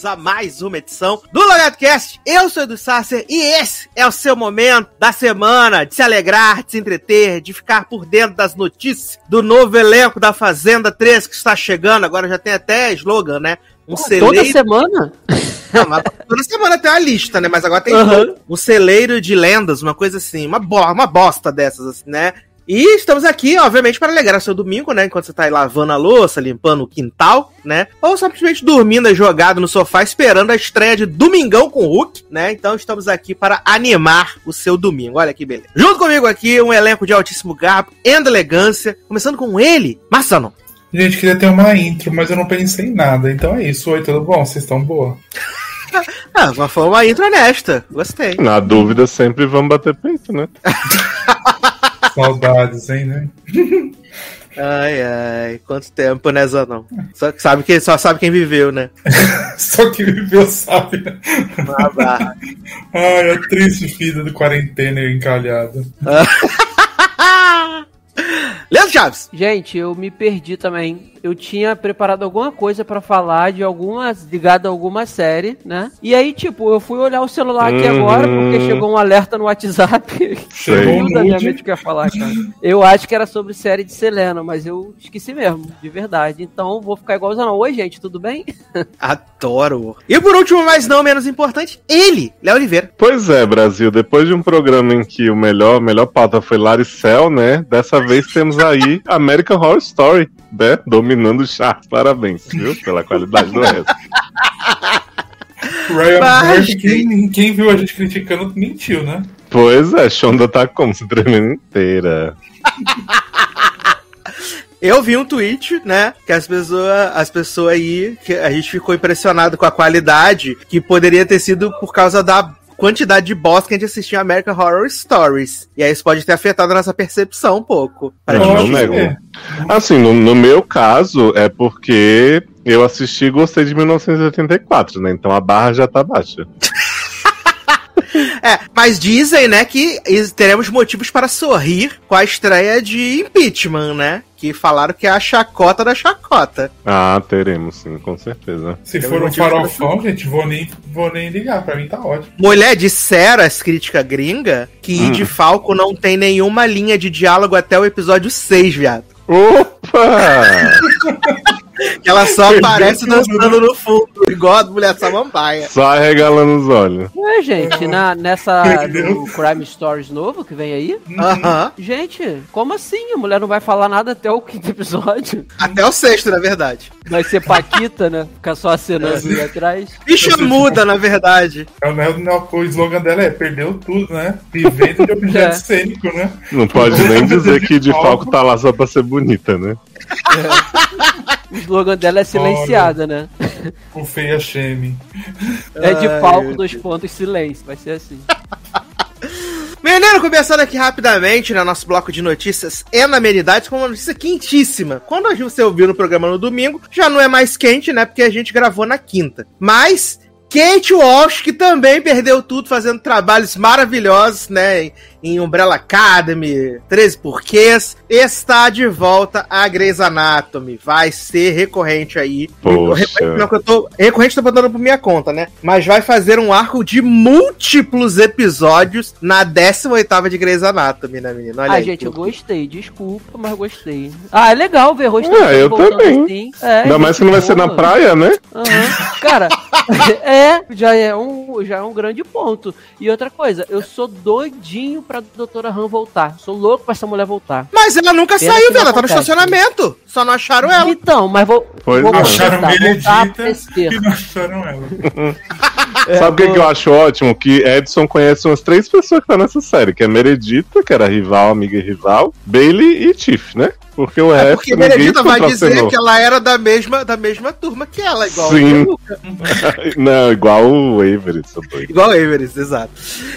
bem-vindos a mais uma edição do LogadoCast. Eu sou o Edu Sasser e esse é o seu momento da semana de se alegrar, de se entreter, de ficar por dentro das notícias do novo elenco da Fazenda 3 que está chegando. Agora já tem até slogan, né? Um celeiro... Toda semana? Não, toda semana tem uma lista, né? Mas agora tem uhum. um celeiro de lendas, uma coisa assim, uma, bo uma bosta dessas, assim, né? E estamos aqui, obviamente, para alegrar seu domingo, né? Enquanto você tá aí lavando a louça, limpando o quintal, né? Ou simplesmente dormindo aí jogado no sofá, esperando a estreia de Domingão com o Hulk, né? Então estamos aqui para animar o seu domingo. Olha que beleza. Junto comigo aqui, um elenco de altíssimo garbo e elegância. Começando com ele, Marçano. Gente, queria ter uma intro, mas eu não pensei em nada. Então é isso. Oi, tudo bom? Vocês estão boa? ah, mas foi uma intro honesta. Gostei. Na dúvida, sempre vamos bater peito, né? Saudades, hein, né? Ai, ai, quanto tempo, né, Zanão? Só, sabe que, só sabe quem viveu, né? só quem viveu sabe, né? Ai, a triste vida do quarentena encalhado. Leandro Chaves! Gente, eu me perdi também eu tinha preparado alguma coisa para falar de alguma ligada a alguma série, né? E aí, tipo, eu fui olhar o celular aqui uhum. agora porque chegou um alerta no WhatsApp. Chegou da minha mente que ia falar, cara. Eu acho que era sobre série de Selena, mas eu esqueci mesmo, de verdade. Então, vou ficar igual não. Oi, gente, tudo bem? Adoro. E por último, mas não menos importante, ele, Léo Oliveira. Pois é, Brasil, depois de um programa em que o melhor, melhor pauta foi Laricel, né? Dessa vez temos aí American Horror Story, né? dominando o chart. Parabéns, viu? Pela qualidade do resto. Ryan Murphy, quem, quem viu a gente criticando, mentiu, né? Pois é, Shonda tá como? Se tremendo inteira. Eu vi um tweet, né? Que as pessoas, as pessoas aí, que a gente ficou impressionado com a qualidade, que poderia ter sido por causa da quantidade de boss que a gente assistiu em American Horror Stories. E aí isso pode ter afetado a nossa percepção um pouco. Não, não nego. Assim, no, no meu caso, é porque eu assisti e gostei de 1984, né? Então a barra já tá baixa. É, mas dizem, né, que teremos motivos para sorrir com a estreia de Impeachment, né? Que falaram que é a chacota da chacota. Ah, teremos, sim, com certeza. Se Temos for um farofão, gente, vou nem, vou nem ligar, pra mim tá ótimo. Mulher, disseram as críticas gringa que hum. de Falco não tem nenhuma linha de diálogo até o episódio 6, viado. Opa! que ela só aparece dançando no fundo, igual a mulher samambaia. Só arregalando os olhos. Ué, gente, na, nessa do Crime Stories novo que vem aí, uh -huh. gente, como assim? A mulher não vai falar nada até o quinto episódio? Até o sexto, na verdade. Vai ser Paquita, né? Ficar só acenando ali atrás. Bicha muda, na verdade. É, o, o slogan dela é perdeu tudo, né? Vivendo de objeto é. cênico, né? Não pode nem dizer que de falco tá lá só pra ser bonita, né? É. O slogan dela é silenciada, Olha, né? O feia shame. É de palco, dois pontos, silêncio. Vai ser assim. Menino, começando aqui rapidamente no nosso bloco de notícias e na amenidades com uma notícia quentíssima. Quando a gente ouviu no programa no domingo, já não é mais quente, né? Porque a gente gravou na quinta. Mas Kate Walsh, que também perdeu tudo fazendo trabalhos maravilhosos, né? Em Umbrella Academy, 13 porquês, está de volta a Grey's Anatomy. Vai ser recorrente aí. Recorrente, não, que eu tô, recorrente tô botando por minha conta, né? Mas vai fazer um arco de múltiplos episódios na 18ª de Grey's Anatomy, né, menina? Olha ah, aí, gente, eu gostei. Desculpa, mas gostei. Ah, é legal ver rosto É, eu também. Assim. É, Ainda mais que não vai ser na praia, né? Uhum. Cara, é, já é, um, já é um grande ponto. E outra coisa, eu sou doidinho pra doutora Han voltar. Sou louco pra essa mulher voltar. Mas ela nunca Pena saiu, velho. Ela tá no estacionamento. Só não acharam ela. Então, mas vou. Pois vou acharam Benedita e não acharam ela. é, Sabe o que, que eu acho ótimo? Que Edson conhece umas três pessoas que estão nessa série, que é Meredita, que era rival, amiga e rival, Bailey e Tiff, né? Porque o é resto. Porque Meredita vai dizer que ela era da mesma, da mesma turma que ela, igual Sim. Não, igual o Avery, Igual o Avery, exato.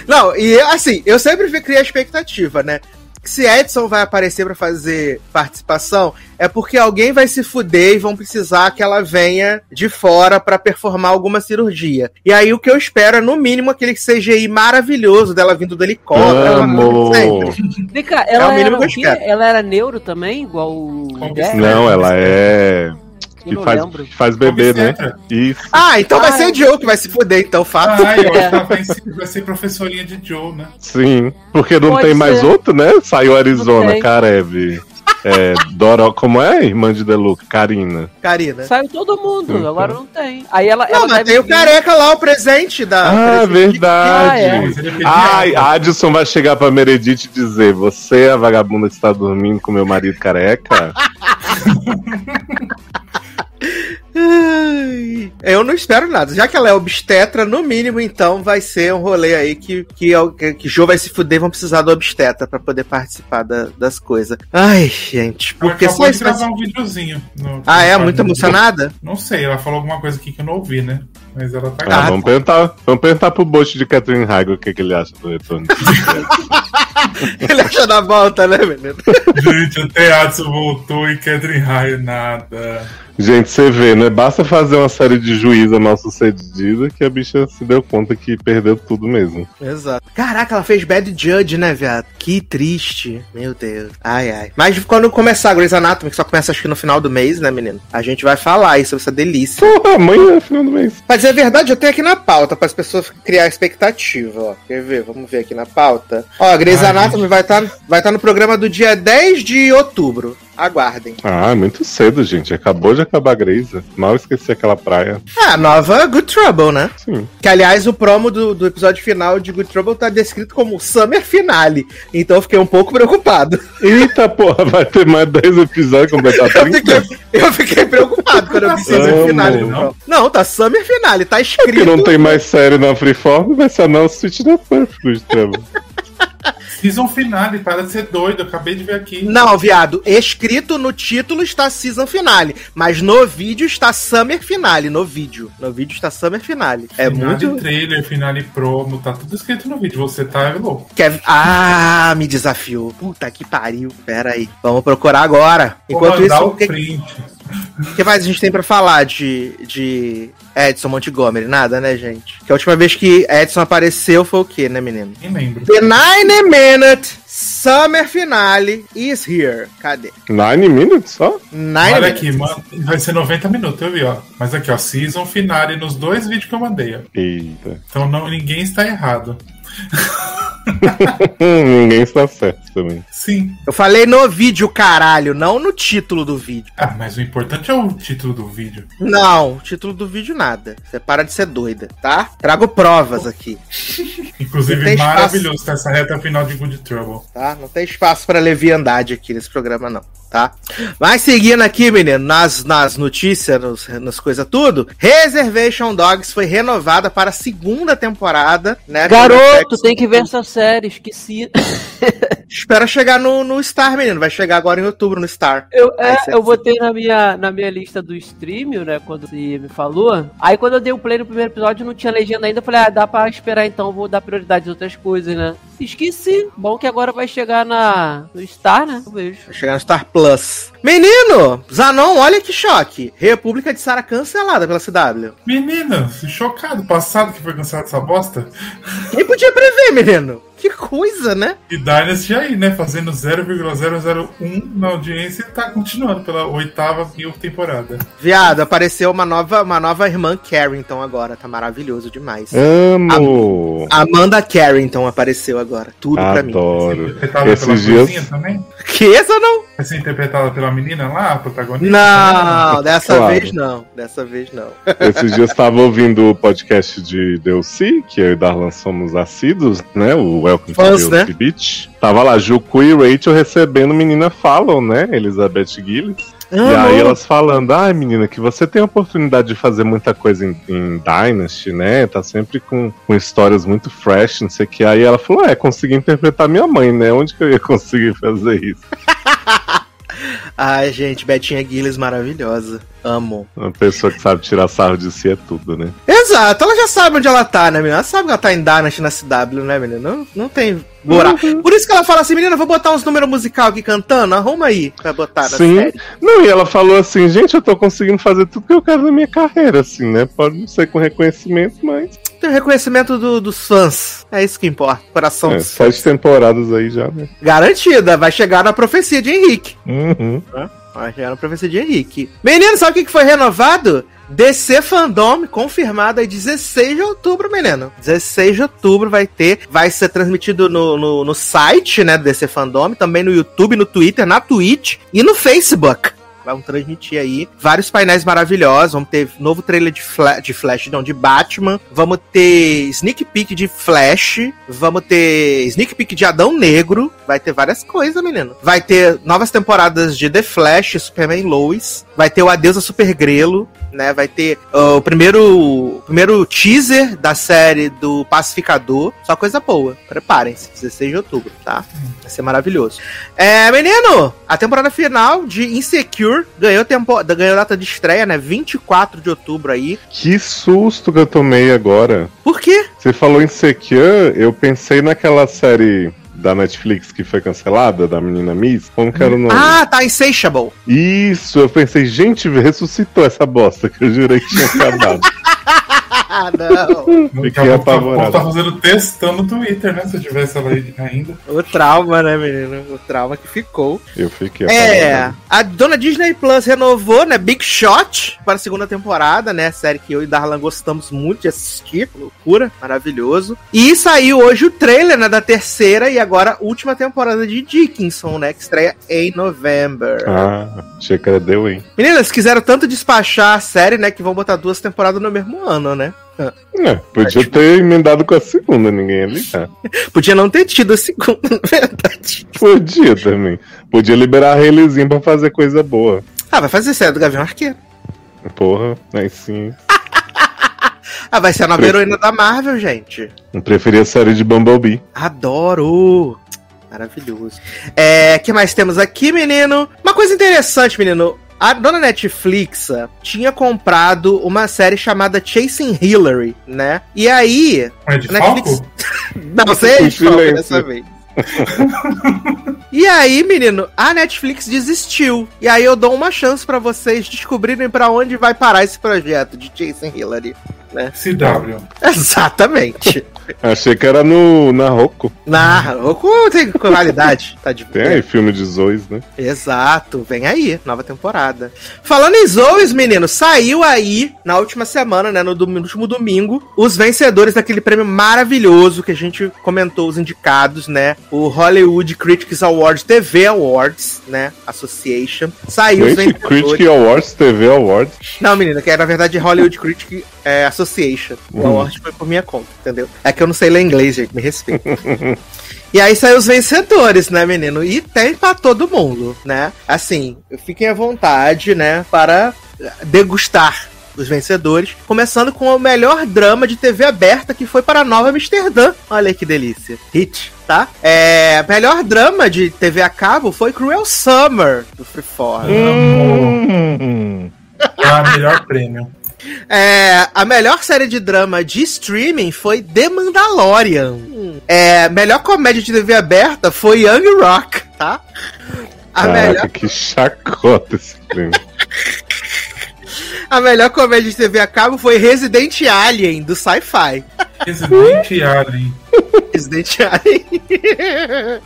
Não, e assim, eu sempre criei a expectativa, né? Se Edson vai aparecer pra fazer participação, é porque alguém vai se fuder e vão precisar que ela venha de fora pra performar alguma cirurgia. E aí o que eu espero é, no mínimo, aquele CGI maravilhoso dela vindo do helicóptero. Amo. Vem cá, É o ela, mínimo que eu espero. ela era neuro também, igual o. Não, ela é. Que não faz, lembro. que faz bebê, né? Obstetra. Isso. Ah, então vai Ah, ser é. o Joe que vai se fuder, então, fato. Ah, eu acho que ela vai ser, vai ser professorinha de Joe, né? Sim. Porque não Pode tem mais ser. outro, né? Saiu Arizona. Karev. É, Doro, como é? Irmã de Deluca, Karina. Karina. Saiu todo mundo, agora não tem. Aí ela. Não, ela mas tem o vir- careca lá, o presente da. Ah, presente verdade. Ah, é. É Ai. Adson vai chegar pra Meredith e dizer: Você é a vagabunda que está dormindo com meu marido careca? Eu não espero nada. Já que ela é obstetra, no mínimo, então, vai ser um rolê aí que, que, que, que Jô vai se fuder vão precisar do obstetra pra poder participar da- das coisas. Ai, gente, Ela porque acabou só de gravar um videozinho. no- Ah, é? Muito emocionada? Não sei, ela falou alguma coisa aqui que eu não ouvi, né? Mas ela tá Ah, Ah, vamos, perguntar, vamos perguntar pro Bosch de Catherine Heigl o que, que ele acha do retorno. Ele acha da volta, né, menino? Gente, o teatro voltou e Catherine Raio nada. Gente, você vê, né? Basta fazer uma série de juíza mal sucedida que a bicha se deu conta que perdeu tudo mesmo. Exato. Caraca, ela fez Bad Judge, né, viado? Que triste. Meu Deus. Ai, ai. Mas quando começar a Grey's Anatomy, que só começa acho que no final do mês, né, menino? A gente vai falar aí sobre essa delícia. Porra, amanhã é final do mês. Mas é verdade, eu tenho aqui na pauta, para as pessoas criar expectativa, ó. Quer ver? Vamos ver aqui na pauta. Ó, a Grey's Ai, Anatomy gente. vai estar vai tá no programa do dia 10 de outubro. Aguardem. Ah, é muito cedo, gente. Acabou de acabar a Grey's. Mal esqueci aquela praia. É, a nova Good Trouble, né? Sim. Que, aliás, o promo do, do episódio final de Good Trouble tá descrito como Summer Finale. Então eu fiquei um pouco preocupado. Eita, porra, vai ter mais 10 episódios completar Eu 30? fiquei, eu fiquei preocupado quando eu vi Summer. Finale promo. Não, tá Summer Finale, tá Porque escrito. não tem mais série na Freeform, vai ser a Não Switch da Perfect Trouble. Season finale, para de ser doido, eu acabei de ver aqui. Não, viado, escrito no título está Season Finale, mas no vídeo está Summer Finale, no vídeo. No vídeo está Summer Finale. É finale muito... trailer, finale promo, tá tudo escrito no vídeo. Você tá louco. Quer... Ah, me desafiou. Puta que pariu. Pera aí. Vamos procurar agora. Enquanto Vou isso, o o que, print. O que mais a gente tem pra falar de, de Edson Montgomery? Nada, né, gente? Que a última vez que Edson apareceu foi o quê, né, menino? Nem lembro. The 9 Minute Summer Finale is here. Cadê? Nine minutes só? 9 Olha Minutes. aqui, mano, vai ser 90 minutos, eu vi, ó. Mas aqui, ó, season finale nos dois vídeos que eu mandei, ó. Eita. Então não, ninguém está errado. Ninguém está certo também. Sim. Eu falei no vídeo, caralho, não no título do vídeo. Ah, mas o importante é o título do vídeo. Não, título do vídeo nada. Você para de ser doida, tá? Trago provas aqui, Inclusive, tem espaço. maravilhoso essa reta final de Good Trouble. tá? Não tem espaço pra leviandade aqui nesse programa, não, tá? Mas seguindo aqui, menino, nas, nas notícias, nos, nas coisas tudo, Reservation Dogs foi renovada para a segunda temporada, né? Garoto, tem que ver essa série, esqueci. Espera chegar no, no Star, menino. Vai chegar agora em outubro no Star. Eu, é, eu botei na minha, na minha lista do stream, né? Quando você me falou. Aí quando eu dei o play no primeiro episódio, não tinha legenda ainda. Eu falei, ah, dá pra esperar então, vou dar prioridade às outras coisas, né? Esqueci. Bom que agora vai chegar na, no Star, né? Eu vejo. Vai chegar no Star Plus. Menino! Zanon, olha que choque. República de Sarah cancelada pela CW. Menina, chocado. Passado que foi cancelado essa bosta. Quem podia prever, menino? Que coisa, né? E Dynasty aí, né? Fazendo 0,001 na audiência e tá continuando pela oitava mil temporada. Viado, apareceu uma nova, uma nova irmã Carrington agora. Tá maravilhoso demais. Amo! Amanda Carrington apareceu agora. Tudo pra mim. Adoro. Esses pela dias- também? Que essa não? Vai ser interpretada pela menina lá, a protagonista? Não, dessa Claro. vez não. Dessa vez não. Esses dias estava ouvindo o podcast de DLC, que eu e Darlan somos assíduos, né? O Welcome Fãs, to né? DLC Beach. Tava lá, Juku e Rachel recebendo menina falam, né? Elizabeth Gillis. E aí elas falando, ai menina, que você tem a oportunidade de fazer muita coisa em, em Dynasty, né? Tá sempre com, com histórias muito fresh, não sei o que. Aí ela falou, é, consegui interpretar minha mãe, né? Onde que eu ia conseguir fazer isso? Ai, gente, Betinha Gillis maravilhosa. Amo. Uma pessoa que sabe tirar sarro de si é tudo, né? Exato, ela já sabe onde ela tá, né, menina? Ela sabe que ela tá em Dynasty na CW, né, menina? Não, não tem buraco. Uhum. Por isso que ela fala assim, menina, vou botar uns números musical aqui cantando, arruma aí pra botar Sim. série. Não, e ela falou assim, gente, eu tô conseguindo fazer tudo que eu quero na minha carreira, assim, né? Pode não ser com reconhecimento, mas Tem o reconhecimento do- dos fãs. É isso que importa. Coração é, dos fãs. temporadas aí já, né? Garantida, vai chegar na profecia de Henrique. Uhum. Vai chegar na profecia de Henrique. Menino, sabe o que foi renovado? DC Fandom, confirmado aí 16 de outubro, menino. 16 de outubro vai ter. Vai ser transmitido no, no, no site, né, do DC Fandom, também no YouTube, no Twitter, na Twitch e no Facebook. Vamos transmitir aí vários painéis maravilhosos. Vamos ter novo trailer de, Fla de Flash, não, de Batman. Vamos ter sneak peek de Flash. Vamos ter sneak peek de Adão Negro. Vai ter várias coisas, menino. Vai ter novas temporadas de The Flash, Superman Lois. Vai ter o Adeus a Super Grelo, né? Vai ter uh, o primeiro, primeiro teaser da série do Pacificador. Só coisa boa. Preparem-se, 16 de outubro, tá? Vai ser maravilhoso. É, menino, a temporada final de Insecure ganhou, tempo, ganhou data de estreia, né? 24 de outubro aí. Que susto que eu tomei agora. Por quê? Você falou em Secure, eu pensei naquela série da Netflix que foi cancelada, da menina Miss. Como que era o nome? Ah, tá Insatiable. Isso, eu pensei, gente, ressuscitou essa bosta que eu jurei que tinha acabado. Ah, não. Fiquei tá- apavorado. tá fazendo textão no Twitter, né? Se eu tivesse ela aí ainda. o trauma, né, menino? O trauma que ficou. Eu fiquei É, apavorado. a dona Disney Plus renovou, né, Big Shot para a segunda temporada, né, série que eu e Darlan gostamos muito de assistir, loucura, maravilhoso. E saiu hoje o trailer, né, da terceira e agora última temporada de Dickinson, né, que estreia em novembro. Ah, achei que era The Way. Meninas, quiseram tanto despachar a série, né, que vão botar duas temporadas no mesmo ano, né? É, podia ter emendado com a segunda, ninguém ia ligar. Podia não ter tido a segunda, na verdade. Podia também. Podia liberar a Hayleyzinha pra fazer coisa boa. Ah, vai fazer série do Gavião Arqueiro. Porra, aí sim. Ah, vai ser a nova Prefiro. heroína da Marvel, gente. Eu preferia a série de Bumblebee. Adoro! Maravilhoso. É, que mais temos aqui, menino? Uma coisa interessante, menino. A dona Netflix ah, tinha comprado uma série chamada Chasing Hillary, né? E aí. É de Netflix-? Não, é de Falco silêncio. dessa vez. e aí, menino, a Netflix desistiu. E aí eu dou uma chance pra vocês descobrirem pra onde vai parar esse projeto de Chasing Hillary. CW. Exatamente. Achei que era no, na Rocco. Na Roku tem qualidade. Tá de Tem aí filme de Zoes, né? Exato, vem aí, nova temporada. Falando em Zoes, menino, saiu aí na última semana, né, no, dom- no último domingo, os vencedores daquele prêmio maravilhoso que a gente comentou, os indicados, né? O Hollywood Critics Awards TV Awards, né? Association. Saiu os Gente, vencedores. Critic Awards, TV Awards. Não, menina, que é, na verdade Hollywood Critic é, Association. O Uhum. award foi por minha conta, entendeu? É que eu não sei ler inglês, gente, me respeita. E aí saiu os vencedores, né, menino? E tem pra todo mundo, né? Assim, fiquem à vontade, né, para degustar os vencedores. Começando com o melhor drama de TV aberta, que foi para Nova Amsterdã. Olha que delícia. Hit, tá? É, melhor drama de TV a cabo foi Cruel Summer, do Freeform. Hum. É a melhor prêmio. É, a melhor série de drama de streaming foi The Mandalorian. É, melhor comédia de TV aberta foi Young Rock, tá? A Caraca, melhor, que chacota esse prêmio. a melhor comédia de TV a cabo foi Resident Alien, do Sci-Fi. Resident Alien. Resident Alien.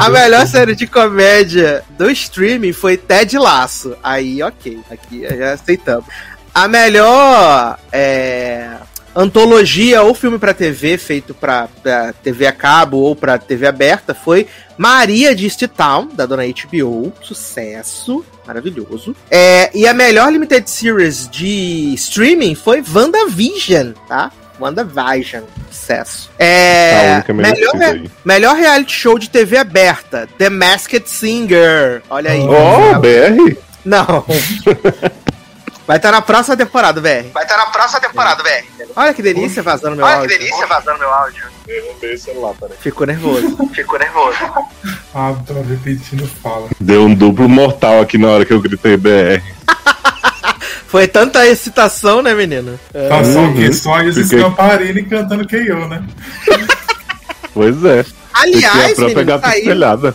A melhor série de comédia do streaming foi Ted Laço. Aí, ok. Aqui já aceitamos. A melhor é, antologia ou filme pra TV feito pra, pra TV a cabo ou pra TV aberta foi Maria de East Town, da dona HBO. Sucesso. Maravilhoso. É, e a melhor limited series de streaming foi WandaVision, tá? WandaVision. Sucesso. a É, única melhor, merecida aí. Melhor reality show de TV aberta, The Masked Singer. Olha aí. Oh, BR? Não. Vai estar na próxima temporada, BR. Vai estar na próxima temporada, BR. Olha que delícia vazando meu áudio. Olha que delícia vazando meu áudio. Derrubei o celular, peraí. Ficou nervoso. Ficou nervoso. Ah, tô repetindo fala. Deu um duplo mortal aqui na hora que eu gritei BR. Foi tanta excitação, né, menino? É. Tá só Uhum. que só eles Fiquei- Scamparini cantando KO, né? Pois é. Aliás, menino, saiu,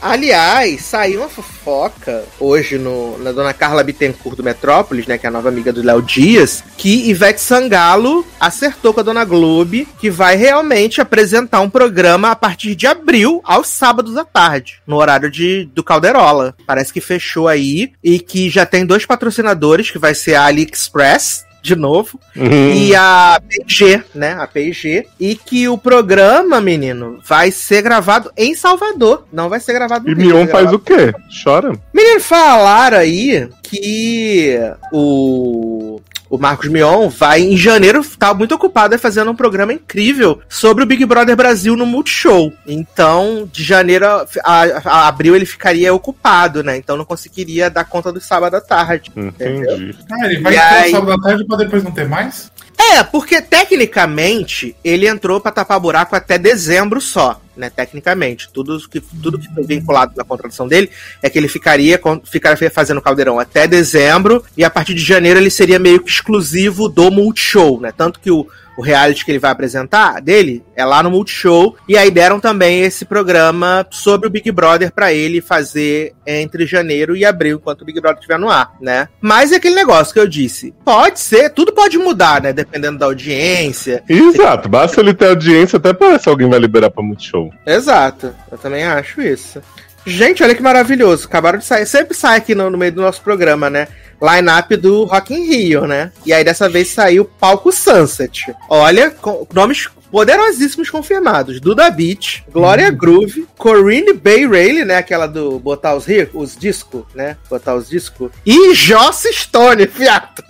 aliás, saiu uma fofoca hoje no, na dona Carla Bittencourt do Metrópolis, né, que é a nova amiga do Léo Dias, que Ivete Sangalo acertou com a dona Globe que vai realmente apresentar um programa a partir de abril, aos sábados à tarde, no horário de, do Calderola. Parece que fechou aí e que já tem dois patrocinadores, que vai ser a AliExpress, de novo, Uhum. e a PG, né? A PG. E que o programa, menino, vai ser gravado em Salvador. Não vai ser gravado E no Rio, Mion faz o quê? Chora? Menino, falaram aí que o. O Marcos Mion vai em janeiro, tá muito ocupado é fazendo um programa incrível sobre o Big Brother Brasil no Multishow. Então, de janeiro a, a- a abril ele ficaria ocupado, né? Então não conseguiria dar conta do sábado à tarde. Entendi. Ah, ele vai E ter aí- o sábado à tarde pra depois não ter mais? É, porque tecnicamente ele entrou pra tapar buraco até dezembro só, né? Tecnicamente. Tudo que, tudo que foi vinculado na contratação dele é que ele ficaria, ficaria fazendo caldeirão até dezembro e a partir de janeiro ele seria meio que exclusivo do Multishow, né? Tanto que o, o reality que ele vai apresentar dele é lá no Multishow. E aí deram também esse programa sobre o Big Brother pra ele fazer entre janeiro e abril, enquanto o Big Brother estiver no ar, né? Mas é aquele negócio que eu disse. Pode ser, tudo pode mudar, né? Dependendo da audiência. Exato, basta ele ter audiência, até parece alguém vai liberar pra Multishow. Exato. Eu também acho isso. Gente, olha que maravilhoso. Acabaram de sair. Sempre sai aqui no, no meio do nosso programa, né? Line-up do Rock in Rio, né? E aí dessa vez saiu Palco Sunset. Olha, com- nomes poderosíssimos confirmados. Duda Beat, Glória Groove, Corinne Bay Rayleigh, né? Aquela do botar os os discos, né? Botar os discos. E Joss Stone, fiato.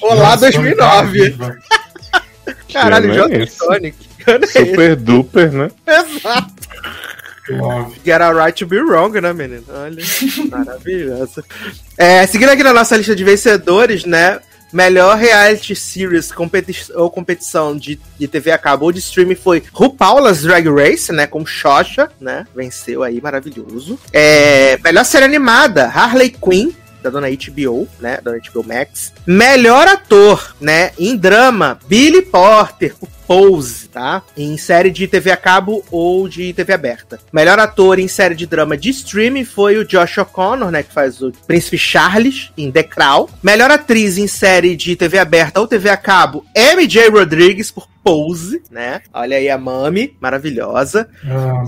Olá, Nossa, 2009. tá. Caralho, é Joss esse? Stone. Que ano é esse? Super duper, né? Exato. Love. Get a right to be wrong, né, menino? Olha, maravilhoso. É, seguindo aqui na nossa lista de vencedores, né? Melhor reality series competi ou competição de, de TV a cabo ou de streaming foi RuPaul's Drag Race, né? Com Xoxa, né? Venceu aí, maravilhoso. É, melhor série animada, Harley Quinn, da dona HBO, né? Dona HBO Max. Melhor ator, né? Em drama, Billy Porter, por Pose, tá? Em série de TV a cabo ou de TV aberta. Melhor ator em série de drama de streaming foi o Josh O'Connor, né? Que faz o Príncipe Charles em The Crown. Melhor atriz em série de TV aberta ou TV a cabo, MJ Rodrigues por Pose, né? Olha aí a Mami, maravilhosa.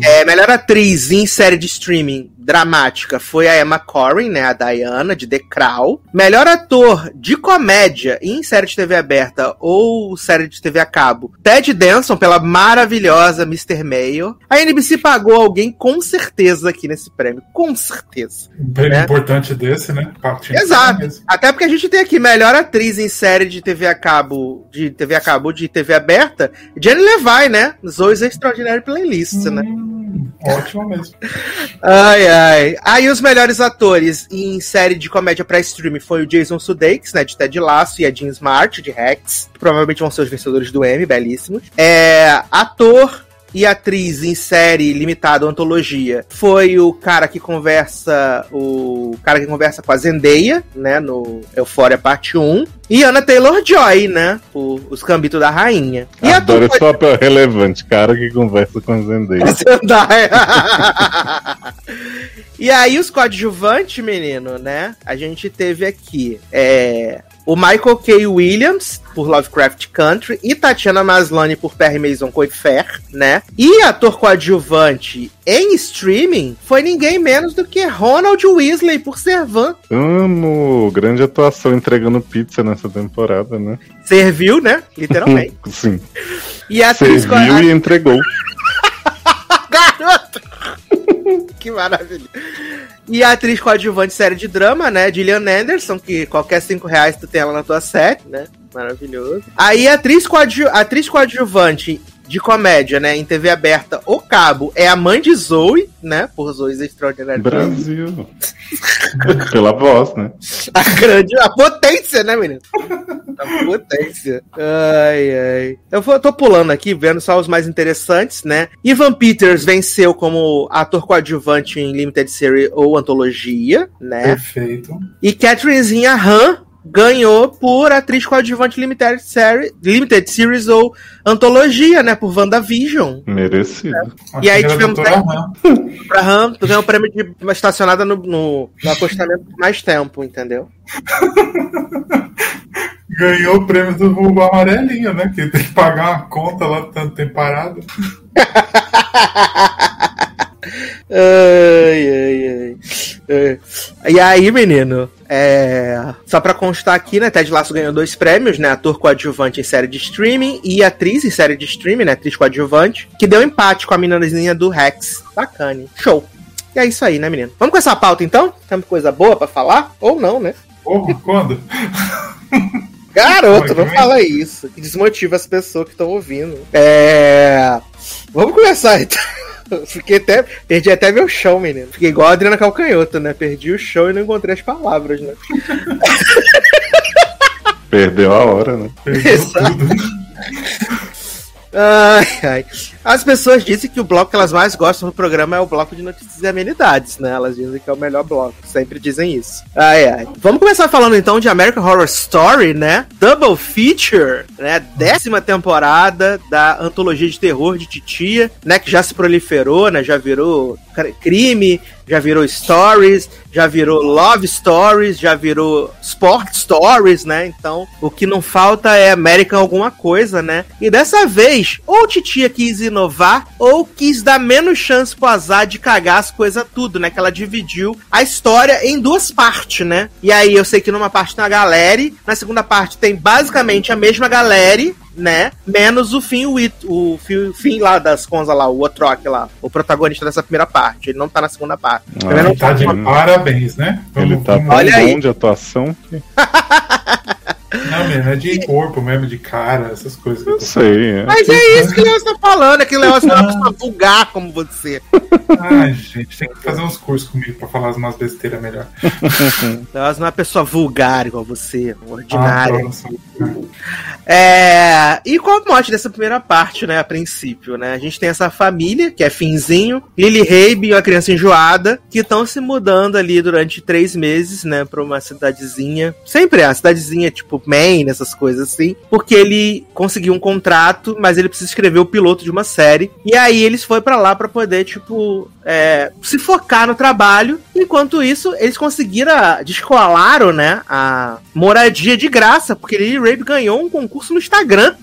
É, melhor atriz em série de streaming dramática foi a Emma Corrin, né? A Diana, de The Crown. Melhor ator de comédia em série de TV aberta ou série de TV a cabo, Ted Danson, pela maravilhosa Mr. Mayo. A NBC pagou alguém com certeza aqui nesse prêmio. Com certeza. um prêmio né? importante desse, né? Que Exato. Até porque a gente tem aqui melhor atriz em série de TV a cabo, de TV a cabo, de TV aberta, Jenny Levi, né? Zoe's Extraordinary Playlist, né? Ótimo mesmo. Ai, ai. Aí os melhores atores em série de comédia pra streaming foi o Jason Sudeikis, né, de Ted Lasso, e a Jean Smart, de Rex. Provavelmente vão ser os vencedores do Emmy, belíssimos. É, ator e atriz em série limitada antologia foi o cara que conversa o cara que conversa com a Zendaya, né, no Euphoria parte 1, e Anna Taylor-Joy, né, o, os Cambitos da Rainha. E Adoro esse papel relevante, cara que conversa com a. Zendaya. e aí, os coadjuvantes, menino, né? A gente teve aqui é, o Michael K. Williams, por Lovecraft Country, e Tatiana Maslany por Perry Mason Coifer, né? E ator coadjuvante em streaming foi ninguém menos do que Ronald Weasley por Servan. Amo! Grande atuação entregando pizza nessa temporada, né? Serviu, né? Literalmente. Sim. E a atriz Serviu e entregou. Garoto! que maravilha. E a atriz coadjuvante série de drama, né? Gillian Anderson, que qualquer cinco reais tu tem ela na tua série, né? Maravilhoso. Aí atriz, coadju atriz coadjuvante de comédia, né? Em TV aberta ou cabo é a mãe de Zoe, né? Por Zoe's Extraordinary Brasil. Pela voz, né? A grande, a potência, né, menino? A potência. Ai, ai. Eu vou- tô pulando aqui, vendo só os mais interessantes, né? Ivan Peters venceu como ator coadjuvante em Limited Series ou Antologia, né? Perfeito. E Catherine Zinha Han ganhou por atriz coadjuvante Limited Series, Limited Series ou antologia, né? Por WandaVision. Merecido. E aí tivemos Han. Pra Han, tu ganhou o prêmio de uma estacionada no, no, no acostamento por mais tempo, entendeu? Ganhou o prêmio do vulgo amarelinho, né? Que tem que pagar uma conta lá tanto tempo parado. Ai, ai, ai. É. E aí, menino, é... só pra constar aqui, né? Ted Lasso ganhou dois prêmios, né? Ator coadjuvante em série de streaming e atriz em série de streaming, né? Atriz coadjuvante, que deu empate com a meninazinha do Rex. Bacana. Show. E é isso aí, né, menino? Vamos com essa pauta então? Temos coisa boa pra falar? Ou não, né? Porra, quando? Garoto, não fala isso. Que desmotiva as pessoas que estão ouvindo. É. Vamos começar então. Fiquei até. Perdi até meu chão, menino. Fiquei igual a Adriana Calcanhoto, né? Perdi o chão e não encontrei as palavras, né? Perdeu a hora, né? Perdeu Exato. Ai, ai. As pessoas dizem que o bloco que elas mais gostam do programa é o bloco de notícias e amenidades, né? Elas dizem que é o melhor bloco. Sempre dizem isso. Ai, ai. Vamos começar falando então de American Horror Story, né? Double Feature, né? Décima temporada da antologia de terror de Titia, né? Que já se proliferou, né? Já virou cr- crime, já virou stories, já virou love stories, já virou sport stories, né? Então, o que não falta é American alguma coisa, né? E dessa vez, ou Titia quis inovar, ou quis dar menos chance pro azar de cagar as coisas tudo, né? Que ela dividiu a história em duas partes, né? E aí eu sei que numa parte tem a galera, na segunda parte tem basicamente a mesma galera, né? Menos o fim, o, It, o fim, fim lá das Conza lá, o Otrock lá, o protagonista dessa primeira parte. Ele não tá na segunda parte. Ah, Ele não Tá de Hum. parabéns, né? Ele Vamos- tá vamos- tão Olha aí. bom de atuação que Não, mesmo, é de corpo mesmo, de cara, essas coisas. eu sei. É. Mas é isso que o Leoz tá falando, é que o Leoz não é uma pessoa vulgar como você. Ai, gente, tem que fazer uns cursos comigo pra falar umas besteiras melhor. O Leoz não é uma pessoa vulgar igual você, Ah, ordinária. sou- É, e qual o mote dessa primeira parte, né, a princípio, né? A gente tem essa família, que é Finzinho, Lily Rabe e uma criança enjoada, que estão se mudando ali durante três meses, né, pra uma cidadezinha. Sempre é, uma cidadezinha tipo Maine, essas coisas assim. Porque ele conseguiu um contrato, mas ele precisa escrever o piloto de uma série. E aí eles foram pra lá pra poder, tipo, é, se focar no trabalho. Enquanto isso, eles conseguiram, a- descolaram, né, a moradia de graça, porque Lily Rabe ganhou um concurso no Instagram,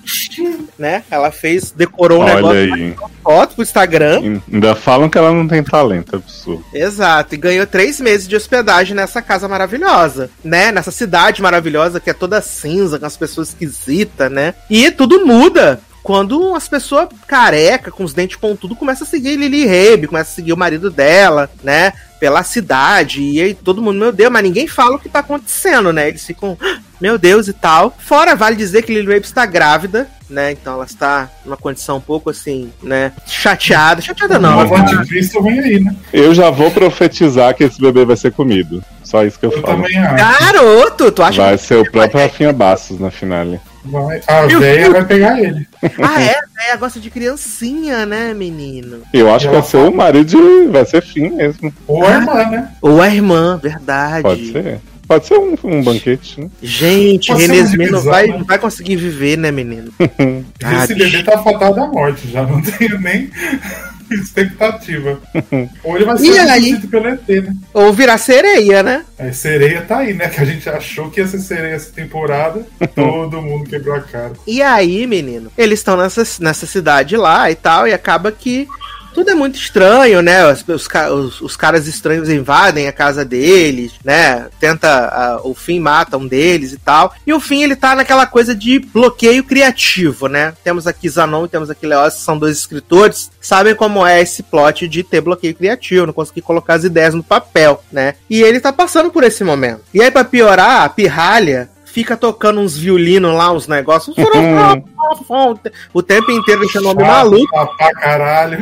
né? Ela fez, decorou um Olha negócio aí. foto pro Instagram. Ainda falam que ela não tem talento, absurdo. Exato, e ganhou três meses de hospedagem nessa casa maravilhosa, né? Nessa cidade maravilhosa que é toda cinza, com as pessoas esquisitas, né? E tudo muda quando as pessoas careca, com os dentes pontudos, começam a seguir Lily Rabe, começa a seguir o marido dela, né? Pela cidade, e aí todo mundo, meu Deus, mas ninguém fala o que tá acontecendo, né? Eles ficam, "Ah, meu Deus e tal. Fora, vale dizer que Lily Rabe está grávida, né? Então ela está numa condição um pouco assim, né? Chateada. Chateada não, anticristo vem aí, né? Eu já vou profetizar que esse bebê vai ser comido. Só isso que eu, Eu falo. também acho. Garoto, tu acha Vai ser o próprio Rafinha Bastos na finale. Vai. A véia vai pegar ele. Ah, é? É, gosta de criancinha, né, menino? Eu acho que vai ser o marido de. Vai ser fim mesmo. Ou a irmã, né? Ou a irmã, verdade. Pode ser. Pode ser um, um banquete, né? Gente, Pode ser Renesme muito não vai, né? vai conseguir viver, né, menino? Ah, Esse bicho. bebê tá fatado da morte, já não tenho nem expectativa. Ou ele vai ser produzido pelo ET, né? Ou virar sereia, né? A sereia tá aí, né? Que a gente achou que ia ser sereia essa temporada. Todo mundo quebrou a cara. E aí, menino, eles estão nessa, nessa cidade lá e tal, e acaba que tudo é muito estranho, né? Os, os, os- caras estranhos invadem a casa deles, né? Tenta. ah, o fim mata um deles e tal. E o fim ele tá naquela coisa de bloqueio criativo, né? Temos aqui Zanon e temos aqui Leoz, que são dois escritores, sabem como é esse plot de ter bloqueio criativo, não conseguir colocar as ideias no papel, né? E ele tá passando por esse momento. E aí, pra piorar, a pirralha fica tocando uns violinos lá, uns negócios. o tempo inteiro deixando o homem maluco. Pra caralho.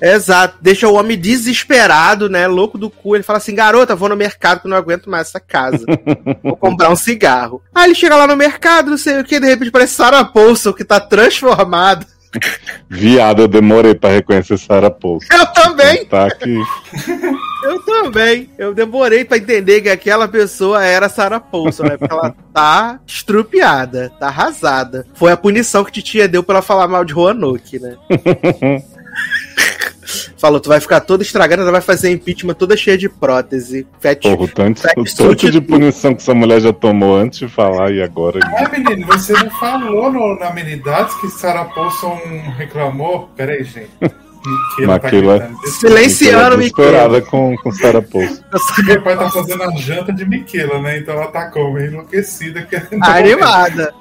Exato, deixa o homem desesperado, né? Louco do cu. Ele fala assim: garota, vou no mercado que eu não aguento mais essa casa. vou comprar um cigarro. Aí ele chega lá no mercado, não sei o que, de repente parece Sarah Paulson, que tá transformado. Viado, eu demorei pra reconhecer Sarah Paulson. Eu também, Tá aqui. eu também. Eu demorei pra entender que aquela pessoa era Sarah Paulson, né? Porque ela tá estrupiada, tá arrasada. Foi a punição que Titia deu pra ela falar mal de Roanoke, né? Falou, tu vai ficar toda estragada, ela vai fazer impeachment toda cheia de prótese. Fat, Porra, o tanto, fat o tanto de punição que essa mulher já tomou antes de falar e agora. Ah, menino, você não falou no, na Amenidades que Sarah Paulson reclamou? Peraí, gente. Miquela tá Maquila- gritando. Desculpa, Silenciando, desesperada com, com Sarah Paulson. Meu pai tá fazendo a janta de Miquela, né? Então ela tá como? Enlouquecida. querendo- Animada.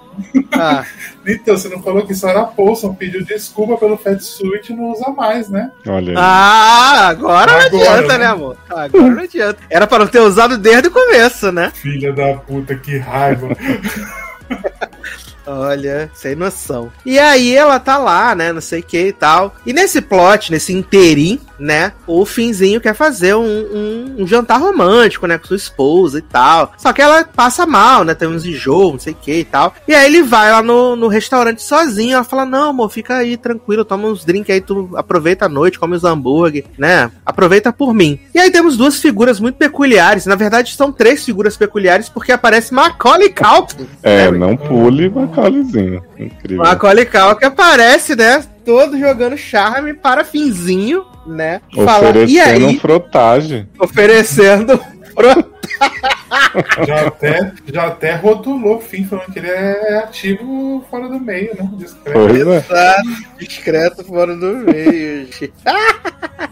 Ah, Então, você não falou que Sarah Paulson pediu desculpa pelo Fat Suit e não usa mais, né? Olha aí. ah, agora não Agora, adianta, né? né, amor? Agora não adianta. Era pra não ter usado desde o começo, né? Filha da puta, que raiva. Olha, sem noção. E aí ela tá lá, né? Não sei o que e tal. E nesse plot, nesse interim, né? O Finzinho quer fazer um, um- um jantar romântico, né? Com sua esposa e tal. Só que ela passa mal, né? Tem uns enjoos, não sei o que e tal. E aí ele vai lá no, no restaurante sozinho. Ela fala: Não, amor, fica aí tranquilo, toma uns drinks aí, tu aproveita a noite, come os hambúrguer, né? Aproveita por mim. E aí temos duas figuras muito peculiares. Na verdade, são três figuras peculiares porque aparece Macaulay Culkin. É, né, não pule Macaulizinho. Incrível. Macaulay Culkin aparece, né? Todo jogando charme para finzinho, né? Fala, e Oferecendo um aí, frotagem. oferecendo. Já até, já até rotulou o fim, falando que ele é ativo fora do meio, né? Discreto. Pois é. Exato, discreto fora do meio. gente.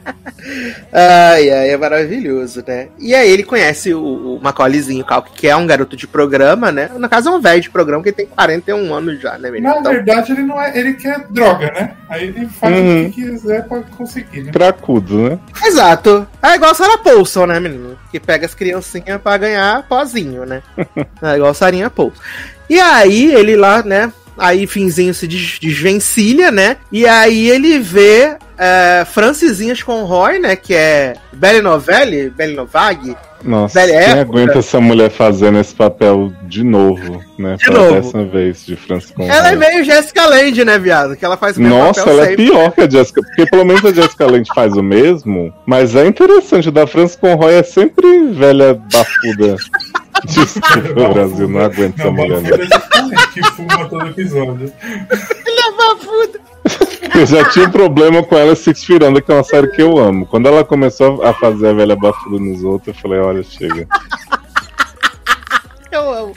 ai, ai, é maravilhoso, né? E aí ele conhece o, o Macaulayzinho que é um garoto de programa, né? No caso é um velho de programa que tem 41 anos já, né, menino? Na Então, verdade, ele não é. Ele quer droga, né? Aí ele faz Uhum. o que quiser pra conseguir, né? Cracudo, né? Exato. É igual Sarah Paulson, né, menino? Que pega as criancinhas pra ganhar pozinho, né? É igual Sarinha Paulson. E aí, ele lá, né? Aí, finzinho se des- desvencilha, né? E aí ele vê é, Francisinhas com Roy, né? Que é Belle Novelle, Belle Novag. Nossa, Velha quem época. aguenta essa mulher fazendo esse papel de novo, né? De Pela novo. décima vez de Francis Conrad. Ela é meio Jessica Lange, né, viado? Que ela faz o mesmo Nossa, papel ela é sempre. pior que a Jessica, porque pelo menos a Jessica Lange faz o mesmo, mas é interessante, o da Francis Conroy é sempre velha bafuda. Desculpa, o Brasil, não aguento essa mulher. Bafuda Não. é que fuma todo episódio. Eu já tinha um problema com ela Feet Under, que é uma série que eu amo. Quando ela começou a fazer a velha bafuda nos outros, eu falei, olha, chega. Eu amo.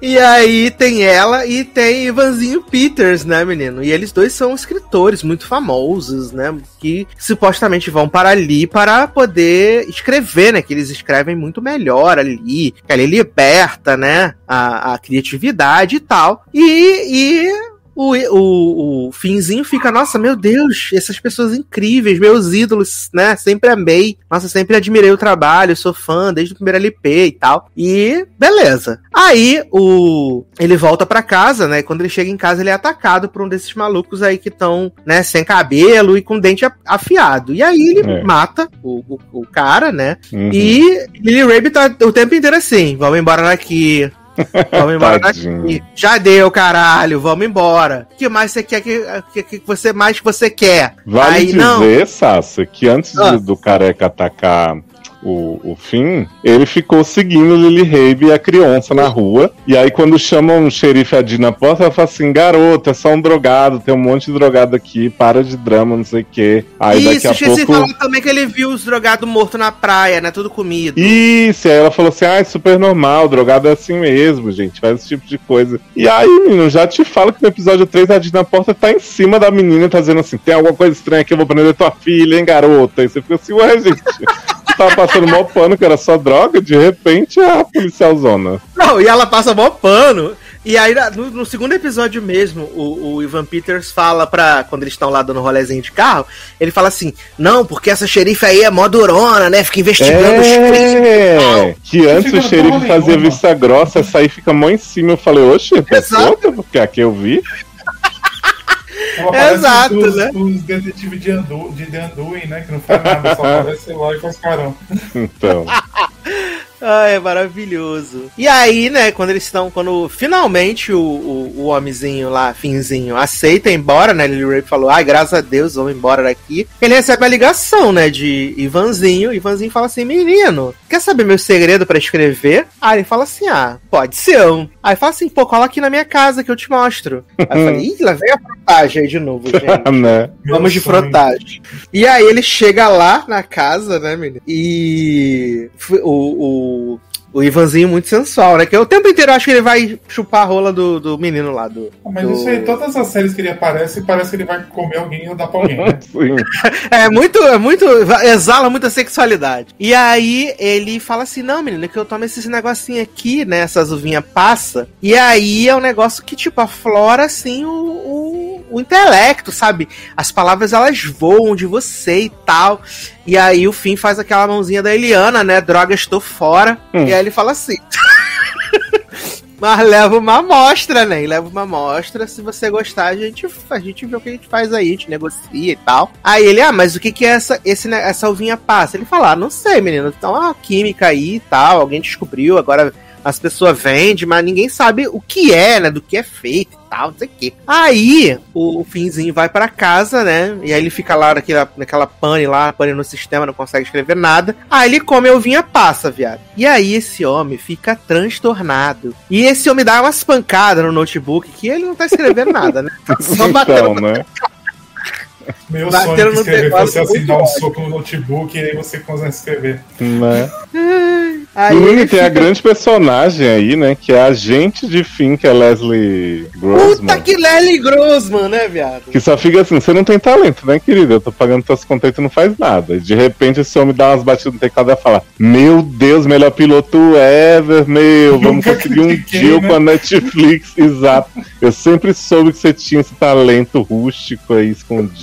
E aí tem ela e tem Ivanzinho Peters, né, menino? E eles dois são escritores muito famosos, né? Que supostamente vão para ali para poder escrever, né? Que eles escrevem muito melhor ali. Que ali liberta, né? A, a criatividade e tal. E, e o, o, o Finzinho fica, nossa, meu Deus, essas pessoas incríveis, meus ídolos, né? Sempre amei. Nossa, sempre admirei o trabalho, sou fã desde o primeiro LP e tal. E beleza. Aí o ele volta pra casa, né? Quando ele chega em casa, ele é atacado por um desses malucos aí que estão, né, sem cabelo e com dente afiado. E aí ele É. mata o, o, o cara, né? Uhum. E Lily Rabe tá o tempo inteiro assim: vamos embora daqui. Vamos embora daqui. Já deu, caralho, vamos embora. O que mais você quer que, que, que você mais que você quer? Vale Aí, dizer, não. Sassa, que antes Ah. do careca atacar o, o fim, ele ficou seguindo Lily Rabe e a criança na rua. E aí, quando chamam o xerife Adi na porta, ela fala assim: garoto, é só um drogado, tem um monte de drogado aqui, para de drama, não sei o quê. Aí daqui Isso, a esqueci de pouco. falar também que ele viu os drogados mortos na praia, né? Tudo comido. Isso, aí ela falou assim: ah, é super normal, drogado é assim mesmo, gente, faz esse tipo de coisa. E aí, menino, já te falo que no episódio 3 a Dina na porta tá em cima da menina, tá dizendo assim: tem alguma coisa estranha aqui, eu vou prender tua filha, hein, garota? E você fica assim, ué, gente. Tava passando mal pano que era só droga, de repente é a policial zona. Não, e ela passa mó pano. E aí, no, no segundo episódio mesmo, o, o Ivan Peters fala pra. Quando eles estão lá dando rolezinho de carro, ele fala assim: Não, porque essa xerife aí é mó durona, né? Fica investigando os crimes. É, que antes o xerife fazia nenhuma. vista grossa, essa aí fica mó em cima. Eu falei, oxe, é Exato. solta, porque aqui eu vi. Parece Exato, os, né? Os detetives de, Andu, de The Anduin, né? Que não faz nada, só aparece lá e faz carão. Então. Ah, é maravilhoso. E aí, né, quando eles estão. Quando finalmente o, o, o homenzinho lá, finzinho, aceita ir embora, né? Lily Rape falou: ai, graças a Deus, vamos embora daqui. Ele recebe a ligação, né, de Ivanzinho. Ivanzinho fala assim: menino, quer saber meu segredo para escrever? Aí ele fala assim: ah, pode ser. Aí fala assim: pô, cola aqui na minha casa que eu te mostro. Aí eu falei: ih, lá vem a frotagem aí de novo, gente. né? Vamos de frotagem. E aí ele chega lá na casa, né, menino? E f- o, o, o Ivanzinho muito sensual, né? Que o tempo inteiro eu acho que ele vai chupar a rola do, do menino lá. Do, Mas do- isso aí, todas as séries que ele aparece, parece que ele vai comer alguém ou dar pra alguém, né? É muito, é muito. Exala muita sexualidade. E aí ele fala assim: não, menino, que eu tomo esses negocinho aqui, né? Essas uvinhas passa. E aí é um negócio que, tipo, aflora assim o, o, o intelecto, sabe? As palavras elas voam de você e tal. E aí o fim faz aquela mãozinha da Eliana, né? Droga, estou fora. Hum. E aí ele fala assim. Mas leva uma amostra, né? Leva uma amostra. Se você gostar, a gente, a gente vê o que a gente faz aí, a gente negocia e tal. Aí ele, ah, mas o que que é essa, esse, essa uvinha passa? Ele fala, ah, não sei, menino. Então, a química aí e tal, alguém descobriu, agora as pessoas vendem, mas ninguém sabe o que é, né? Do que é feito e tal, não sei o quê. Aí, o, o Finzinho vai pra casa, né? E aí ele fica lá naquela, naquela pane lá, pane no sistema, não consegue escrever nada. Aí ele come a uvinha passa, viado. E aí esse homem fica transtornado. E esse homem dá umas pancadas no notebook que ele não tá escrevendo nada, né? Tá só batendo Então, né? Meu Bateram sonho é que no escrever fosse assim, dar um ódio. soco no notebook e aí você consegue escrever. né? Aí Menino, tem a grande personagem aí, né? Que é a agente de fim, que é Leslie Grossman. Puta que Leslie Grossman, né, viado? Que só fica assim, você não tem talento, né, querido? Eu tô pagando tuas contas e tu não faz nada. E de repente esse homem dá umas batidas no teclado e fala: Meu Deus, melhor piloto ever, meu, vamos Nunca conseguir um deal né? com a Netflix. Exato. Eu sempre soube que você tinha esse talento rústico aí escondido.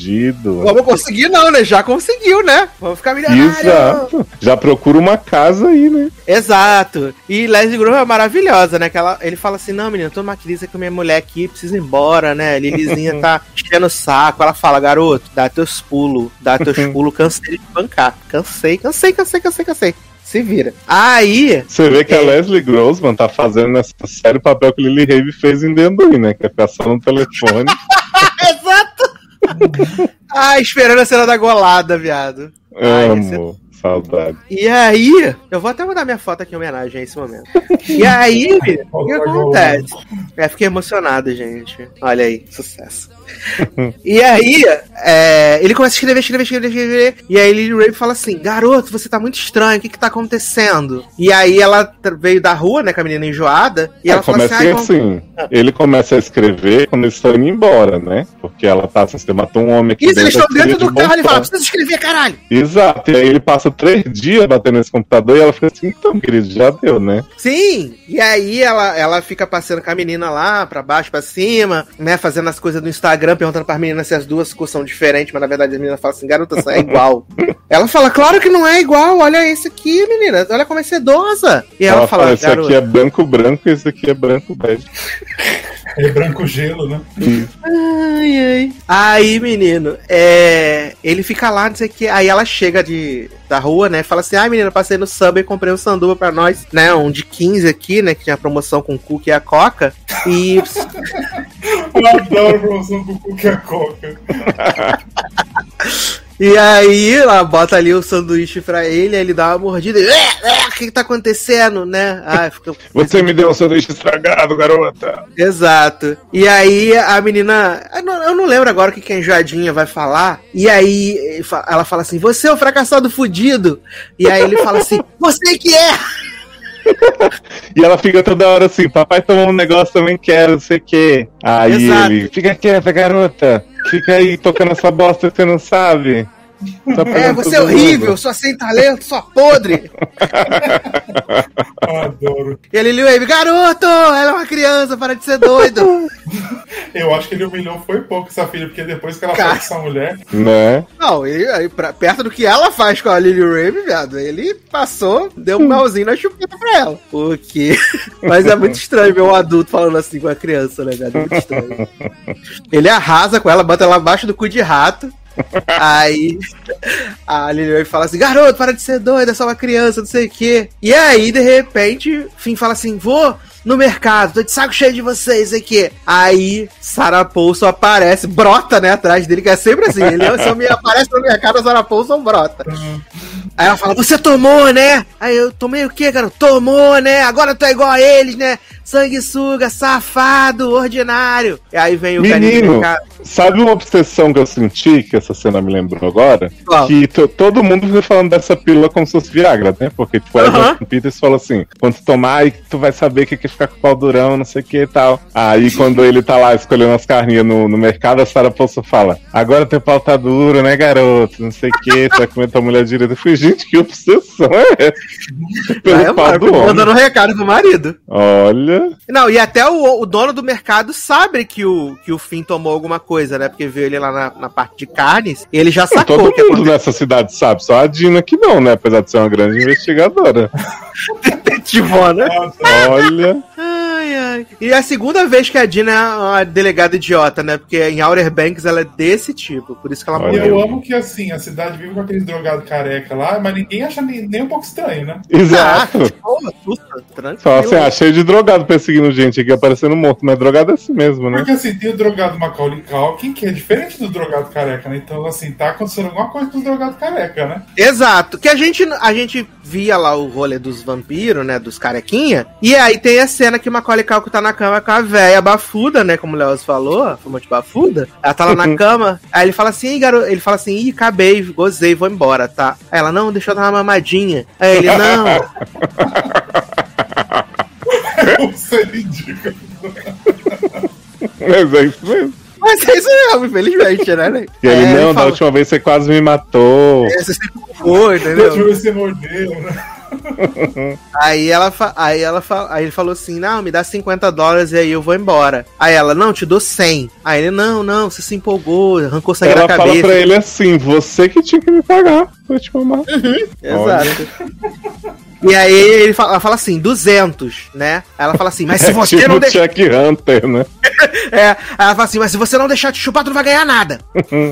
Vamos conseguir não, né? Já conseguiu, né? Vamos ficar milionário. Exato. Já procura uma casa aí, né? Exato. E Leslie Groove é maravilhosa, né? Que ela, ele fala assim: Não, menina, tô numa crise com minha mulher aqui, precisa ir embora, né? Lilizinha tá enchendo o saco. Ela fala: Garoto, dá teus pulos, dá teus pulos, cansei de bancar. Cansei, cansei, cansei, cansei, cansei. Se vira. Aí, Você vê que a É. Leslie Grossman tá fazendo nessa série o papel que Lily Rave fez em Denduin, né? Que é só no telefone. Exato! ah, esperando a cena da golada, viado. Ai, Amo. Saudade. E aí, eu vou até mandar minha foto aqui em homenagem a esse momento. E aí, o que acontece? É, fiquei emocionado, gente. Olha aí, sucesso. E aí, é, ele começa a escrever, escrever, escrever, escrever. E aí, Lily Rape fala assim: Garoto, você tá muito estranho, o que que tá acontecendo? E aí, ela veio da rua, né, com a menina enjoada. E É, ela fala assim: começa "Ai, assim, vamos- ele começa a escrever quando eles estão indo embora, né? Porque ela tá assim, você matou um homem aqui Isso, eles estão dentro de do carro, ele fala. Precisa escrever, caralho. Exato, e aí ele passa três dias batendo nesse computador e ela fica assim, então, querido, já deu, né? Sim, e aí ela, ela fica passeando com a menina lá, pra baixo, pra cima, né, fazendo as coisas do Instagram, perguntando pra menina se as duas são diferentes, mas na verdade a menina fala assim, garota, é igual. ela fala, claro que não é igual, olha esse aqui, menina, olha como é sedosa. E ela, ela fala, esse aqui é branco branco e esse aqui é branco bege. É branco gelo, né? ai, ai. Aí, menino, é, ele fica lá, não sei o que, aí ela chega de, da rua, né, fala assim, ai, menina, passei no Subway, comprei um sanduba pra nós, né, um de 15 aqui, né, que tinha promoção com o cookie e a coca, e Eu adoro a promoção com cookie e a coca. E aí, ela bota ali o sanduíche pra ele, aí ele dá uma mordida e. "É, é, O que, que tá acontecendo, né? Ah, fica. Você me deu um sanduíche estragado, garota. Exato. E aí a menina. Eu não, lembro agora o que, que a enjoadinha vai falar. E aí ela fala assim: Você é o fracassado fudido. E aí ele fala assim: Você que é! E ela fica toda hora assim, papai tomou um negócio, também quero, não sei o quê. Aí Exato. ele, fica quieta, garota. Fica aí tocando essa bosta que você não sabe. Tá É, você é horrível, mundo. sua sem talento, sua podre. Adoro. E ele Wave, garoto, ela é uma criança, para de ser doido. Eu acho que ele humilhou foi pouco essa filha, porque depois que ela Cara. faz essa mulher, Né? Não, ele, aí, pra- perto do que ela faz com a Lily Rave, viado, ele passou, deu um melzinho na chupeta pra ela. O quê? Mas é muito estranho ver um adulto falando assim com a criança, né, viado? É muito estranho. Ele arrasa com ela, bota ela abaixo do cu de rato. Aí a Lily fala assim: garoto, para de ser doida, é só uma criança, não sei o quê. E aí, de repente, Finn fala assim: vou no mercado, tô de saco cheio de vocês aqui. Aí, Sarah Paulson aparece, brota, né, atrás dele, que é sempre assim. Ele só me aparece no mercado, a Sarah Paulson brota. Aí ela fala, você tomou, né? Aí eu tomei o quê, cara? Tomou, né? Agora tu é igual a eles, né? Sanguessuga, safado, ordinário. E aí vem o Menino, sabe uma obsessão que eu senti, que essa cena me lembrou agora? Qual? Que to- todo mundo fica falando dessa pílula como se fosse Viagra, né? Porque, tipo, Aham. o Evan Peters fala assim: quando tu tomar, aí tu vai saber o que é ficar com o pau durão, não sei o que e tal. Aí, quando ele tá lá escolhendo as carninhas no, no mercado, a Sarah Paulson fala: agora teu pau tá duro, né, garoto? Não sei o que, tu vai comer tua mulher direita. Eu falei, gente, que obsessão é essa? Pelo é pau do homem. mandando um recado pro marido. Olha. Não, e até o, o dono do mercado sabe que o, que o Finn tomou alguma coisa, né? Porque viu ele lá na, na parte de carnes, ele já sacou Todo o que mundo nessa cidade sabe, só a Dina que não, né? Apesar de ser uma grande investigadora. Tivona. Olha. Ai, ai. E é a segunda vez que a Dina é uma delegada idiota, né? Porque em Outer Banks ela é desse tipo, por isso que ela E Olha. morreu. eu amo que, assim, a cidade vive com aqueles drogados careca lá, mas ninguém acha nem, nem um pouco estranho, né? Exato. Ah, porra, tranquilo. Só assim, ah, cheio de drogado perseguindo gente aqui, aparecendo morto, mas drogado é assim mesmo, né? Porque, assim, tem o drogado Macaulay Culkin, que é diferente do drogado careca, né? Então, assim, tá acontecendo alguma coisa com os drogados careca, né? Exato. Que a gente, a gente via lá o rolê dos vampiros, né? Dos carequinha. E aí tem a cena que o Macaulay Culkin tá na cama com a véia bafuda, né? Como o Leoz falou, a fumante bafuda. Ela tá lá na cama. Aí ele fala assim, "Ih, garoto. Ele fala assim, ih, acabei, gozei, vou embora, tá? Aí ela, não, deixa eu dar uma mamadinha. Aí ele, não. Isso é ridículo. Mas é isso mesmo. Mas é isso mesmo, infelizmente, né? né? E ele, É, não, da fala, última vez você quase me matou. "É, Você sempre foi, Deixa eu entendeu? ver se você mordeu, né? Aí ela, fa- aí ela fa- aí ele falou assim: "Não, me dá 50 dólares e aí eu vou embora". Aí ela: "Não, te dou 100". Aí ele: "Não, não, você se empolgou, arrancou sangue Ela fala cabeça". pra ele assim: você que tinha que me pagar pra te mamar. Exato. E aí ele fala, ela fala assim, 200, né? Ela fala assim, mas se É você tipo não deixar... Jack Hunter, né? É, aí ela fala assim, mas se você não deixar te chupar, tu não vai ganhar nada.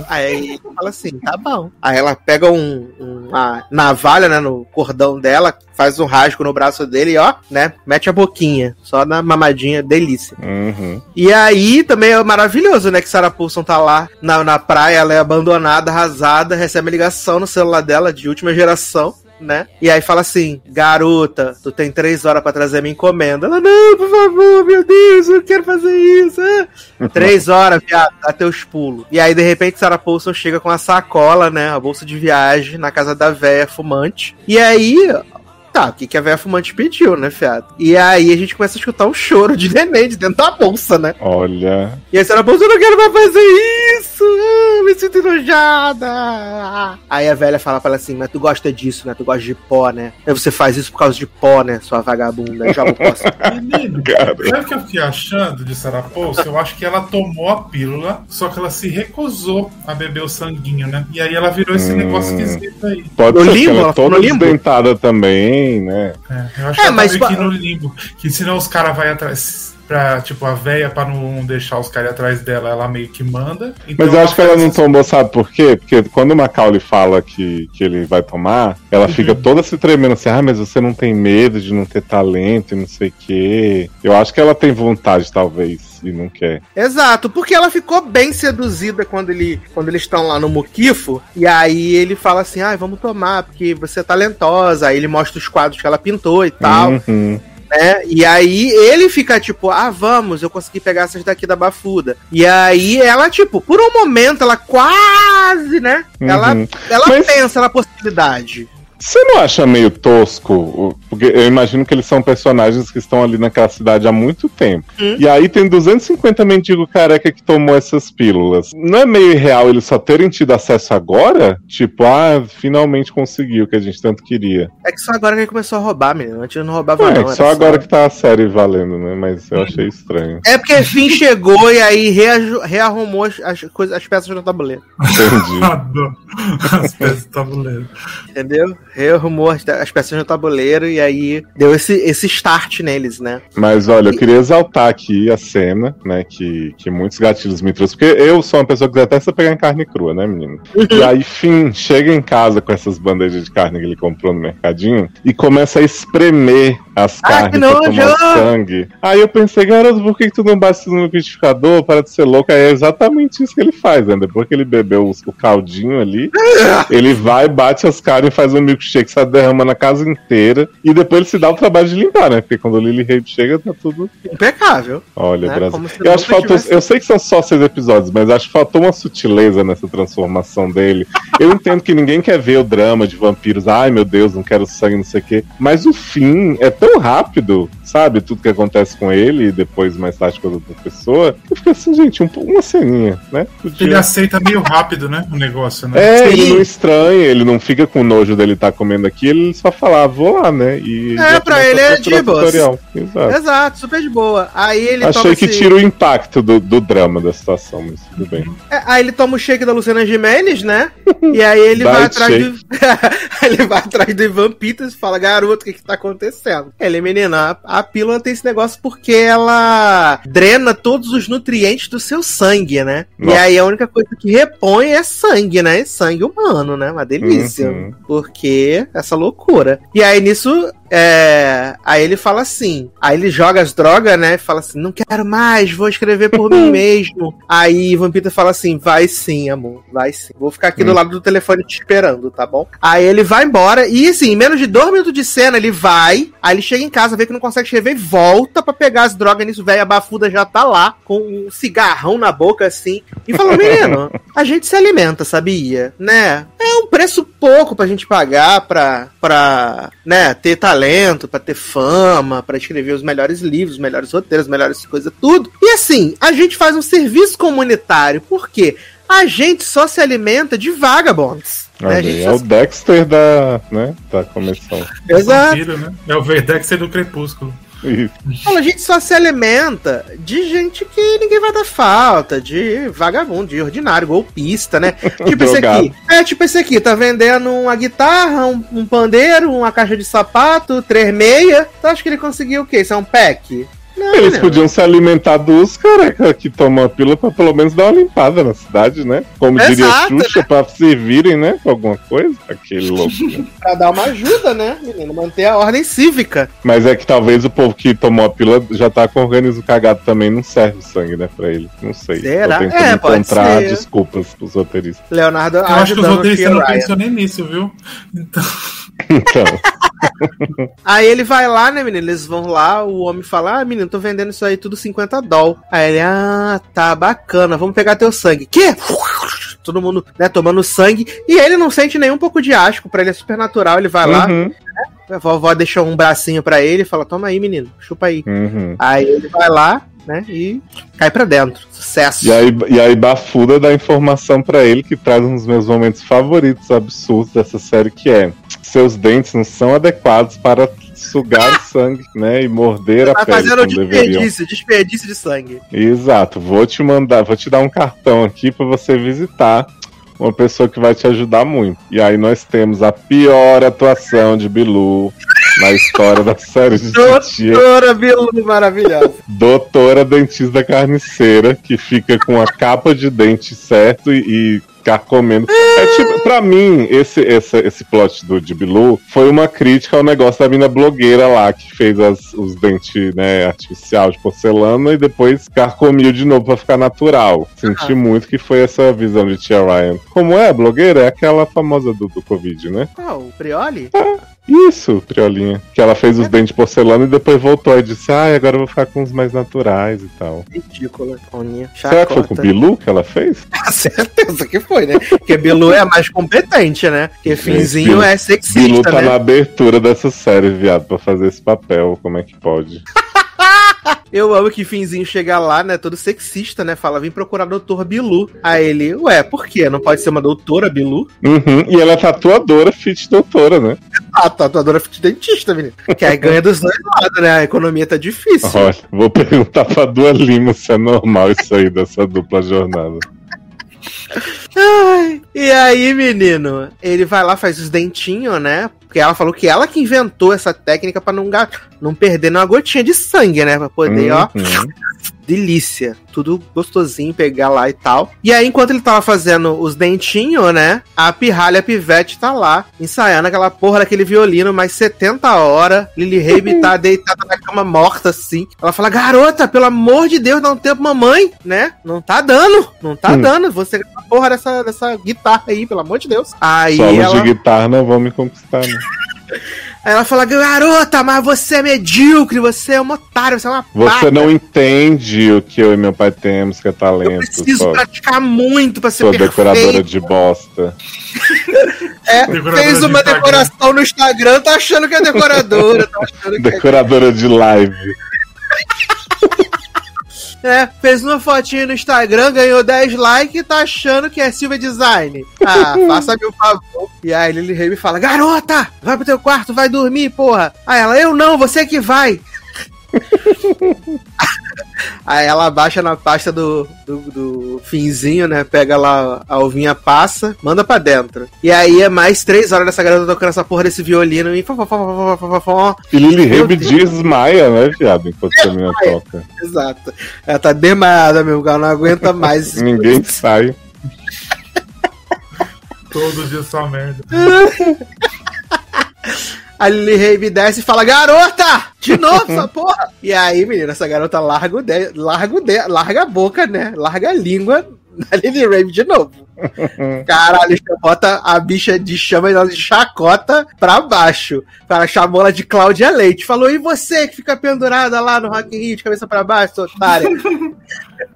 aí ele fala assim, tá bom. Aí ela pega um, uma navalha, né, no cordão dela, faz um rasgo no braço dele e ó, né, mete a boquinha. Só na mamadinha, delícia. Uhum. E aí também é maravilhoso, né? Que Sarah Paulson tá lá na, na praia, ela é abandonada, arrasada, recebe a ligação no celular dela de última geração. Né? E aí fala assim, garota, tu tem três horas pra trazer minha encomenda. Ela, não, por favor, meu Deus, eu quero fazer isso. ah." três horas, viado, dá teus pulos. E aí, de repente, Sarah Paulson chega com a sacola, né? A bolsa de viagem na casa da véia fumante. E aí, tá, o que, que a véia fumante pediu, né, fiado? E aí a gente começa a escutar um choro de neném de dentro da bolsa, né? Olha. E aí Sarah Paulson, eu não quero mais fazer isso! me sinto enojada! Aí a velha fala pra ela assim, mas tu gosta disso, né? Tu gosta de pó, né? Aí você faz isso por causa de pó, né, sua vagabunda? Joga o pó assim. Menino, Cara. sabe o que eu fiquei achando de Sarah Paulson? Eu acho que ela tomou a pílula, só que ela se recusou a beber o sanguinho, né? E aí ela virou esse Hum. negócio esquisito aí. Pode No ser limbo? ela toda desdentada também, né? É, eu acho É, que ela mas que no limbo. Que senão os caras vão atrás. Pra, tipo, a véia, pra não deixar os caras atrás dela, ela meio que manda. Então Mas eu acho que ela não tomou, sabe por quê? Porque quando o Macaulay fala que, que ele vai tomar, ela fica toda se tremendo assim, ah, mas você não tem medo de não ter talento e não sei o quê. Eu acho que ela tem vontade, talvez, e não quer. Exato, porque ela ficou bem seduzida quando, ele, quando eles estão lá no Muquifo. E aí ele fala assim: ai, vamos tomar, porque você é talentosa. Aí ele mostra os quadros que ela pintou e tal. Uhum. Né? E aí ele fica tipo, ah, vamos, eu consegui pegar essas daqui da bafuda. E aí ela, tipo, por um momento, ela quase, né? Ela, Uhum. ela Mas- pensa na possibilidade. Você não acha meio tosco? Porque eu imagino que eles são personagens que estão ali naquela cidade há muito tempo. Hum. E aí tem 250 mendigo careca que tomou essas pílulas. Não é meio irreal eles só terem tido acesso agora? Tipo, ah, finalmente conseguiu o que a gente tanto queria. É que só agora que ele começou a roubar, menino. Antes não roubava, É, não. que era só agora que tá a série valendo, né? Mas eu achei estranho. É porque Finn chegou e aí rearrumou as, as, coisas, as peças no tabuleiro. Entendi. As peças do tabuleiro. Entendeu? Rearrumou as, as peças no tabuleiro e aí deu esse, esse start neles, né? Mas olha, eu queria exaltar aqui a cena, né? Que, que muitos gatilhos me trouxe. Porque eu sou uma pessoa que detesta pegar em carne crua, né, menino? E aí, Finn chega em casa com essas bandejas de carne que ele comprou no mercadinho e começa a espremer as Ah, carnes que pra tomar sangue. Aí eu pensei, garoto, por que que tu não bate isso no liquidificador? Para de ser louco. Aí é exatamente isso que ele faz, né? Depois que ele bebeu o caldinho ali, ele vai, bate as carnes e faz um milkshake, sai derramando a casa inteira. E depois ele se dá o trabalho de limpar, né? Porque quando o Lily Rabe chega, tá tudo. Impecável. Olha, Né? Brasil. Eu acho faltou. tivesse- Eu sei que são só seis episódios, mas acho que faltou uma sutileza nessa transformação dele. Eu entendo que ninguém quer ver o drama de vampiros. Ai, meu Deus, não quero sangue, não sei o quê. Mas o fim é tão rápido, sabe? Tudo que acontece com ele e depois mais tarde com a outra pessoa. Eu fiquei assim, gente, um- uma ceninha, né? Podia- Ele aceita meio rápido, né? O negócio, né? É, Sim. ele não estranha, ele não fica com nojo dele estar comendo aquilo, ele só fala, ah, vou lá, né? E É, pra ele é de tutorial. Exato. Exato, super de boa. Aí ele Achei que esse- tira o impacto do, do drama da situação, mas tudo bem. É, aí ele toma o shake da Luciana Gimenez, né? E aí ele vai atrás do. ele vai atrás do Ivan Peters e fala, garoto, o que que tá acontecendo? Ele, menina, a, a pílula tem esse negócio porque ela drena todos os nutrientes do seu sangue, né? E Nossa. aí a única coisa que repõe é sangue, né? E sangue humano, né? Uma delícia. Uhum. Porque essa loucura. E aí nisso, é... aí ele fala assim. Aí ele joga as drogas, né? Fala assim: não quero mais, vou escrever por mim mesmo. Aí Peter fala assim: vai sim, amor, vai sim. Vou ficar aqui do Hum. lado do telefone te esperando, tá bom? Aí ele vai embora e assim, em menos de dois minutos de cena, ele vai. Aí ele chega em casa, vê que não consegue escrever e volta pra pegar as drogas nisso. Velho, a bafuda já tá lá, com um cigarrão na boca assim. E falou: menino, a gente se alimenta, sabia? Né? É um preço pouco pra gente pagar pra, pra né, ter talento, pra ter fama, pra escrever os melhores livros, os melhores roteiros, as melhores coisas, tudo. E assim, a gente faz um serviço comunitário. Por quê? A gente só se alimenta de vagabonds. Né? É o Dexter da, né, da comissão. Exato. Vampiro, né? É o Verdex do Crepúsculo. Fala, A gente só se alimenta de gente que ninguém vai dar falta, de vagabundo, de ordinário, golpista, né? Tipo esse aqui. É, tipo esse aqui, tá vendendo uma guitarra, um, um pandeiro, uma caixa de sapato, três meia. Tu acha que ele conseguiu o quê? Isso é um pack? Não, Eles não. podiam se alimentar dos careca que tomam a pílula pra pelo menos dar uma limpada na cidade, né? Como diria Exato, Xuxa, pra servirem, né? Com alguma coisa. Aquele louco. né? Pra dar uma ajuda, né, menino? Manter a ordem cívica. Mas é que talvez o povo que tomou a pílula já tá com o organismo cagado também, não serve o sangue, né, pra ele. Não sei. Será? Tô tentando É, pode encontrar ser. desculpas pros roteiristas. Leonardo Eu acho que os roteiristas não pensam nem nisso, viu? Então, Então, Aí ele vai lá, né, menino? Eles vão lá, o homem fala: Ah, menino, tô vendendo isso aí tudo 50 doll. Aí ele, ah, tá bacana, vamos pegar teu sangue. Que? Todo mundo, né, tomando sangue. E ele não sente nenhum pouco de asco, pra ele é super natural. Ele vai lá, uhum, a vovó deixa um bracinho pra ele e fala: Toma aí, menino, chupa aí. uhum. Aí ele vai lá, né, e cai pra dentro. Sucesso. E aí, e aí Bafuda dá informação pra ele que traz um dos meus momentos favoritos absurdos dessa série, que é seus dentes não são adequados para sugar o sangue, né? E morder a Tá pele fazendo como deveriam. desperdício, desperdício de sangue. Exato, vou te mandar, vou te dar um cartão aqui pra você visitar uma pessoa que vai te ajudar muito. E aí nós temos a pior atuação de Bilu na história da série de Titia. Doutora Bilu, maravilhosa. Doutora dentista carniceira, que fica com a capa de dente certo e, e carcomendo. É tipo, pra mim, esse, esse, esse plot do de Bilu foi uma crítica ao negócio da mina blogueira lá, que fez as- os dentes, né, artificial de porcelana e depois carcomiu de novo pra ficar natural. Senti Ah. muito que foi essa visão de Tia Ryan. Como é, blogueira? É aquela famosa do, do Covid, né? Qual? o Prioli? Isso, Triolinha. Que ela fez os dentes de porcelana e depois voltou e disse: Ai, agora eu vou ficar com os mais naturais e tal. Ridícula, Toninha. Será que foi com o Bilu que ela fez? Com certeza que foi, né? Porque Bilu é a mais competente, né? Porque Finzinho Bilu- é Bilu sexista, tá né? na abertura dessa série, viado, pra fazer esse papel. Como é que pode? Eu amo que Finzinho chega lá, né? Todo sexista, né? Fala, vim procurar doutor Bilu. Aí ele, ué, por quê? Não pode ser uma doutora Bilu? Uhum, E ela é tatuadora, fit doutora, né? Ah, tatuadora fit dentista, menino. Que aí ganha dos dois lados, né? A economia tá difícil. Olha, vou perguntar pra Dua Lima se é normal isso aí dessa dupla jornada. Ai, e aí, menino, ele vai lá, faz os dentinhos, né? Porque ela falou que ela que inventou essa técnica pra não, não perder uma gotinha de sangue, né? Pra poder, ó, Uhum. Delícia. Tudo gostosinho, pegar lá e tal. E aí, enquanto ele tava fazendo os dentinhos, né? A pirralha pivete tá lá, ensaiando aquela porra daquele violino, mais 70 horas. Lily Rabe tá deitada na cama morta, assim. Ela fala, garota, pelo amor de Deus, dá um tempo, mamãe, né? Não tá dando, não tá Hum. dando. Você a porra dessa, dessa guitarra aí, pelo amor de Deus. Aí Solos ela... de guitarra não vão me conquistar, né? Aí ela fala, garota, mas você é medíocre, você é uma otária, você é uma Você pata. não entende o que eu e meu pai temos, que é Eu talento. preciso Sua, praticar muito pra ser sua perfeito. decoradora de bosta. É, fez de uma Instagram. decoração no Instagram, tá achando que é decoradora, tá achando que Decoradora de live. é, é, fez uma fotinha no Instagram, ganhou 10 likes e tá achando que é Silva Design. Ah, faça-me um favor. E aí Lily Rabe fala, garota, vai pro teu quarto, vai dormir, porra. Aí ela, eu não, você que vai. Aí ela abaixa na pasta do, do, do finzinho, né? Pega lá a ovinha passa, manda pra dentro. E aí é mais três horas dessa garota tocando essa porra desse violino e. E Lily Meu Deus. desmaia, né, viado? Enquanto a menina toca. Exato. Ela tá desmaiada mesmo, que ela não aguenta mais. Ninguém sai. Todo dia essa merda. A Lily Rabe desce e fala, garota! De novo essa porra! E aí, menina, essa garota larga o de... larga, o de... larga a boca, né? Larga a língua na Lily Rabe de novo. Caralho, bota a bicha de chama e ela de chacota pra baixo. Ela chamou ela de Cláudia Leite. Falou, e você que fica pendurada lá no Rock in Rio de cabeça pra baixo, sua otária?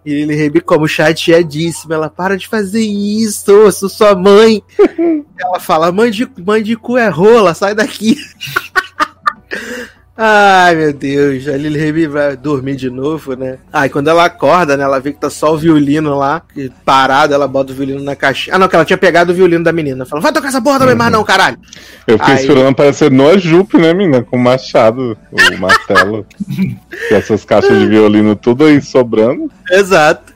E Lily Rabe, como chateadíssima, ela, para de fazer isso, eu sou sua mãe. ela fala, mãe de, mãe de cu é rola, sai daqui. Ai, meu Deus. A Lily Rabe vai dormir de novo, né? Aí quando ela acorda, né? Ela vê que tá só o violino lá, parado, ela bota o violino na caixinha. Ah, não, que ela tinha pegado o violino da menina. Falou, vai tocar essa porra também mais não, caralho. Eu fiquei Aí- esperando aparecer Noah Jupe, né, menina? Com o machado, o martelo. Com essas caixas de violino tudo aí sobrando. Exato.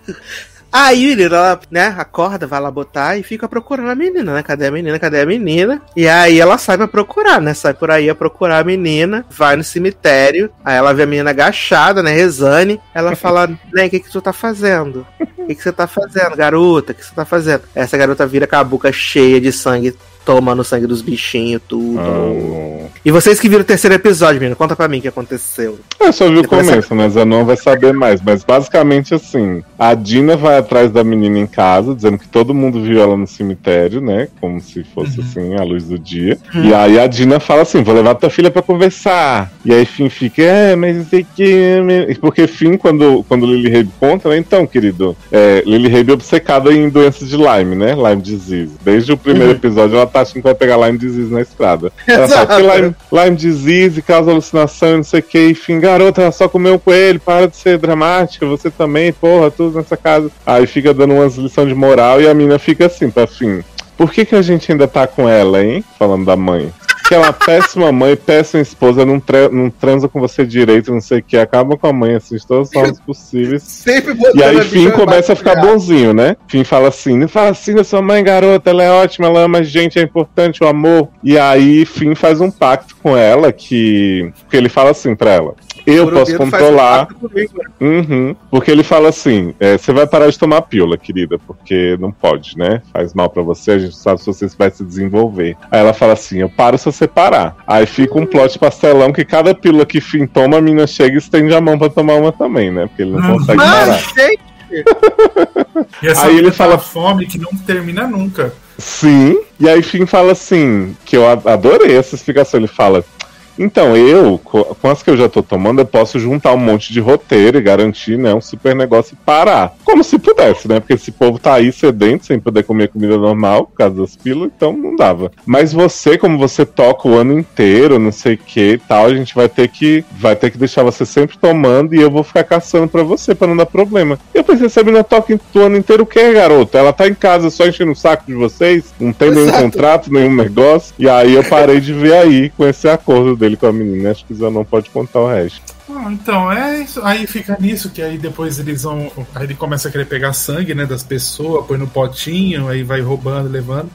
Aí, menina, ela, né, acorda, vai lá botar e fica procurando a menina, né? Cadê a menina? Cadê a menina? E aí ela sai pra procurar, né? Sai por aí a procurar a menina, vai no cemitério, aí ela vê a menina agachada, né? Rezane. Ela fala, né, o que que tu tá fazendo? O que que você tá fazendo, garota? O que você tá fazendo? Essa garota vira com a boca cheia de sangue, tomando o sangue dos bichinhos, tudo. Ah, E vocês que viram o terceiro episódio, menina, conta pra mim o que aconteceu. Eu só vi o começo, né? Zanon vai saber mais. Mas basicamente assim, a Dina vai atrás da menina em casa, dizendo que todo mundo viu ela no cemitério, né? Como se fosse assim, a luz do dia. E aí a Dina fala assim: vou levar tua filha pra conversar. E aí Finn fica, é, mas não sei que. Porque Finn, quando, quando Lily Rabe conta, né? Então, querido, é, Lily Rabe é obcecada em doenças de Lyme, né? Lyme disease. Desde o primeiro Uhum. episódio, ela tá achando que vai pegar Lyme disease na estrada. Ela fala que. Lyme, Lyme disease causa alucinação e não sei o que. Enfim, garota, ela só comeu um coelho, para de ser dramática, você também, porra, tudo nessa casa. Aí fica dando umas lições de moral e a mina fica assim, pra fim. Por que, que a gente ainda tá com ela, hein? Falando da mãe. Que é uma péssima mãe, péssima esposa, não, tra- não transa com você direito, não sei o que, acaba com a mãe, assim, de todas as formas possíveis. Sempre E aí Finn bicha começa a ficar bonzinho, né? Finn fala assim, não fala assim da sua mãe, garota, ela é ótima, ela ama a gente, é importante o amor. E aí Finn faz um pacto com ela que, que ele fala assim pra ela. Eu posso um controlar. né? Uhum. Porque ele fala assim: é, você vai parar de tomar pílula, querida, porque não pode, né? Faz mal pra você, a gente sabe se você vai se desenvolver. Aí ela fala assim: eu paro se você parar. Aí fica um plot pastelão que cada pílula que Finn toma, a mina chega e estende a mão pra tomar uma também, né? Porque ele não consegue Ai, parar. gente, E essa Aí ele vida fala- fome que não termina nunca. Sim, e aí Finn fala assim, que eu adorei essa explicação. Ele fala: Então, eu, co- com as que eu já tô tomando, eu posso juntar um monte de roteiro e garantir, né, um super negócio e parar. Como se pudesse, né? Porque esse povo tá aí sedento, sem poder comer comida normal, por causa das pílulas, então não dava. Mas você, como você toca o ano inteiro, não sei o que e tal, a gente vai ter que vai ter que deixar você sempre tomando e eu vou ficar caçando pra você, pra não dar problema. Eu pensei, essa menina toca o ano inteiro o quê, garoto? Ela tá em casa só enchendo o saco de vocês, não tem nenhum Exato. contrato, nenhum negócio. E aí eu parei de ver aí com esse acordo dele com a menina. Acho que o Zé não pode contar o resto. Ah, então, é isso. Aí fica nisso, que aí depois eles vão. Aí ele começa a querer pegar sangue, né, das pessoas, põe no potinho, aí vai roubando, levando.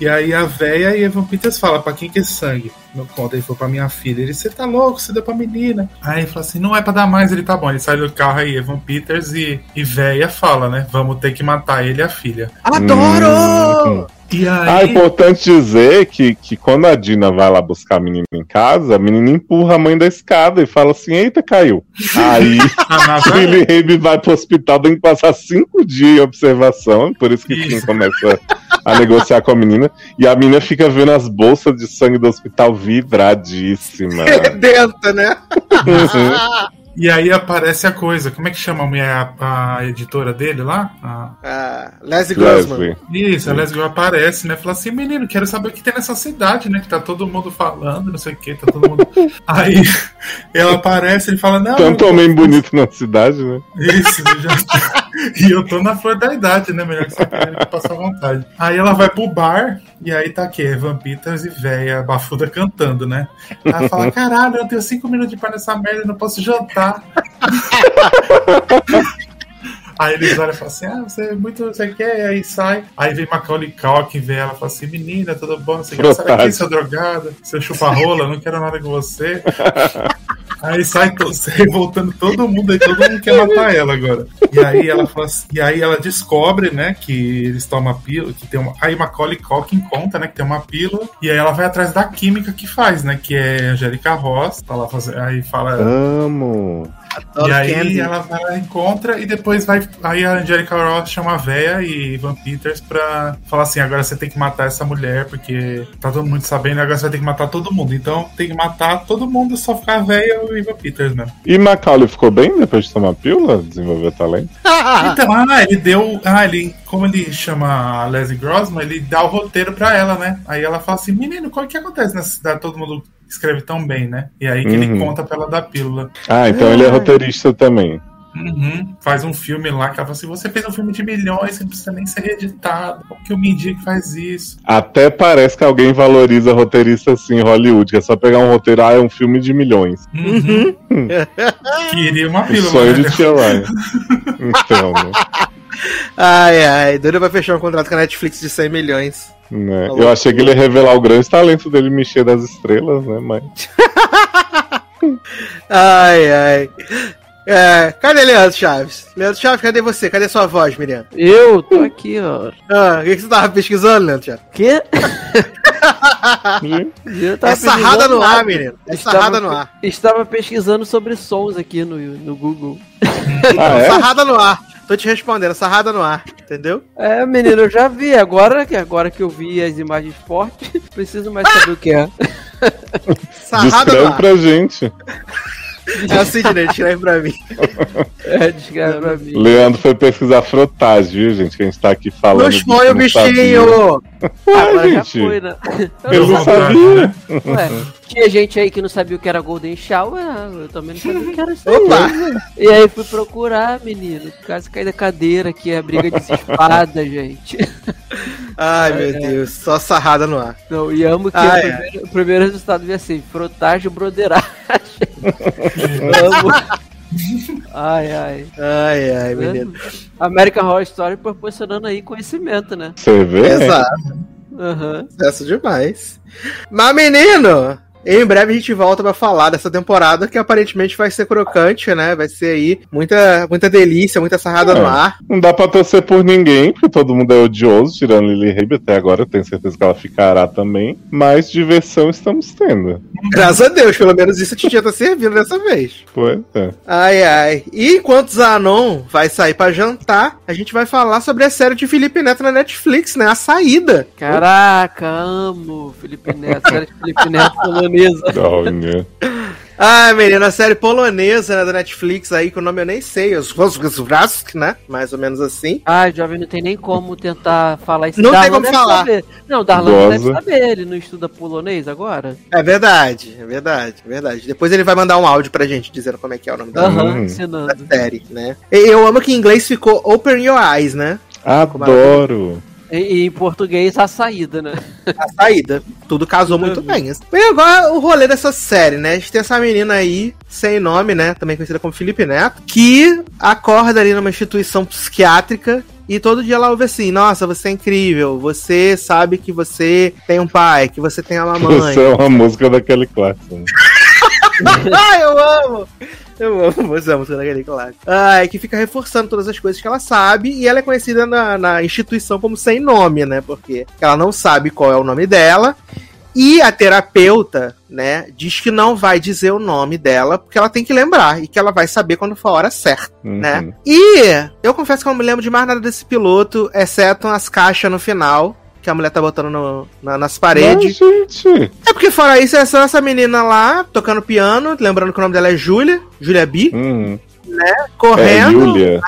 E aí a véia e Evan Peters fala, pra quem que é sangue? Não conta, ele falou pra minha filha. Ele, você tá louco, você deu pra menina. Aí ele fala assim, não é pra dar mais, ele tá bom. Ele sai do carro aí, Evan Peters e, e véia fala, né? Vamos ter que matar ele e a filha. Adoro! E aí. Ah, é importante dizer que, que quando a Dina vai lá buscar a menina em casa, a menina empurra a mãe da escada e fala assim: Eita, caiu. Aí a Nazaré- Billy Rabe vai pro hospital, tem que passar cinco dias em observação, por isso que Isso. Kim começa a negociar com a menina. E a menina fica vendo as bolsas de sangue do hospital vibradíssima. Redenta, né? Uhum. E aí aparece a coisa. Como é que chama a mulher, a, a editora dele lá? A- Ah, Leslie Grossman. Isso, a Leslie aparece, né? Fala assim, menino, quero saber o que tem nessa cidade, né? Que tá todo mundo falando, não sei o que, tá todo mundo. aí ela aparece, ele fala, não. Tanto homem bonito na cidade, né? Isso, eu já... E eu tô na flor da idade, né? Melhor que você que passar vontade. Aí ela vai pro bar, e aí tá aqui, Evan Peters e véia bafuda cantando, né? Ela fala, caralho, eu tenho cinco minutos de paz nessa merda, não posso jantar. Aí eles olham e falam assim: Ah, você é muito, você quer? Aí sai. Aí vem Macaulay Culkin, vê ela e fala assim: Menina, tudo bom? Você quer sair daqui, seu drogado? Seu chupa-rola, não quero nada com você. Aí sai sai voltando todo mundo aí, todo mundo quer matar ela agora. E aí ela fala assim- e aí ela descobre, né, que eles tomam pílula, que tem uma. Aí Macaulay Culkin conta, né, que tem uma pílula, e aí ela vai atrás da química que faz, né, que é Angélica Ross, tá lá fazendo, aí fala. Amo. Adoro E aí Candy. ela vai lá, encontra e depois vai. Aí a Angelica Ross chama a véia e Van Peters pra falar assim: agora você tem que matar essa mulher, porque tá todo mundo sabendo, agora você vai ter que matar todo mundo. Então tem que matar todo mundo, só ficar a véia e o Ivan Peters mesmo. E Macaulay ficou bem depois de tomar pílula? Desenvolver talento? Então, ah, ele deu. Ah, ele. Como ele chama a Leslie Grossman, ele dá o roteiro pra ela, né? Aí ela fala assim: menino, qual que acontece nessa cidade? Todo mundo escreve tão bem, né? E aí que ele Uhum. conta pra ela da pílula. Ah, então ele é roteirista também. Uhum. Faz um filme lá que ela fala assim: você fez um filme de milhões, você não precisa nem ser reeditado. Como que o Mindy faz isso? Até parece que alguém valoriza roteirista assim em Hollywood, que é só pegar um roteiro, ah, é um filme de milhões. Uhum. Queria uma O pílula, sonho né? de Tia Ryan. Então, né? Ai, ai. Doido vai fechar um contrato com a Netflix de 100 milhões. Né? Eu achei que ele ia revelar o grande talento dele mexer das estrelas, né? Mas. Ai, ai. É, cadê Leandro Chaves? Leandro Chaves, cadê você? Cadê sua voz, Miriam? Eu tô aqui, ó. Ah, o que, que você tava pesquisando, Leandro Chaves? Quê? É sarrada no ar, menino. É Estava sarrada no ar. Estava pesquisando sobre sons aqui no, no Google. Ah, é? Sarrada no ar. Tô te respondendo, sarrada no ar. Entendeu? É, menino, eu já vi. Agora que, agora que eu vi as imagens fortes, preciso mais saber o que é. Sarrada no Descreve ar. pra gente. É o Sidney, escreve pra mim. É, descreve pra mim. Leandro foi pesquisar frotagem, viu, gente? Que a gente tá aqui falando. Não expõe o bichinho! Agora já gente. foi, né? Deu não sabia. né? Ué, tinha gente aí que não sabia o que era Golden Shower, eu também não sabia o que era isso. Opa! E aí fui procurar, menino. Quase caí da cadeira aqui, a briga de espada, gente. Ai, meu Deus, só sarrada no ar. Não, e amo que Ah, o, é. primeiro, o primeiro resultado veio assim, frotagem broderagem. amo. Ai, ai. Ai, ai, menino. American Horror Story proporcionando aí conhecimento, né? Você vê? Exato, Aham. sucesso demais. Mas, menino, em breve a gente volta pra falar dessa temporada que aparentemente vai ser crocante, né? Vai ser aí muita, muita delícia, muita sarrada É. no ar. Não dá pra torcer por ninguém, porque todo mundo é odioso, tirando Lily Rabe até agora. Eu tenho certeza que ela ficará também. Mas diversão estamos tendo. Graças a Deus, pelo menos isso a Titia tá servindo dessa vez. Pois é. Ai, ai. E enquanto Zanon vai sair pra jantar, a gente vai falar sobre a série de Felipe Neto na Netflix, né? A saída. Caraca, amo Felipe Neto, série de Felipe Neto polonesa. Olha. Ah, menina, a série polonesa né, da Netflix aí, que o nome eu nem sei, os Vrask, né? Mais ou menos assim. Ah, jovem, não tem nem como tentar falar isso. Não tem Darlan como deve falar. saber. Não, Darlan não deve Goza. saber, ele não estuda polonês agora? É verdade, é verdade, é verdade. Depois ele vai mandar um áudio pra gente dizendo como é que é o nome da, Hum. ensinando. da série, né? Eu amo que em inglês ficou Open Your Eyes, né? Adoro. E, em português, a saída, né? A saída. Tudo casou muito bem. E agora o rolê dessa série, né? A gente tem essa menina aí, sem nome, né? Também conhecida como Felipe Neto, que acorda ali numa instituição psiquiátrica e todo dia ela ouve assim: Nossa, você é incrível. Você sabe que você tem um pai, que você tem uma mamãe. Isso é uma música daquele clássico. Ai, eu amo! Eu amo essa música daquele clássico. Ai, que fica reforçando todas as coisas que ela sabe. E ela é conhecida na, na instituição como sem nome, né? Porque ela não sabe qual é o nome dela. E a terapeuta, né, diz que não vai dizer o nome dela, porque ela tem que lembrar e que ela vai saber quando for a hora certa, Uhum. né? E eu confesso que eu não me lembro de mais nada desse piloto, exceto as caixas no final, que a mulher tá botando no- na- nas paredes. Mas, gente. É porque fora isso, é só essa menina lá, tocando piano, lembrando que o nome dela é Júlia, Júlia B, Uhum. É, correndo. Yulia.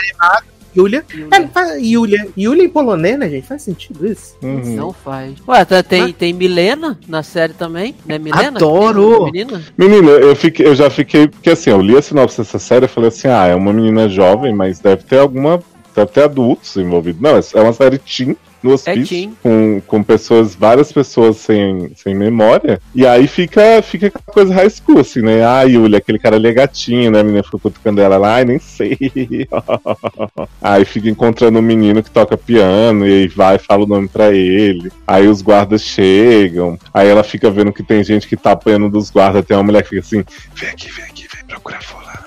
Júlia. É, faz- Yulia. Yulia em polonês, né, gente? Faz sentido isso? Uhum. Não faz. Ué, tá- tem, tem Milena na série também, né? Milena? Adoro! Menina? Menina, eu, fiquei, eu já fiquei. Porque assim, eu li a sinopse dessa série e falei assim: ah, é uma menina jovem, mas deve ter alguma. Deve ter adultos envolvidos. Não, é uma série teen no hospício. teen. Com, com pessoas, várias pessoas sem, sem memória. E aí fica, fica aquela coisa high school, assim, né? Ah, Yulia, aquele cara ali é gatinho, né? A menina ficou cutucando ela lá, ai, nem sei. aí fica encontrando um menino que toca piano e aí vai e fala o nome pra ele. Aí os guardas chegam. Aí ela fica vendo que tem gente que tá apanhando dos guardas. Tem uma mulher que fica assim: vem aqui, vem aqui, vem procurar fulano.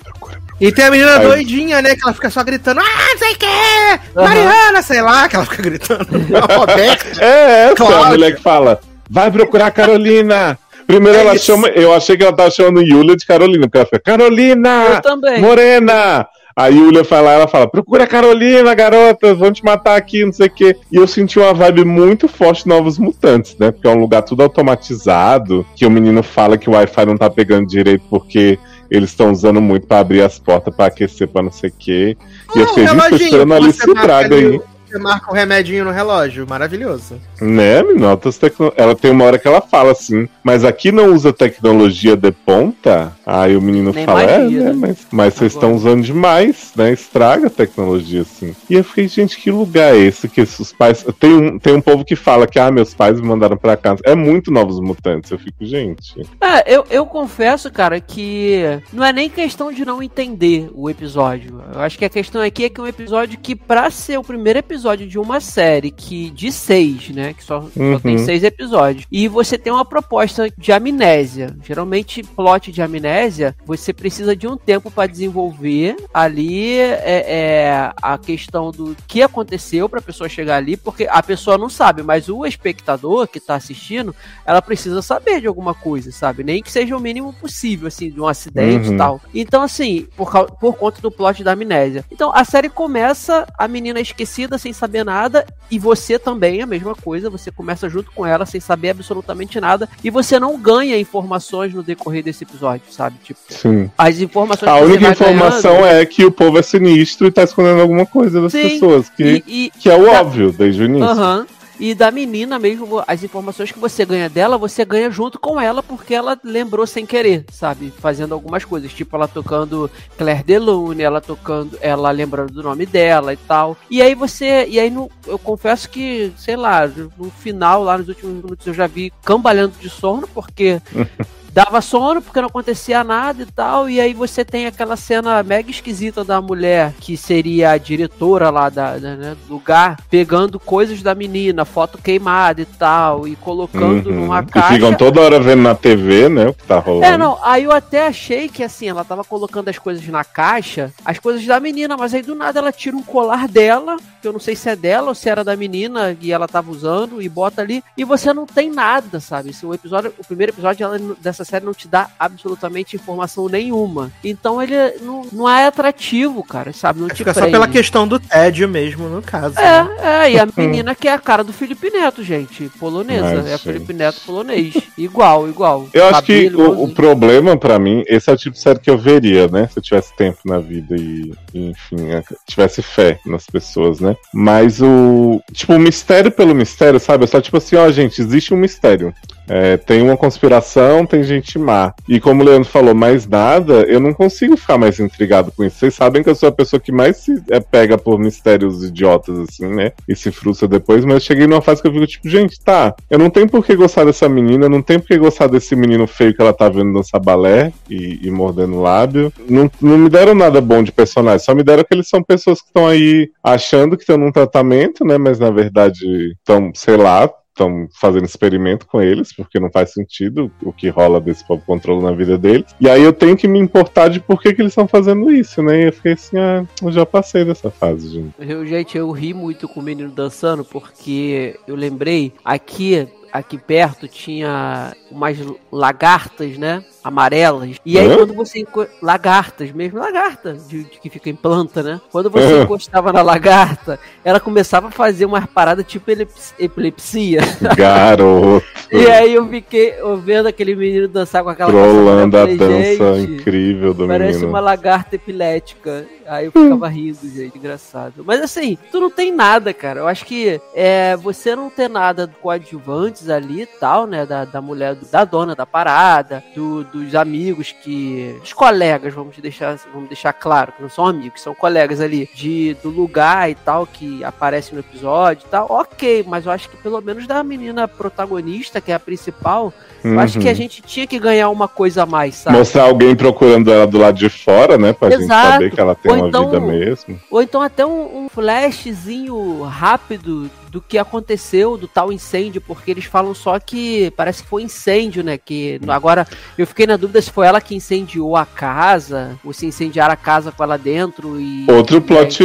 E tem a menina Aí- doidinha, né? Que ela fica só gritando, ah, não sei o que! Mariana, sei lá, que ela fica gritando. A Roberta. É essa Cláudia. a mulher que fala: vai procurar a Carolina. Primeiro É ela isso. chama. Eu achei que ela tava chamando Yulia de Carolina, porque ela fica: Carolina! Eu também. Morena! A Yulia vai lá, ela fala, procura a Carolina, garotas, vão te matar aqui, não sei o quê. E eu senti uma vibe muito forte de Novos Mutantes, né? Porque é um lugar tudo automatizado, que o menino fala que o Wi-Fi não tá pegando direito porque eles estão usando muito pra abrir as portas pra aquecer pra não sei o quê. E eu Um fiquei reloginho, esperando ali você se marca traga ali aí. Você marca um remedinho no relógio, maravilhoso. Né, menina? Tecno... Ela tem uma hora que ela fala assim, mas aqui não usa tecnologia de ponta? Aí o menino Nem fala, é, magia, né? né? Mas, mas vocês estão usando demais, né? Estraga a tecnologia, assim. E eu fiquei, gente, que lugar é esse que os pais. Tem um, tem um povo que fala que, ah, meus pais me mandaram pra casa. É muito novos mutantes. Eu fico, gente. É, eu, eu confesso, cara, que não é nem questão de não entender o episódio. Eu acho que a questão aqui é que é um episódio que, pra ser o primeiro episódio de uma série que de seis, né? Que só, só Uhum. tem seis episódios. E você tem uma proposta de amnésia. Geralmente, plot de amnésia, você precisa de um tempo pra desenvolver ali é, é, a questão do que aconteceu pra pessoa chegar ali, porque a pessoa não sabe, mas o espectador que tá assistindo ela precisa saber de alguma coisa, sabe? Nem que seja o mínimo possível, assim, de um acidente Uhum. e tal. Então, assim, por, por conta do plot da amnésia. Então, a série começa a menina esquecida, sem saber nada, e você também, a mesma coisa, você começa junto com ela, sem saber absolutamente nada, e você não ganha informações no decorrer desse episódio, sabe? Tipo, Sim. as informações A única informação ganhando- é que o povo é sinistro e tá escondendo alguma coisa das Sim, pessoas. Que, E, e, que é o da- óbvio desde o início. Aham. E da menina mesmo, as informações que você ganha dela, você ganha junto com ela, porque ela lembrou sem querer, sabe? Fazendo algumas coisas, tipo ela tocando Claire Delune, ela tocando, ela lembrando do nome dela e tal. E aí você, e aí no, eu confesso que, sei lá, no final, lá nos últimos minutos eu já vi cambalhando de sono, porque dava sono porque não acontecia nada e tal, e aí você tem aquela cena mega esquisita da mulher, que seria a diretora lá da, da- né, do lugar, pegando coisas da menina, foto queimada e tal, e colocando Uhum. numa Que caixa. ficam toda hora vendo na TV, né? O que tá rolando. É, não, aí eu até achei que assim, ela tava colocando as coisas na caixa, as coisas da menina, mas aí do nada ela tira um colar dela, que eu não sei se é dela ou se era da menina e ela tava usando, e bota ali, e você não tem nada, sabe? Esse, o episódio, o primeiro episódio dessa série não te dá absolutamente informação nenhuma. Então ele não, não é atrativo, cara, sabe? Não te Fica só prende. pela questão do tédio mesmo, no caso. né? É, é, e a menina que é a cara do Felipe Neto, gente, polonesa. Ai, é gente. Felipe Neto polonês. Igual, igual. Eu acho que Cabelo, o, o igualzinho. problema pra mim, esse é o tipo de série que eu veria, né? Se eu tivesse tempo na vida e, e, enfim, é, tivesse fé nas pessoas, né? Mas o. Tipo, o mistério pelo mistério, sabe? É só tipo assim, ó, gente, existe um mistério. É, tem uma conspiração, tem gente má. E como o Leandro falou, mais nada, eu não consigo ficar mais intrigado com isso. Vocês sabem que eu sou a pessoa que mais se é, pega por mistérios idiotas, assim, né? E se frustra depois, mas eu cheguei numa fase que eu fico tipo, gente, tá, eu não tenho por que gostar dessa menina, não tenho por que gostar desse menino feio que ela tá vendo dançar balé e, e mordendo o lábio. Não, não me deram nada bom de personagem, só me deram que eles são pessoas que estão aí achando que estão num tratamento, né? Mas na verdade estão, sei lá, estão fazendo experimento com eles, porque não faz sentido o que rola desse povo controle na vida deles. E aí eu tenho que me importar de por que, que eles estão fazendo isso, né? E eu fiquei assim, ah, eu já passei dessa fase, gente. Eu, gente, eu ri muito com o menino dançando, porque eu lembrei aqui aqui perto tinha umas lagartas, né? Amarelas. E aí, Hã? quando você. Lagartas mesmo, lagarta, de, de, que fica em planta, né? Quando você encostava na lagarta, ela começava a fazer umas paradas tipo epilepsia. Garoto. e aí eu fiquei vendo aquele menino dançar com aquela Trolando a dança incrível do parece menino. Parece uma lagarta epilética. Aí eu ficava rindo, gente, engraçado. Mas assim, tu não tem nada, cara. Eu acho que é, você não ter nada coadjuvantes ali e tal, né? Da, da mulher, da dona da parada, do, dos amigos que. Os colegas, vamos deixar, vamos deixar claro, que não são amigos, são colegas ali, de, do lugar e tal, que aparece no episódio e tal. Ok, mas eu acho que pelo menos da menina protagonista, que é a principal, uhum. eu acho que a uhum. gente tinha que ganhar uma coisa a mais, sabe? Mostrar alguém procurando ela do lado de fora, né? Pra Exato. gente saber que ela tem uma então, vida mesmo. Ou então até um, um flashzinho rápido do que aconteceu do tal incêndio, porque eles falam só que parece que foi incêndio, né? Que agora eu fiquei na dúvida se foi ela que incendiou a casa, ou se incendiaram a casa com ela dentro e. Outro plot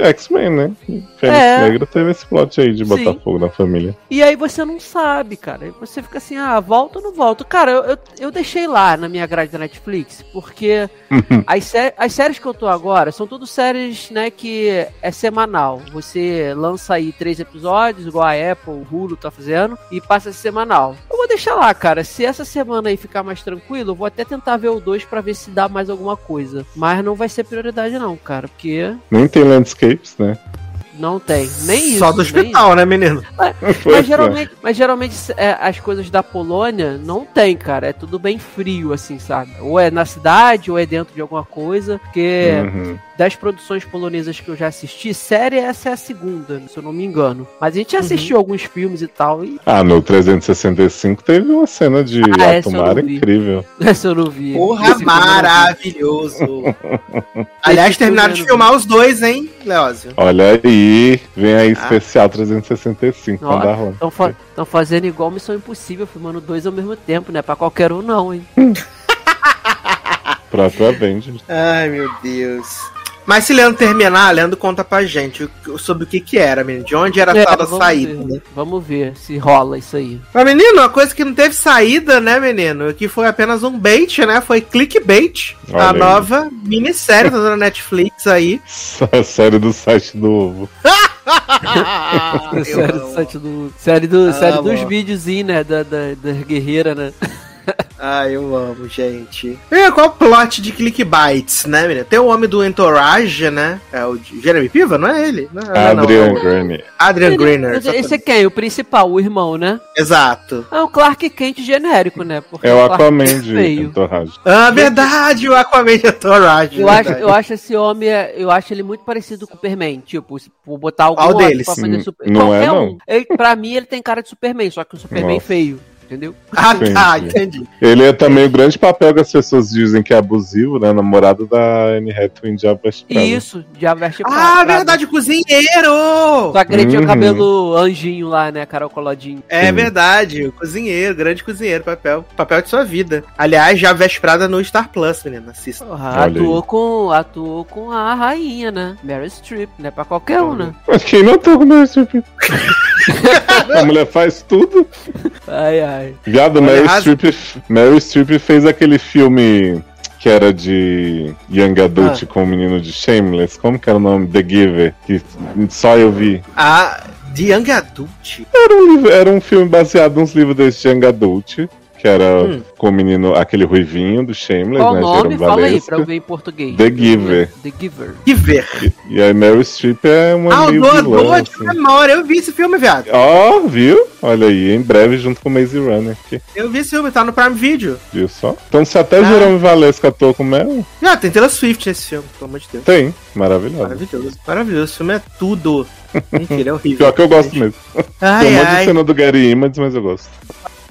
X-Men, né? Fênix é. Negra teve esse plot aí de botar Sim. fogo na família. E aí você não sabe, cara. Aí você fica assim, ah, volta ou não volta? Cara, eu, eu, eu deixei lá na minha grade da Netflix, porque as, sé as séries que eu tô agora são todas séries, né, que é semanal. Você lança aí três episódios episódios, igual a Apple, o Hulu tá fazendo, e passa semanal. Eu vou deixar lá, cara. Se essa semana aí ficar mais tranquilo, eu vou até tentar ver o 2 para ver se dá mais alguma coisa. Mas não vai ser prioridade, não, cara, porque. Nem tem landscapes, né? Não tem. Nem isso. Só do hospital, né, menino? Mas, mas geralmente, mas geralmente é, as coisas da Polônia não tem, cara. É tudo bem frio, assim, sabe? Ou é na cidade, ou é dentro de alguma coisa. Porque uhum das produções polonesas que eu já assisti, série essa é a segunda, se eu não me engano. Mas a gente uhum. assistiu alguns filmes e tal. E... Ah, no 365 teve uma cena de ah, Atomar incrível. Essa eu não vi. Porra, maravilhoso. Aliás, terminaram de filmar os dois, hein, Leózio? Olha aí, vem aí ah. especial 365 Estão fa fazendo igual Missão Impossível, filmando dois ao mesmo tempo, né? Pra qualquer um não, hein? Próprio Avengers. Ai, meu Deus. Mas se Leandro terminar, Leandro conta pra gente sobre o que que era, menino. De onde era a é, sala saída. Ver, né? Vamos ver se rola isso aí. Mas, menino, uma coisa que não teve saída, né, menino? Que foi apenas um bait, né? Foi clickbait. Olha a aí. nova minissérie da Netflix aí. A série do site do ovo. série do site do. Série, do, ah, série dos videozinhos, né? Da, da, da guerreira, né? Ah, eu amo, gente. E qual o plot de clickbites, né, menina? Tem o homem do Entourage, né? É o Jeremy Piva, não é ele? Não, é, Adrian Grenier. Adrian Grenier. Esse é quem? O principal, o irmão, né? Exato. É o Clark Kent genérico, né? Porque é o Aquaman de Entourage. Ah, verdade, o Aquaman de Entourage. Eu acho, eu acho esse homem, eu acho ele muito parecido com o Superman. Tipo, se botar algum Qual deles? pra fazer Superman. Não Qualquer é, não. Um. Ele, pra mim, ele tem cara de Superman, só que o Superman Nossa. feio entendeu? Ah, tá, entendi. Ele é também o grande papel que as pessoas dizem que é abusivo, né? Namorado da Anne Hathaway em Diabo Veste. Isso, Diabo Veste Prada. Ah, verdade, cozinheiro! Só que ele tinha o uhum. cabelo anjinho lá, né? Carol Coladinho. É sim. verdade, cozinheiro, grande cozinheiro, papel. Papel de sua vida. Aliás, já Veste Prada no Star Plus, menina, assista. Atuou com, atuou com a rainha, né? Mary Streep, né? Pra qualquer um, né? Mas quem não atuou com Mary Streep? a mulher faz tudo. Ai, ai. Viado, Mary, Streep, Mary Streep fez aquele filme que era de Young Adult ah. com o menino de Shameless. Como que era o nome? The Giver. Que só eu vi. Ah, de Young Adult? Era um, livro, era um filme baseado nos livros desse Young Adult. Que era hum. com o menino, aquele ruivinho do Shameless, Qual né? nome? Fala aí pra eu ver em português. The Giver. The Giver. Giver. E, e aí Meryl Streep é uma Ah, o doador de assim. memória. Eu vi esse filme, viado. Ó, oh, viu? Olha aí, em breve junto com o Maze Runner. Aqui. Eu vi esse filme, tá no Prime Video. Viu só? Então se até ah. Jerome Valesca atua com Meryl... Ah, tem Taylor Swift nesse filme, pelo amor de Deus. Tem, maravilhoso. Maravilhoso, maravilhoso. Esse filme é tudo. Mentira, é horrível. Pior que eu gosto mesmo. Ai, Tem um monte de cena do Gary Images, mas eu gosto.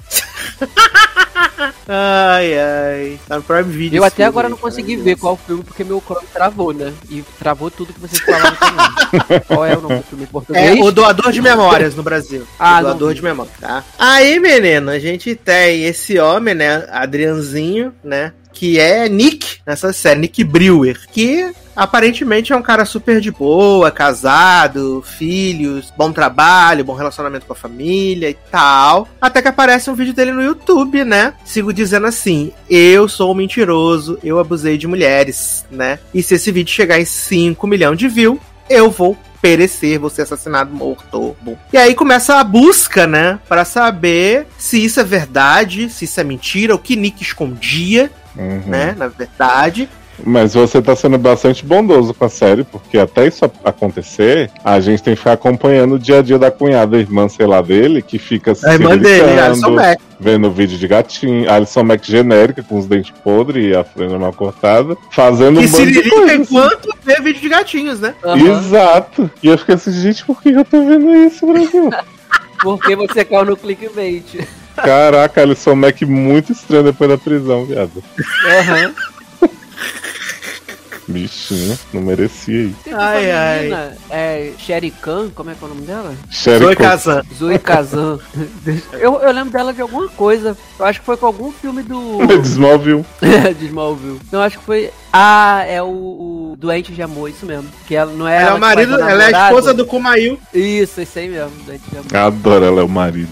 ai, ai. Tá no Prime Video. Eu até agora não consegui ver qual filme, porque meu Chrome travou, né? E travou tudo que vocês falaram também. qual é o nome do filme em português? É o Doador de Memórias no Brasil. Ah, o Doador de Memórias, tá? Aí, menino, a gente tem esse homem, né? Adrianzinho, né? que é Nick nessa série, Nick Brewer, que aparentemente é um cara super de boa, casado, filhos, bom trabalho, bom relacionamento com a família e tal. Até que aparece um vídeo dele no YouTube, né? Sigo dizendo assim: eu sou um mentiroso, eu abusei de mulheres, né? E se esse vídeo chegar em 5 milhões de views, eu vou perecer, vou ser assassinado morto. Bom. E aí começa a busca, né, para saber se isso é verdade, se isso é mentira, o que Nick escondia, uhum. né? Na verdade. Mas você tá sendo bastante bondoso com a série, porque até isso acontecer, a gente tem que ficar acompanhando o dia a dia da cunhada, irmã, sei lá, dele, que fica se. A irmã dele, Alison Mack. Vendo vídeo de gatinho, Alison Mack genérica, com os dentes podres e a franja mal cortada, fazendo e um bando de coisa. enquanto vê vídeo de gatinhos, né? Uhum. Exato. E eu fiquei assim, gente, por que eu tô vendo isso, Brasil? porque você caiu no clickbait. Caraca, Alisson Mac muito estranho depois da prisão, viado. Aham. Uhum. Bichinho, não merecia isso. ai, ai. é Sherry Khan, como é que é o nome dela? Sherry Zoe Kazan. Zoe Kazan. eu, eu lembro dela de alguma coisa. Eu acho que foi com algum filme do. de Smallville. de Smallville. Não, acho que foi. Ah, é o, o, Doente de Amor, isso mesmo. Que ela não é. Ela, ela é o marido, ela é a esposa do Kumail. Isso, isso aí mesmo, Doente de Amor. Adoro, ela é o marido.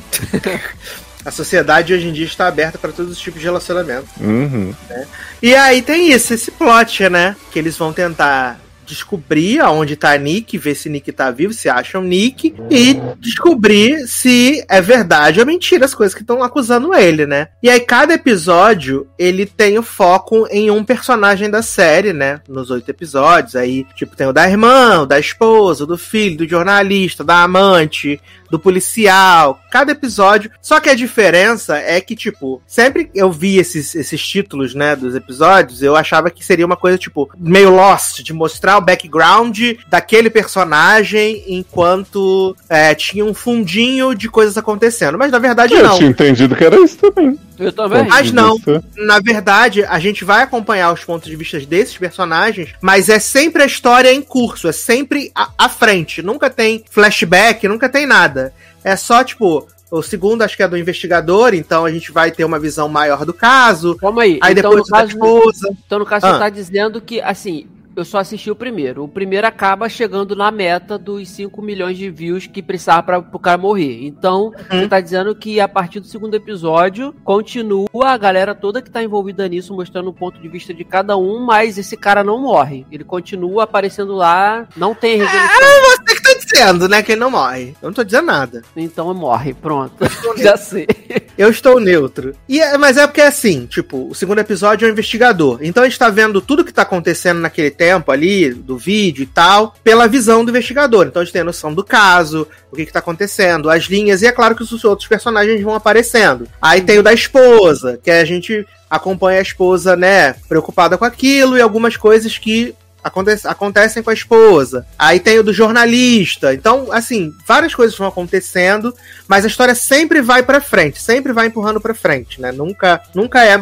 A sociedade hoje em dia está aberta para todos os tipos de relacionamento. Uhum. Né? E aí tem isso, esse plot, né? Que eles vão tentar descobrir aonde tá Nick, ver se Nick tá vivo, se acham Nick, e descobrir se é verdade ou mentira as coisas que estão acusando ele, né? E aí cada episódio, ele tem o foco em um personagem da série, né? Nos oito episódios, aí, tipo, tem o da irmã, o da esposa, do filho, do jornalista, da amante, do policial, cada episódio. Só que a diferença é que, tipo, sempre eu vi esses, esses títulos, né, dos episódios, eu achava que seria uma coisa, tipo, meio Lost, de mostrar o background daquele personagem enquanto é, tinha um fundinho de coisas acontecendo. Mas na verdade eu não. Eu tinha entendido que era isso também. Eu também. Mas não. Na verdade, a gente vai acompanhar os pontos de vista desses personagens, mas é sempre a história em curso, é sempre à frente. Nunca tem flashback, nunca tem nada. É só, tipo, o segundo acho que é do investigador, então a gente vai ter uma visão maior do caso. Calma aí. Aí então, depois no caso, esposa. Então, no caso, ah. você tá dizendo que, assim, eu só assisti o primeiro. O primeiro acaba chegando na meta dos 5 milhões de views que precisava para o cara morrer. Então, uhum. você tá dizendo que a partir do segundo episódio, continua a galera toda que tá envolvida nisso, mostrando o ponto de vista de cada um, mas esse cara não morre. Ele continua aparecendo lá, não tem resolução. É você dizendo, né, que ele não morre. Eu não tô dizendo nada. Então morre, pronto. Já sei. Eu estou neutro. E, é, mas é porque é assim, tipo, o segundo episódio é o investigador. Então a gente tá vendo tudo que tá acontecendo naquele tempo ali, do vídeo e tal, pela visão do investigador. Então a gente tem a noção do caso, o que, que tá acontecendo, as linhas, e é claro que os outros personagens vão aparecendo. Aí tem o da esposa, que a gente acompanha a esposa, né, preocupada com aquilo e algumas coisas que acontece, acontecem com a esposa. Aí tem o do jornalista. Então, assim, várias coisas vão acontecendo, mas a história sempre vai para frente, sempre vai empurrando para frente, né? Nunca, nunca é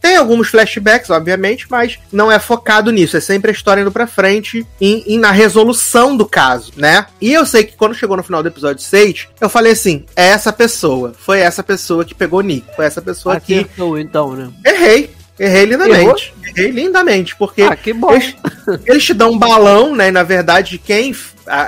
tem alguns flashbacks, obviamente, mas não é focado nisso. É sempre a história indo pra frente e, na resolução do caso, né? E eu sei que quando chegou no final do episódio 6, eu falei assim: é essa pessoa. Foi essa pessoa que pegou Nick. Foi essa pessoa Acertou, que. então, né? Errei. Errei lindamente. Errou? Errei lindamente, porque ah. Eles, eles, te dão um balão, né? E na verdade, quem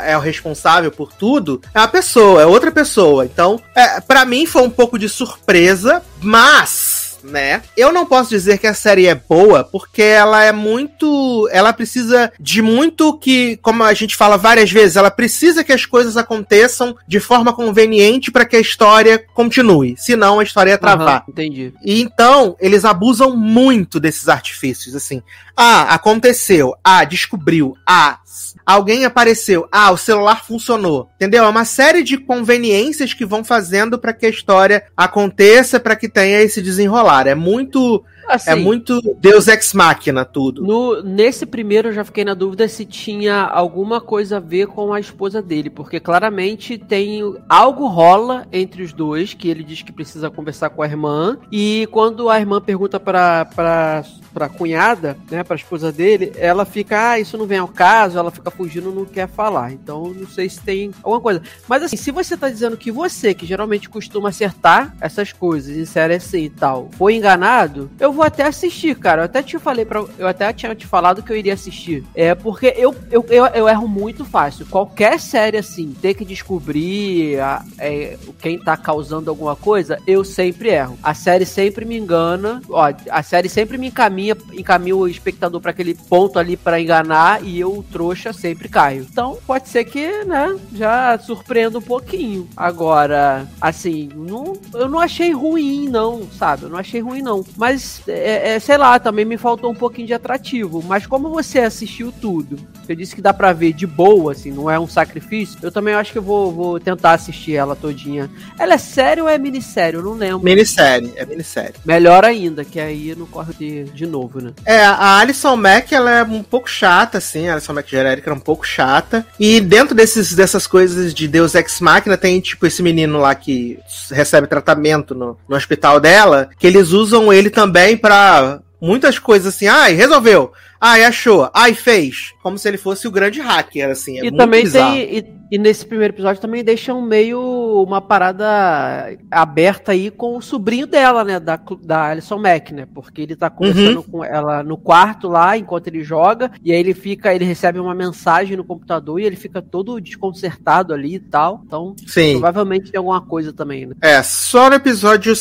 é o responsável por tudo é uma pessoa, é outra pessoa. Então, é, para mim foi um pouco de surpresa, mas né? Eu não posso dizer que a série é boa, porque ela é muito. Ela precisa de muito que, como a gente fala várias vezes, ela precisa que as coisas aconteçam de forma conveniente para que a história continue. Senão a história ia travar. Uhum, entendi. E então, eles abusam muito desses artifícios, assim. Ah, aconteceu. Ah, descobriu. Ah, alguém apareceu. Ah, o celular funcionou. Entendeu? É uma série de conveniências que vão fazendo para que a história aconteça, para que tenha esse desenrolar. É muito Assim, é muito Deus ex máquina tudo. No, nesse primeiro eu já fiquei na dúvida se tinha alguma coisa a ver com a esposa dele, porque claramente tem algo rola entre os dois, que ele diz que precisa conversar com a irmã, e quando a irmã pergunta para para pra cunhada, né, pra esposa dele, ela fica, ah, isso não vem ao caso, ela fica fugindo, não quer falar. Então, não sei se tem alguma coisa. Mas assim, se você tá dizendo que você, que geralmente costuma acertar essas coisas em série assim e tal, foi enganado, eu vou até assistir, cara. Eu até te falei para eu até tinha te falado que eu iria assistir. É porque eu, eu, eu, eu erro muito fácil. Qualquer série assim, ter que descobrir a, é, quem tá causando alguma coisa, eu sempre erro. A série sempre me engana. Ó, a série sempre me encaminha, encaminha o espectador para aquele ponto ali para enganar e eu, trouxa, sempre caio. Então, pode ser que, né, já surpreenda um pouquinho. Agora, assim, não, eu não achei ruim, não, sabe? Eu não achei ruim, não. Mas é, é, sei lá, também me faltou um pouquinho de atrativo. Mas como você assistiu tudo, você disse que dá pra ver de boa, assim, não é um sacrifício, eu também acho que eu vou, vou tentar assistir ela todinha. Ela é série ou é minissérie? Eu não lembro. Minissérie, é minissérie. Melhor ainda, que aí não corre de, de novo, né? É, a Alison Mack, ela é um pouco chata, assim, a Alison Mack genérica é um pouco chata. E dentro desses, dessas coisas de Deus Ex Machina, tem, tipo, esse menino lá que recebe tratamento no, no hospital dela, que eles usam ele também para muitas coisas assim, ai, resolveu. Ai, achou. Ai, fez. Como se ele fosse o grande hacker, assim. É e também bizarro. tem. E, e, nesse primeiro episódio também deixam meio uma parada aberta aí com o sobrinho dela, né? Da, da Alison Mack, né? Porque ele tá conversando uhum. com ela no quarto lá, enquanto ele joga. E aí ele fica, ele recebe uma mensagem no computador e ele fica todo desconcertado ali e tal. Então, Sim. provavelmente tem alguma coisa também, né? É, só no episódio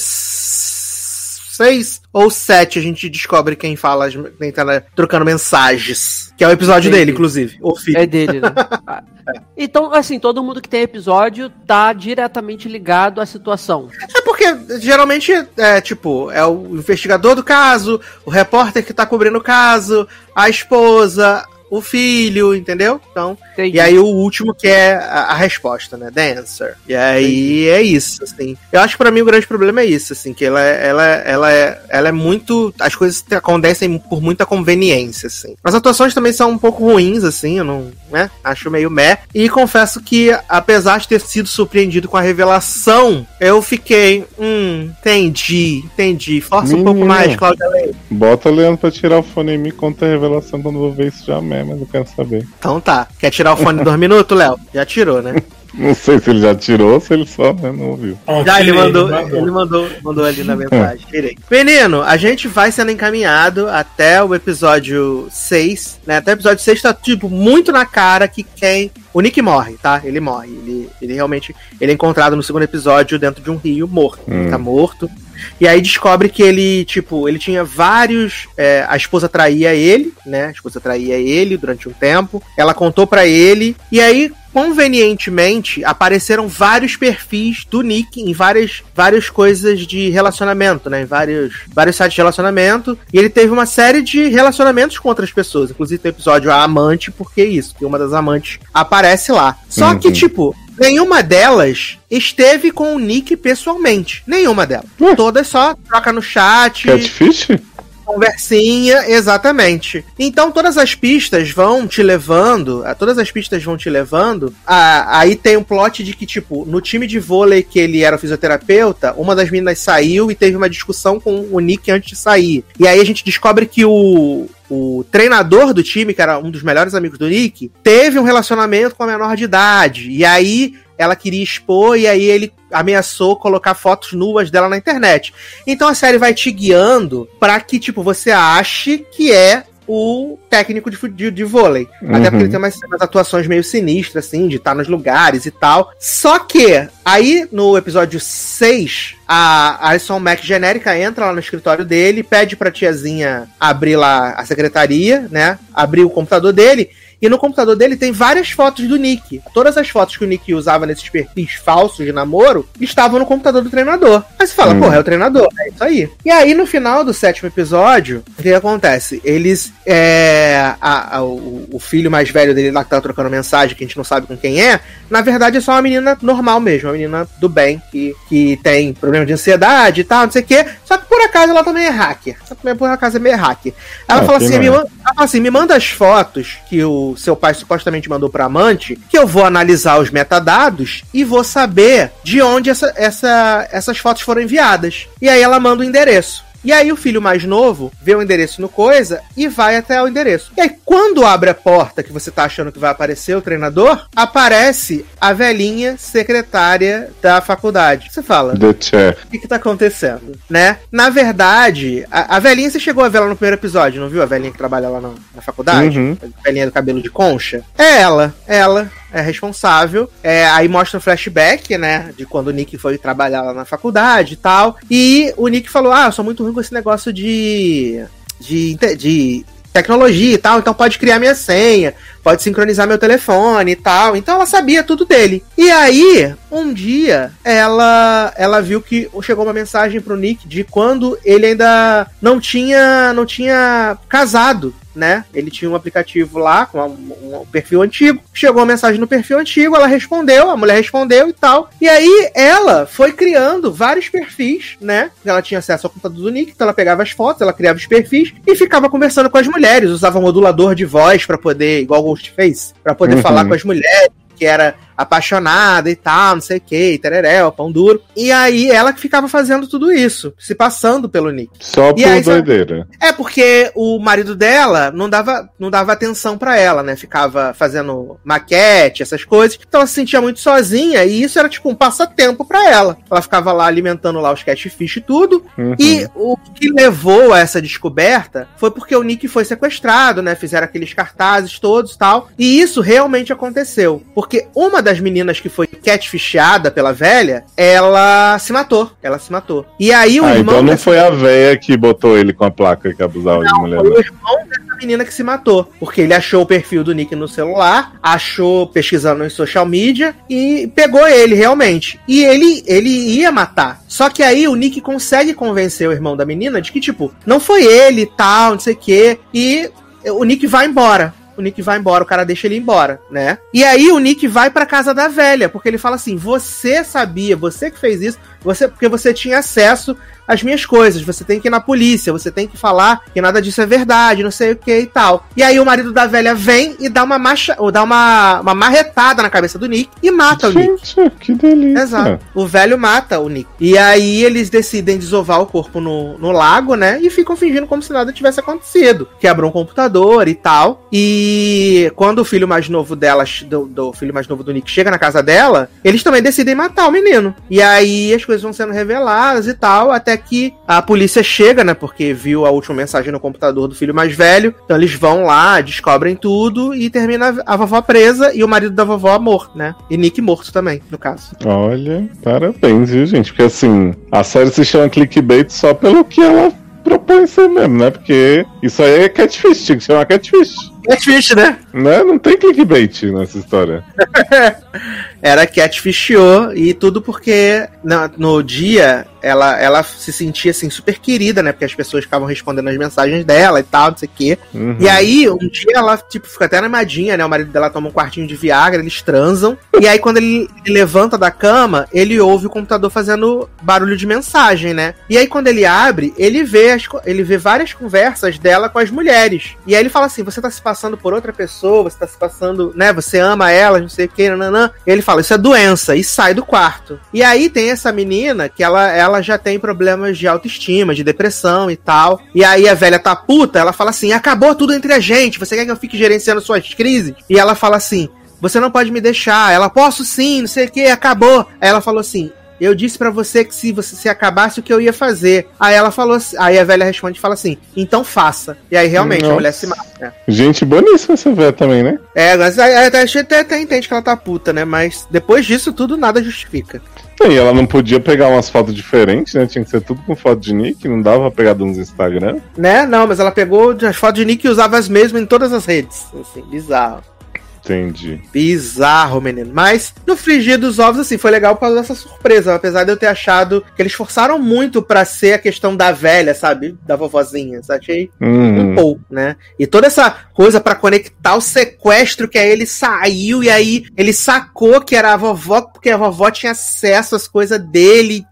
6 ou 7 a gente descobre quem fala, quem tá né, trocando mensagens. Que é o episódio é dele, dele, inclusive. O filho. É dele, né? é. Então, assim, todo mundo que tem episódio tá diretamente ligado à situação. É porque geralmente é tipo, é o investigador do caso, o repórter que tá cobrindo o caso, a esposa, o filho, entendeu? Então, Entendi. e aí o último que é a, a resposta, né? The answer. E aí Entendi. é isso, assim. Eu acho que pra mim o grande problema é isso, assim, que ela, é, ela, ela, é, ela é muito. As coisas acontecem por muita conveniência, assim. As atuações também são um pouco ruins, assim, eu não. né? Acho meio meh. E confesso que, apesar de ter sido surpreendido com a revelação, eu fiquei. Hum, entendi, entendi. Força Menina. um pouco mais, Cláudia Leite. Bota o Leandro pra tirar o fone e me conta a revelação quando eu vou ver isso já mesmo mas eu quero saber. Então tá. Quer tirar o fone de dois minutos, Léo? Já tirou, né? Não sei se ele já tirou ou se ele só né, não ouviu. já, ele mandou, ele mandou, mandou ali na mensagem. Tirei. Menino, a gente vai sendo encaminhado até o episódio 6, né? Até o episódio 6 tá, tipo, muito na cara que quem. O Nick morre, tá? Ele morre. Ele, ele realmente. Ele é encontrado no segundo episódio dentro de um rio morto. Hum. Ele tá morto. E aí descobre que ele, tipo, ele tinha vários. É, a esposa traía ele, né? A esposa traía ele durante um tempo. Ela contou para ele. E aí, convenientemente, apareceram vários perfis do Nick em várias, várias coisas de relacionamento, né? Em vários, vários sites de relacionamento. E ele teve uma série de relacionamentos com outras pessoas. Inclusive tem o episódio A Amante, porque isso, que uma das amantes aparece lá. Só uhum. que, tipo, Nenhuma delas esteve com o Nick pessoalmente. Nenhuma delas. Uh. Todas só troca no chat. Catfish? Conversinha, exatamente. Então todas as pistas vão te levando, todas as pistas vão te levando. A, aí tem um plot de que, tipo, no time de vôlei que ele era fisioterapeuta, uma das meninas saiu e teve uma discussão com o Nick antes de sair. E aí a gente descobre que o, o treinador do time, que era um dos melhores amigos do Nick, teve um relacionamento com a menor de idade. E aí ela queria expor e aí ele ameaçou colocar fotos nuas dela na internet. Então a série vai te guiando para que tipo você ache que é o técnico de, de, de vôlei. Uhum. Até porque ele tem umas, umas atuações meio sinistras, assim, de estar nos lugares e tal. Só que, aí no episódio 6, a Alison Mack genérica entra lá no escritório dele, pede pra tiazinha abrir lá a secretaria, né? Abrir o computador dele. E no computador dele tem várias fotos do Nick. Todas as fotos que o Nick usava nesses perfis falsos de namoro estavam no computador do treinador. Aí você fala, hum. porra, é o treinador. É isso aí. E aí, no final do sétimo episódio, o que acontece? Eles. É, a, a, o, o, filho mais velho dele lá que tá trocando mensagem, que a gente não sabe com quem é, na verdade é só uma menina normal mesmo, uma menina do bem, que, que tem problema de ansiedade e tal, não sei o quê. Só que por acaso ela também é hacker. Só que por acaso é meio hacker. Ela, ah, fala assim, me, ela fala assim: me manda as fotos que o seu pai supostamente mandou para amante, que eu vou analisar os metadados e vou saber de onde essa, essa, essas fotos foram enviadas. E aí ela manda o endereço. E aí o filho mais novo vê o endereço no coisa e vai até o endereço. E aí quando abre a porta que você tá achando que vai aparecer o treinador, aparece a velhinha secretária da faculdade. Você fala, The chair. o que que tá acontecendo? Né? Na verdade, a, a velhinha você chegou a ver ela no primeiro episódio, não viu? A velhinha que trabalha lá na, na faculdade? Uhum. A velhinha do cabelo de concha? É ela, ela é responsável. É, aí mostra um flashback, né? De quando o Nick foi trabalhar lá na faculdade e tal. E o Nick falou: Ah, eu sou muito ruim com esse negócio de. de, de tecnologia e tal, então pode criar minha senha, pode sincronizar meu telefone e tal. Então ela sabia tudo dele. E aí, um dia, ela ela viu que chegou uma mensagem pro Nick de quando ele ainda não tinha não tinha casado né? Ele tinha um aplicativo lá com um, um, perfil antigo. Chegou uma mensagem no perfil antigo, ela respondeu, a mulher respondeu e tal. E aí ela foi criando vários perfis, né? Ela tinha acesso ao computador do Nick, então ela pegava as fotos, ela criava os perfis e ficava conversando com as mulheres. Usava modulador de voz para poder, igual o Ghostface, para poder uhum. falar com as mulheres que era apaixonada e tal, não sei o que, tereréu, pão duro. E aí ela que ficava fazendo tudo isso, se passando pelo Nick. Só por aí, doideira. É, porque o marido dela não dava, não dava atenção para ela, né? Ficava fazendo maquete, essas coisas. Então ela se sentia muito sozinha e isso era tipo um passatempo para ela. Ela ficava lá alimentando lá os catfish e tudo. Uhum. E o que levou a essa descoberta foi porque o Nick foi sequestrado, né? Fizeram aqueles cartazes todos tal. E isso realmente aconteceu. Porque uma das das meninas que foi catfishada pela velha, ela se matou. Ela se matou. E aí o ah, irmão. Então não foi a velha que botou ele com a placa que abusava não, de mulher. Foi o irmão dessa menina que se matou. Porque ele achou o perfil do Nick no celular, achou pesquisando em social media e pegou ele realmente. E ele, ele ia matar. Só que aí o Nick consegue convencer o irmão da menina de que, tipo, não foi ele tal, não sei o quê. E o Nick vai embora o Nick vai embora, o cara deixa ele embora, né? E aí o Nick vai pra casa da velha, porque ele fala assim: você sabia, você que fez isso, você porque você tinha acesso as minhas coisas. Você tem que ir na polícia, você tem que falar que nada disso é verdade, não sei o que e tal. E aí o marido da velha vem e dá uma macha, ou dá uma, uma marretada na cabeça do Nick e mata Gente, o Nick. Que delícia. Exato. O velho mata o Nick. E aí eles decidem desovar o corpo no, no lago, né? E ficam fingindo como se nada tivesse acontecido. Quebram um computador e tal. E quando o filho mais novo delas, do, do filho mais novo do Nick, chega na casa dela, eles também decidem matar o menino. E aí as coisas vão sendo reveladas e tal, até que a polícia chega, né? Porque viu a última mensagem no computador do filho mais velho. Então eles vão lá, descobrem tudo e termina a vovó presa e o marido da vovó morto, né? E Nick morto também, no caso. Olha, parabéns, viu, gente? Porque assim, a série se chama clickbait só pelo que ela propõe ser mesmo, né? Porque isso aí é catfish, tinha que chamar catfish. Catfish, né? Né? Não tem clickbait nessa história. Era catfishou e tudo porque no, no dia ela, ela se sentia assim super querida, né? Porque as pessoas ficavam respondendo as mensagens dela e tal, não sei o quê. Uhum. E aí, um dia ela, tipo, fica até animadinha, né? O marido dela toma um quartinho de Viagra, eles transam. e aí, quando ele, ele, levanta da cama, ele ouve o computador fazendo barulho de mensagem, né? E aí, quando ele abre, ele vê, as, ele vê várias conversas dela com as mulheres. E aí ele fala assim: você tá se passando por outra pessoa, você tá se passando, né? Você ama ela, não sei o que, nananã. Ele fala: isso é doença, e sai do quarto. E aí tem essa menina que ela, ela ela já tem problemas de autoestima, de depressão e tal. E aí a velha tá puta, ela fala assim: acabou tudo entre a gente, você quer que eu fique gerenciando suas crises? E ela fala assim: você não pode me deixar. Ela, posso sim, não sei o que, acabou. Aí ela falou assim: eu disse pra você que se você se acabasse o que eu ia fazer. Aí ela falou assim, aí a velha responde e fala assim, então faça. E aí realmente a Nossa. mulher se mata. né? Gente boníssima essa velha também, né? É, mas a gente até, até entende que ela tá puta, né? Mas depois disso tudo nada justifica. E ela não podia pegar umas fotos diferentes, né? Tinha que ser tudo com foto de Nick, não dava pra pegar nos Instagram. Né? Não, mas ela pegou as fotos de Nick e usava as mesmas em todas as redes. Assim, bizarro. Entendi. Bizarro, menino. Mas no frigir dos ovos, assim, foi legal por causa dessa surpresa. Apesar de eu ter achado que eles forçaram muito pra ser a questão da velha, sabe? Da vovozinha. sabe? Achei Uhum. um pouco, né? E toda essa coisa pra conectar o sequestro, que aí ele saiu e aí ele sacou que era a vovó, porque a vovó tinha acesso às coisas dele.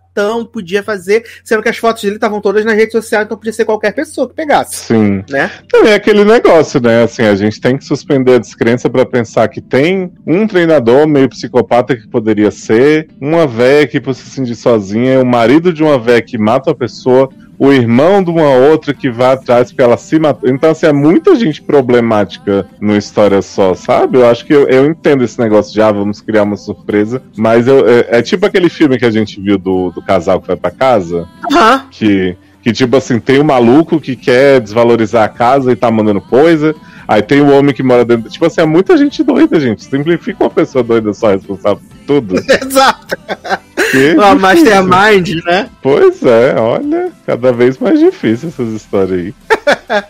Podia fazer, sendo que as fotos dele estavam todas nas redes sociais, então podia ser qualquer pessoa que pegasse, Sim. né? Também é aquele negócio, né? Assim, a gente tem que suspender a descrença pra pensar que tem um treinador meio psicopata que poderia ser, uma véia que por se sentir sozinha, o marido de uma véia que mata a pessoa, o irmão de uma outra que vai atrás porque ela se matou. Então, assim, é muita gente problemática numa história só, sabe? Eu acho que eu, eu entendo esse negócio de, ah, vamos criar uma surpresa, mas eu- é, é tipo aquele filme que a gente viu do, do casal que vai pra casa, Aham. que, que, tipo assim, tem o maluco que quer desvalorizar a casa e tá mandando coisa. Aí tem o homem que mora dentro. Tipo assim, é muita gente doida, gente. Simplifica uma pessoa doida só responsável por tudo. Exato. Difícil. mastermind, né? Pois é, olha, cada vez mais difícil essas histórias aí.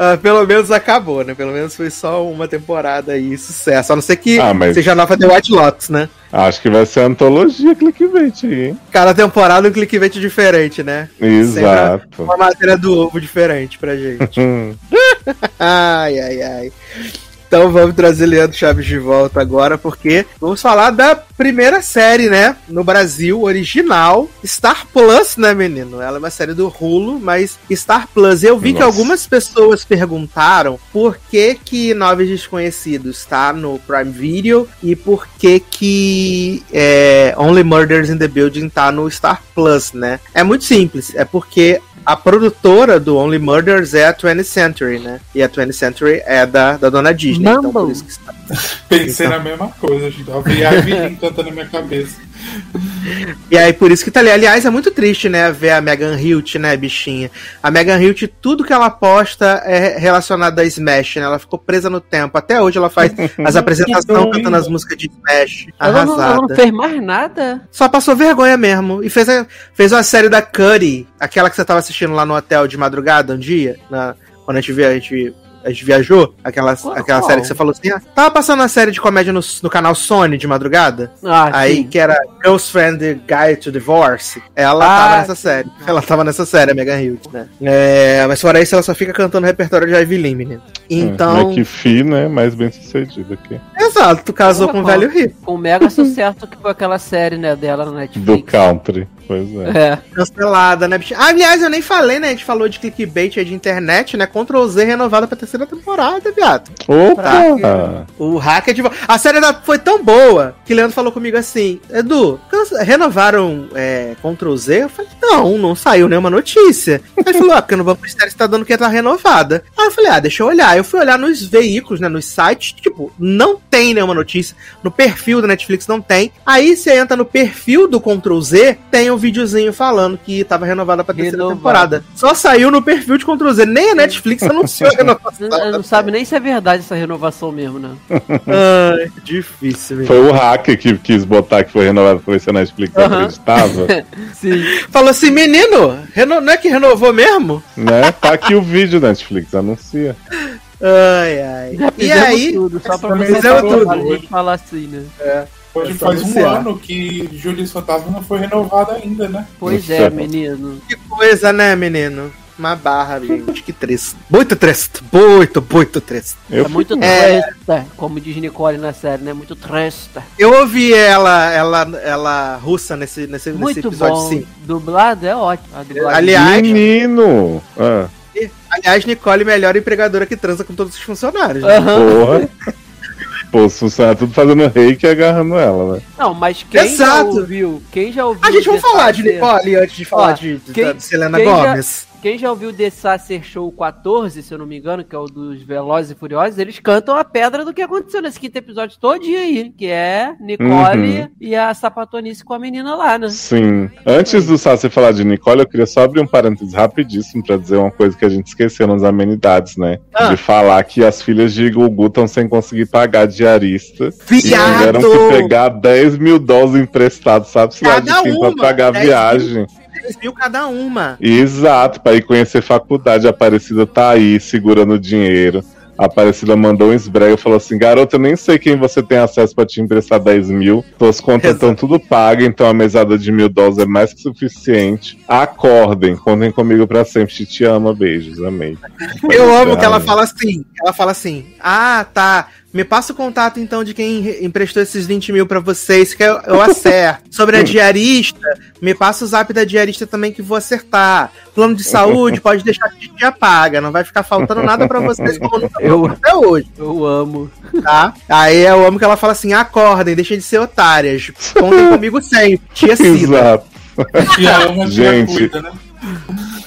Ah, pelo menos acabou, né? Pelo menos foi só uma temporada aí, sucesso. A não ser que Ah, mas- seja nova The White Lotus, né? Acho que vai ser antologia clickbait aí, hein? Cada temporada um clickbait diferente, né? Exato. Uma matéria do ovo diferente pra gente. Ai, ai, ai. Então vamos trazer Leandro Chaves de volta agora, porque vamos falar da primeira série, né? No Brasil, original. Star Plus, né, menino? Ela é uma série do Hulu, mas Star Plus. Eu vi que Nossa. algumas pessoas perguntaram por que que Novos Desconhecidos tá no Prime Video e por que que é, Only Murders in the Building tá no Star Plus, né? É muito simples. É porque a produtora do Only Murders é a 20th Century, né? E a 20th Century é da, da dona Disney. Então, Mambo. por isso que está. Pensei Então. na mesma coisa, gente. Eu vi a Evelyn cantando na minha cabeça. E aí, por isso que tá ali. Aliás, é muito triste, né? Ver a Megan Hilt, né, bichinha? A Megan Hilt, tudo que ela posta é relacionado a Smash, né? Ela ficou presa no tempo. Até hoje ela faz as apresentações cantando as músicas de Smash. Ela não, ela Arrasada. não fez mais nada. Só passou vergonha mesmo. E fez, a- fez uma série da Cuddy, aquela que você tava assistindo lá no hotel de madrugada um dia, na, quando a gente, via, a gente, a gente viajou, aquela, Qual? aquela Qual? série que você falou assim, ah, tava passando uma série de comédia no, no canal Sony de madrugada, Ah, aí sim. que era Girl's Friend Guide to Divorce, ela Ah, tava nessa série. Ela tava nessa série, a Megan Hilt, né? É, mas fora isso, ela só fica cantando o repertório de Ivy menino. Então, É, que fi, né? Mais bem sucedido aqui. Exato, tu casou com um só. velho rico. Com o mega sucesso que foi aquela série, né, dela no Do Netflix. country. Pois é. É. Cancelada, né, bichinho? Ah, aliás, eu nem falei, né? A gente falou de clickbait aí de internet, né? Ctrl Z renovada pra terceira temporada, viado. Opa! O hacker de volta. A série da- foi tão boa que Leandro falou comigo assim: Edu, renovaram é, Ctrl Z? Eu falei: Não, não saiu nenhuma notícia. Aí ele falou: Ah, porque no Banco Ministério está dando que tá renovada. Aí eu falei: Ah, deixa eu olhar. Eu fui olhar nos veículos, né? Nos sites, tipo, não tem nenhuma notícia. No perfil da Netflix não tem. Aí você entra no perfil do Ctrl Z, tem um videozinho falando que tava renovada pra terceira Renovada. temporada. Só saiu no perfil de Ctrl Z. Nem a Netflix anunciou a renovação. Não, não sabe nem se é verdade essa renovação mesmo, né? Ai, difícil, velho. Foi o hacker que quis botar que foi renovado pra ver se a Netflix Aham. acreditava. Sim. Falou assim, menino, reno- não é que renovou mesmo? né? Tá aqui o vídeo Netflix, anuncia. Ai, ai. Já E aí, tudo, só pra você tudo. a gente falar assim, né? Hoje É só faz um ano que Júlio Fantasma não foi renovada ainda, né? Pois é, menino. que coisa, né, menino? Uma barra, gente, que triste. Muito triste, muito, muito triste. Eu é muito É. tresta, como diz Nicole na série, né? Muito tresta. Eu ouvi ela, ela, ela russa nesse, nesse, nesse Muito episódio, bom. sim. Dublado é ótimo. Aliás, Menino! Ah, aliás, Nicole, melhor empregadora que transa com todos os funcionários. né? Aham. porra. Pô, os funcionários tudo fazendo reiki e agarrando ela, né? Não, mas quem Exato. já ouviu, quem já ouviu... A gente vai falar de Nicole antes de falar Ó, de, de- quem- da Selena quem já- Gomes. Quem já ouviu The Sacer Show 14, se eu não me engano, que é o dos Velozes e Furiosos, eles cantam a pedra do que aconteceu nesse quinto episódio todinho aí, que é Nicole Uhum. e a sapatonice com a menina lá, né? Sim. Antes do Sassi falar de Nicole, eu queria só abrir um parênteses rapidíssimo pra dizer uma coisa que a gente esqueceu nas amenidades, né? Ah. De falar que as filhas de Gugu estão sem conseguir pagar diarista. E Viado! tiveram que pegar 10 mil dólares emprestados, sabe? Se lá de quem pra pagar a 10 viagem. 3 mil cada uma. Exato, pra ir conhecer faculdade. A Aparecida tá aí segurando o dinheiro. A Aparecida mandou um esbrego e falou assim: Garota, eu nem sei quem você tem acesso pra te emprestar 10 mil. Tuas contas estão tudo pagas, então a mesada de mil dólares é mais que suficiente. Acordem, contem comigo pra sempre. Te ama, beijos, amei. Eu amo que ela fala assim. Ela fala assim: Ah, tá. Me passa o contato então de quem re- emprestou esses 20 mil pra vocês, que eu, eu acerto. Sobre a diarista, me passa o zap da diarista também que vou acertar. Plano de saúde, pode deixar que a tia paga. Não vai ficar faltando nada pra vocês como nunca Eu- até hoje, Eu amo. tá? Aí eu amo que ela fala assim: acordem, deixem de ser otárias. Contem comigo sempre. Tia Cida. Exato. Que ama, que Gente. cuida, né?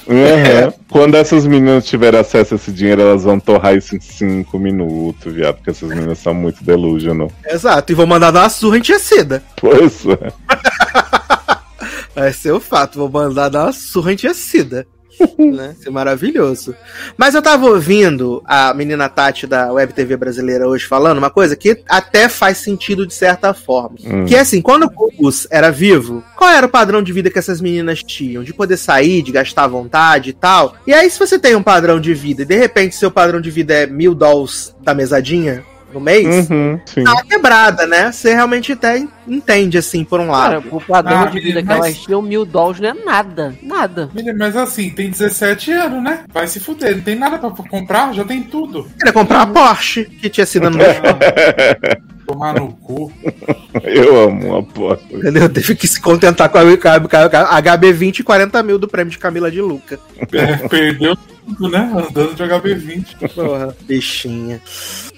Uhum. Quando essas meninas tiverem acesso a esse dinheiro, elas vão torrar isso em 5 minutos, viado. Porque essas meninas são muito delusional. Exato, e vou mandar dar uma surra Cida. Pois é. Vai ser o fato, vou mandar dar uma surra Cida. né? Isso é maravilhoso. Mas eu tava ouvindo a menina Tati da Web TV brasileira hoje falando uma coisa que até faz sentido de certa forma. Hum. Que é assim, quando o Gugus era vivo, qual era o padrão de vida que essas meninas tinham? De poder sair, de gastar vontade e tal. E aí, se você tem um padrão de vida e de repente seu padrão de vida é mil dólares da mesadinha no mês, Uhum, tá quebrada, né? Você realmente até entende, assim, por um lado. Cara, o padrão Ah, de vida mas- que elas tinham, mil dólares não é nada. Nada. Menino, Mas assim, tem 17 anos, né? Vai se fuder, não tem nada pra comprar, já tem tudo. Queria comprar a Porsche, que tinha sido no Tomar no cu. Eu amo a porta. Entendeu? Teve que se contentar com a, com a- com a HB20 e 40 mil do prêmio de Camila de Luca. É, perdeu tudo, né? Andando de HB20. Porra, bichinha.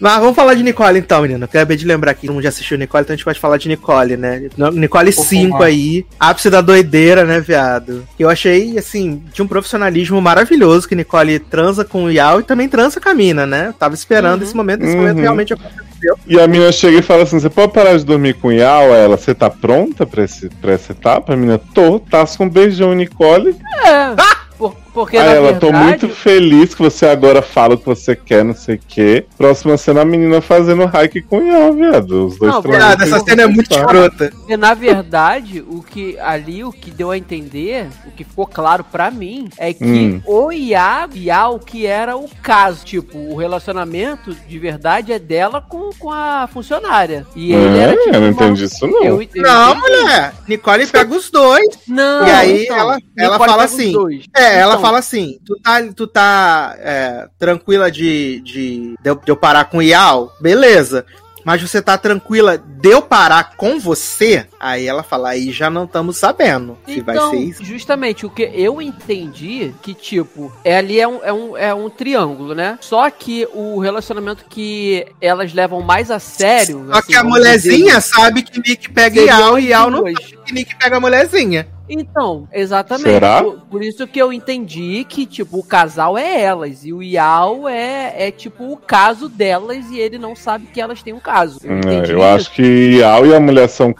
Mas vamos falar de Nicole então, menina. Acabei de lembrar que todo mundo já assistiu Nicole, então a gente pode falar de Nicole, né? Nicole Pouco 5 mais. aí, ápice da doideira, né, viado? Eu achei, assim, de um profissionalismo maravilhoso que Nicole transa com o Yao e também transa com a Mina, né? Eu tava esperando Uhum. esse momento, esse Uhum. momento realmente aconteceu. E a menina chega e fala assim: você pode parar de dormir com o Yao? Ela, você tá pronta pra, esse, pra essa etapa? A menina, tô, tá com um beijão, Nicole. É. Por- porque Aí na ela, verdade. tô muito feliz que você agora fala o que você quer, não sei o quê. Próxima cena, a menina fazendo hike com o Yao, viado. Os dois Não. Viado, essa cena é muito escrota. Porque, na verdade, o que ali, o que deu a entender, o que ficou claro pra mim, é que Hum. o Iago, Iau, que era o caso. Tipo, o relacionamento de verdade é dela com, com a funcionária. E ele É, era tipo. eu não uma- entendi isso, não. Eu- eu Não, entendi. mulher. Nicole pega os dois. Não, E aí então, ela- ela Nicole fala assim, dois. É, ela Então, fala assim: tu tá, tu tá é, tranquila de, de, de, eu, parar com o Ial? Beleza. Mas você tá tranquila de eu parar com você? Aí ela fala, aí já não estamos sabendo se vai Então, ser isso. justamente, o que eu entendi que, tipo, é, ali é um, é, um, é um triângulo, né? Só que o relacionamento que elas levam mais a sério. Só assim, que a mulherzinha dizer, sabe que Nick pega Ial e Ial não sabe que Nick pega a mulherzinha. Então, exatamente. Será? Por, por isso que eu entendi que, tipo, o casal é elas. E o Ial é, é, tipo, o caso delas e ele não sabe que elas têm um caso. Eu, É, eu acho que Yao e a mulher são um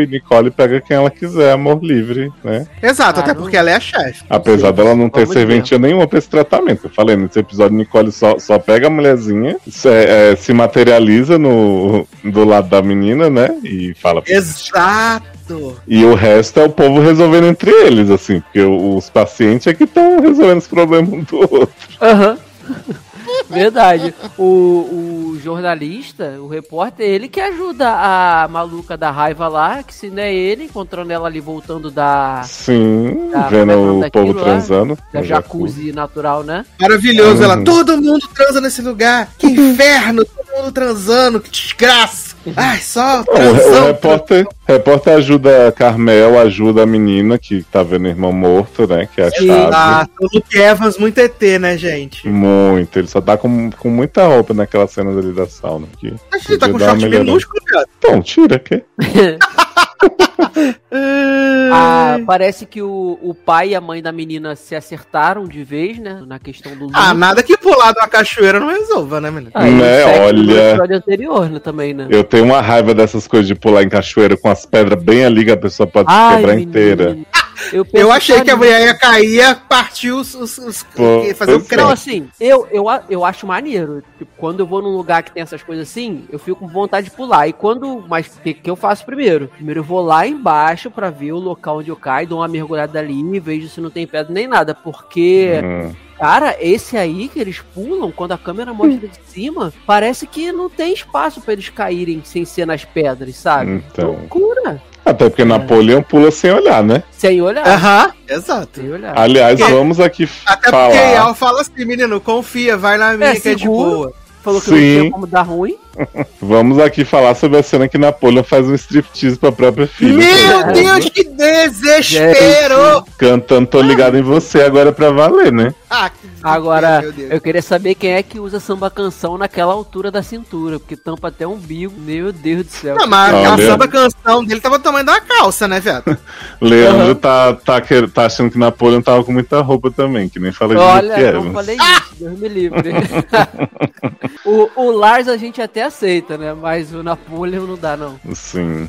e Nicole pega quem ela quiser, amor livre, né? Exato, Ah, até não- porque ela é a chefe. Apesar Sim, dela não ter vamos ver. serventia nenhuma pra esse tratamento. Eu falei, nesse episódio, Nicole só, só pega a mulherzinha, se, é, se materializa no, do lado da menina, né? E fala. Exato. E o resto é o povo resolvendo entre eles, assim, porque os pacientes é que estão resolvendo os problemas um do outro. Aham. Verdade. O, o jornalista, o repórter, ele que ajuda a maluca da raiva lá, que se não é ele, encontrando ela ali voltando da, Sim, Tá, vendo é o povo lá? transando. da no jacuzzi natural, né? Maravilhoso. Uhum. Ela, todo mundo transa nesse lugar. Que inferno, todo mundo transando, que desgraça. Ai, só o, repórter, repórter ajuda a Carmel, ajuda a menina que tá vendo o irmão morto, né? Que é a Sim, chave. ah, o Luke Evans muito ET, né, gente? Muito, ele só tá com, com muita roupa naquela cena ali da sauna. Aqui. A gente tá com short minúsculo, cara. Então, tira, que? Ah, parece que o, o pai e a mãe da menina se acertaram de vez, né? Na questão do Ah, luto. nada que pular de uma cachoeira não resolva, né, menino? Ah, Né, sexo olha. Episódio anterior, né, também, né? Eu tenho uma raiva dessas coisas de pular em cachoeira com as pedras bem ali que a pessoa pode se Ai, quebrar menino. inteira. Eu, Eu achei que a mulher ia cair, ia partir os. os, os Pô, fazer um é. Não, creme. assim, eu, eu, eu acho maneiro. Tipo, quando eu vou num lugar que tem essas coisas assim, eu fico com vontade de pular. E quando. Mas o que, que eu faço primeiro? Primeiro eu vou lá embaixo pra ver o local onde eu caio, dou uma mergulhada ali, vejo se não tem pedra nem nada. Porque, Hum. cara, esse aí que eles pulam, quando a câmera mostra de cima, parece que não tem espaço pra eles caírem sem ser nas pedras, sabe? Então. Loucura. Até porque Napoleão pula sem olhar, né? Sem olhar. Aham, exato. Sem olhar. Aliás, É. vamos aqui Até porque falar. Yal fala assim, menino, confia, vai na minha É, que é de seguro. boa. Falou que não Sim. tinha como dar ruim. Vamos aqui falar sobre a cena que Napoleão faz um striptease pra própria filha. Meu Deus, que desespero! Cantando Tô Ligado em Você agora pra valer, né? Ah, que Agora, eu queria saber quem é que usa samba canção naquela altura da cintura, porque tampa até um umbigo. Meu Deus do céu. Não, mas Olha. a samba canção dele tava do tamanho da calça, né, viado? Leandro Aham. tá, tá, quer- tá achando que Napoleão tava com muita roupa também, que nem falei de Olha, Luke não Evans. falei isso, Deus me livre. o, o Lars a gente até aceita, né? Mas o Napoleon não dá, não. Sim.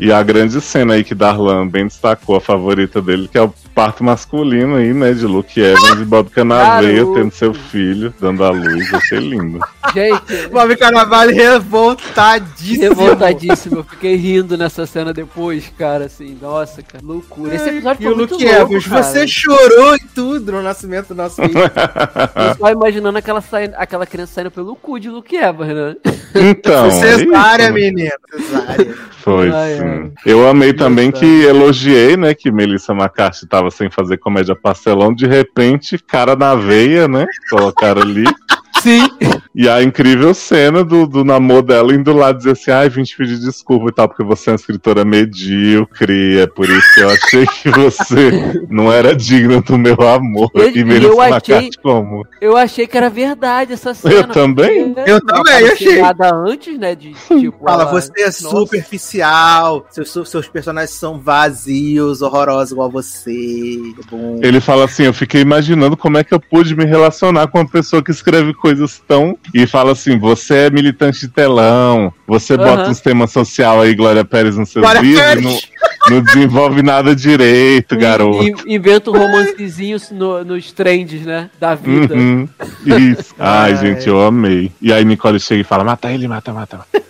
E a grande cena aí que Darlan bem destacou, a favorita dele, que é o parto masculino aí, né? De Luke Evans e Bob Canaveio tendo seu filho, dando a luz. Achei lindo. Gente, Bob Carnaval revoltadíssimo. revoltadíssimo. Eu fiquei rindo nessa cena depois, cara, assim. Nossa, cara, loucura. Esse episódio E foi o muito Luke louco, Evans, cara. você chorou e tudo no nascimento do nosso filho. Eu só imaginando aquela, saindo, aquela criança saindo pelo cu de Luke Evans, né? Então. Foi é menino. Cesárea. Foi, Ai, sim. Eu amei também que elogiei, né, que Melissa McCarthy tava sem fazer comédia pastelão, de repente, cara na veia, né, colocaram ali. Sim. E a incrível cena do, do namoro dela indo lá dizer assim, ai, vim te pedir desculpa e tal, porque você é uma escritora medíocre, é por isso que eu achei que você não era digna do meu amor. E- Melissa eu achei- como? Eu achei que era verdade essa cena. Eu também? porque Eu também, aparecia achei. nada antes, né? De tipo. Fala, ela- você é Nossa. superficial, seus, seus personagens são vazios, horrorosos igual você. Bom. Ele fala assim: Eu fiquei imaginando como é que eu pude me relacionar com uma pessoa que escreve coisas tão. E fala assim: Você é militante de telão, você Aham. bota uns temas social aí, Glória Pérez, nos seus Glória livros, Pérez. não, não desenvolve nada direito, garoto. In- Inventa um romancezinho no- nos trends, né? Da vida. Uhum, Isso. Ai, Ai. gente, eu amei. E aí Nicole chega e fala: Mata ele, mata, mata. mata.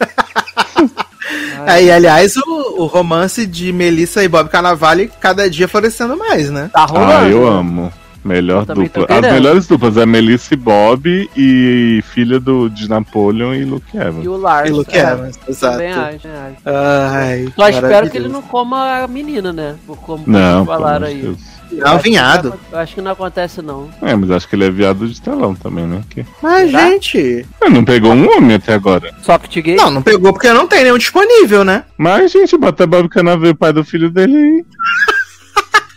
Aí, aliás, o, o romance de Melissa e Bob Carnavale cada dia florescendo mais, né? Tá rolando. Ah, eu amo. Melhor dupla. As melhores duplas é Melissa e Bob e filha do, de Napoleon e Luke Evans. E o Lars. E Luke é, Evans, exato. Também acho, também acho. Ai, Só espero que ele não coma a menina, né? Como Não, falaram aí. Deus. Eu Não, acho que vinhado. Eu acho que não acontece, não. É, mas acho que ele é viado de telão também, né? Que... Mas, Será? gente. Ele não pegou um homem até agora. Soft gay? Não, não pegou porque não tem nenhum disponível, né? Mas, gente, bota Bob Canaveiro, pai do filho dele aí.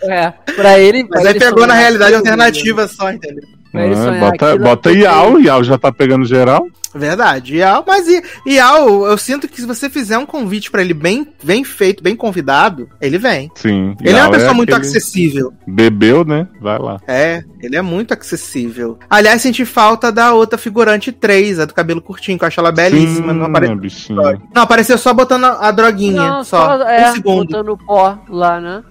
É. Pra ele. Mas pra aí ele pegou na realidade alternativa só, entendeu? Ah, sonhar bota bota Iau, Iau já tá pegando geral. Verdade. Ial, mas I- Ial, eu sinto que se você fizer um convite pra ele bem, bem feito, bem convidado, ele vem. Sim. Ele é Iau uma pessoa muito aquele- acessível. Bebeu, né? Vai lá. É, ele é muito acessível. Aliás, senti falta da outra figurante 3, a do cabelo curtinho, que eu acho ela belíssima. Sim, não, apare... bichinho. não, apareceu só botando a, droguinha. Não, só. só, é, um segundo. botando pó lá, né?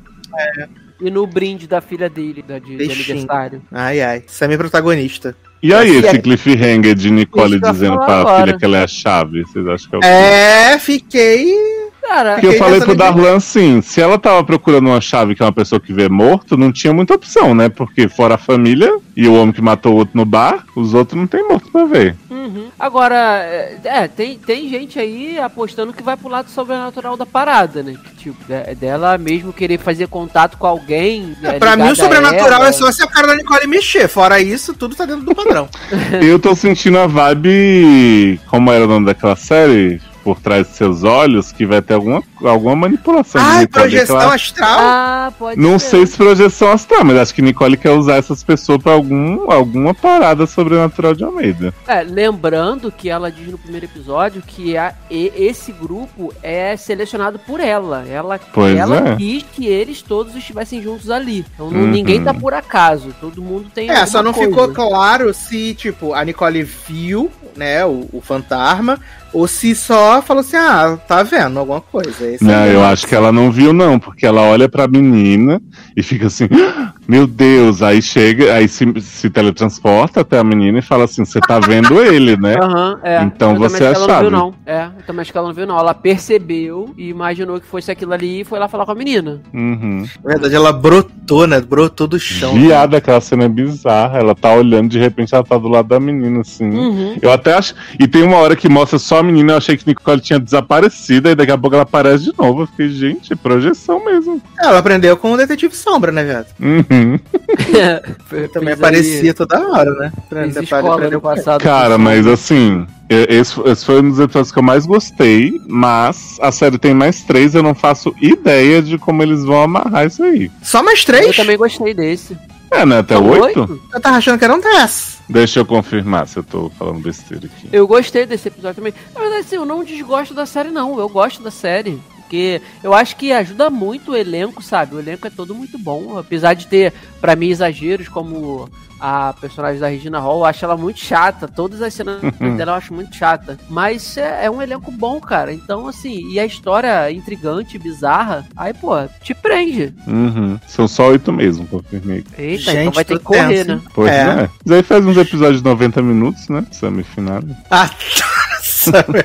E no brinde da filha dele, da, de, de aniversário. Ai, ai. Isso é minha protagonista. E aí, Esse esse é- cliffhanger de Nicole dizendo pra agora. filha que ela é a chave? Vocês acham que é o quê? É, fiquei. Cara, Porque eu falei pro Darlan assim, se ela tava procurando uma chave que é uma pessoa que vê morto, não tinha muita opção, né? Porque fora a família e o homem que matou o outro no bar, os outros não tem morto pra ver. Uhum. Agora, é, é, tem, tem gente aí apostando que vai pro lado sobrenatural da parada, né? Que, tipo, é dela mesmo querer fazer contato com alguém. É, é, pra mim, o sobrenatural ela. é só se a cara da Nicole mexer. Fora isso, tudo tá dentro do padrão. Eu tô sentindo a vibe. Como era o nome daquela série? Por trás de seus olhos que vai ter alguma, alguma manipulação. Nicole, projeção ela- astral? Ah, pode Não ser. sei se projeção astral, mas acho que Nicole quer usar essas pessoas pra algum, alguma parada sobrenatural de Almeida. É, lembrando que ela diz no primeiro episódio que a, e- esse grupo é selecionado por ela. Ela, Pois ela é. quis que eles todos estivessem juntos ali. Então Uhum. ninguém tá por acaso. Todo mundo tem. É, só não coisa. ficou claro se, tipo, a Nicole viu, né, o, o fantasma, ou se só falou assim, ah, tá vendo alguma coisa. Esse Não, é eu acho que ela não viu, não, porque ela olha pra menina e fica assim, "Ah, meu Deus, aí chega, aí se, se teletransporta até a menina e fala assim, você tá vendo ele, né? Aham, é. Então Eu você acho que é ela não viu, não. É, eu também acho que ela não viu, não. Ela percebeu e imaginou que fosse aquilo ali e foi lá falar com a menina. Uhum. Na verdade, ela brotou, né? Brotou do chão. Viada, aquela cena é bizarra. Ela tá olhando, de repente ela tá do lado da menina, assim. Uhum. Eu até acho. E tem uma hora que mostra só a menina, eu achei que Nicole tinha desaparecido, e daqui a pouco ela aparece de novo. Eu fiquei, gente, é projeção mesmo. Ela aprendeu com o Detetive Sombra, né, viado? Uhum. Também Fez aparecia aí- toda hora, né? Aprendeu- escola no passado. Cara, mas assim, esse, esse foi um dos episódios que eu mais gostei, mas a série tem mais três, eu não faço ideia de como eles vão amarrar isso aí. Só mais Eu três? também gostei desse. É, né? Até oito? Eu tava achando que eram dez. Deixa eu confirmar se eu tô falando besteira aqui. Eu gostei desse episódio também. Na verdade, assim, eu não desgosto da série, não. Eu gosto da série. Porque eu acho que ajuda muito o elenco, sabe? O elenco é todo muito bom. Apesar de ter, pra mim, exageros como a personagem da Regina Hall, eu acho ela muito chata. Todas as cenas dela eu acho muito chata. Mas é, é um elenco bom, cara. Então, assim, e a história intrigante, bizarra, aí, pô, te prende. Uhum. São só oito mesmo, confirmei. Eita, Gente, então vai ter que correr, tenso, né? Pois É. é. Mas aí faz uns episódios de 90 minutos, né? Semifinal. Ah,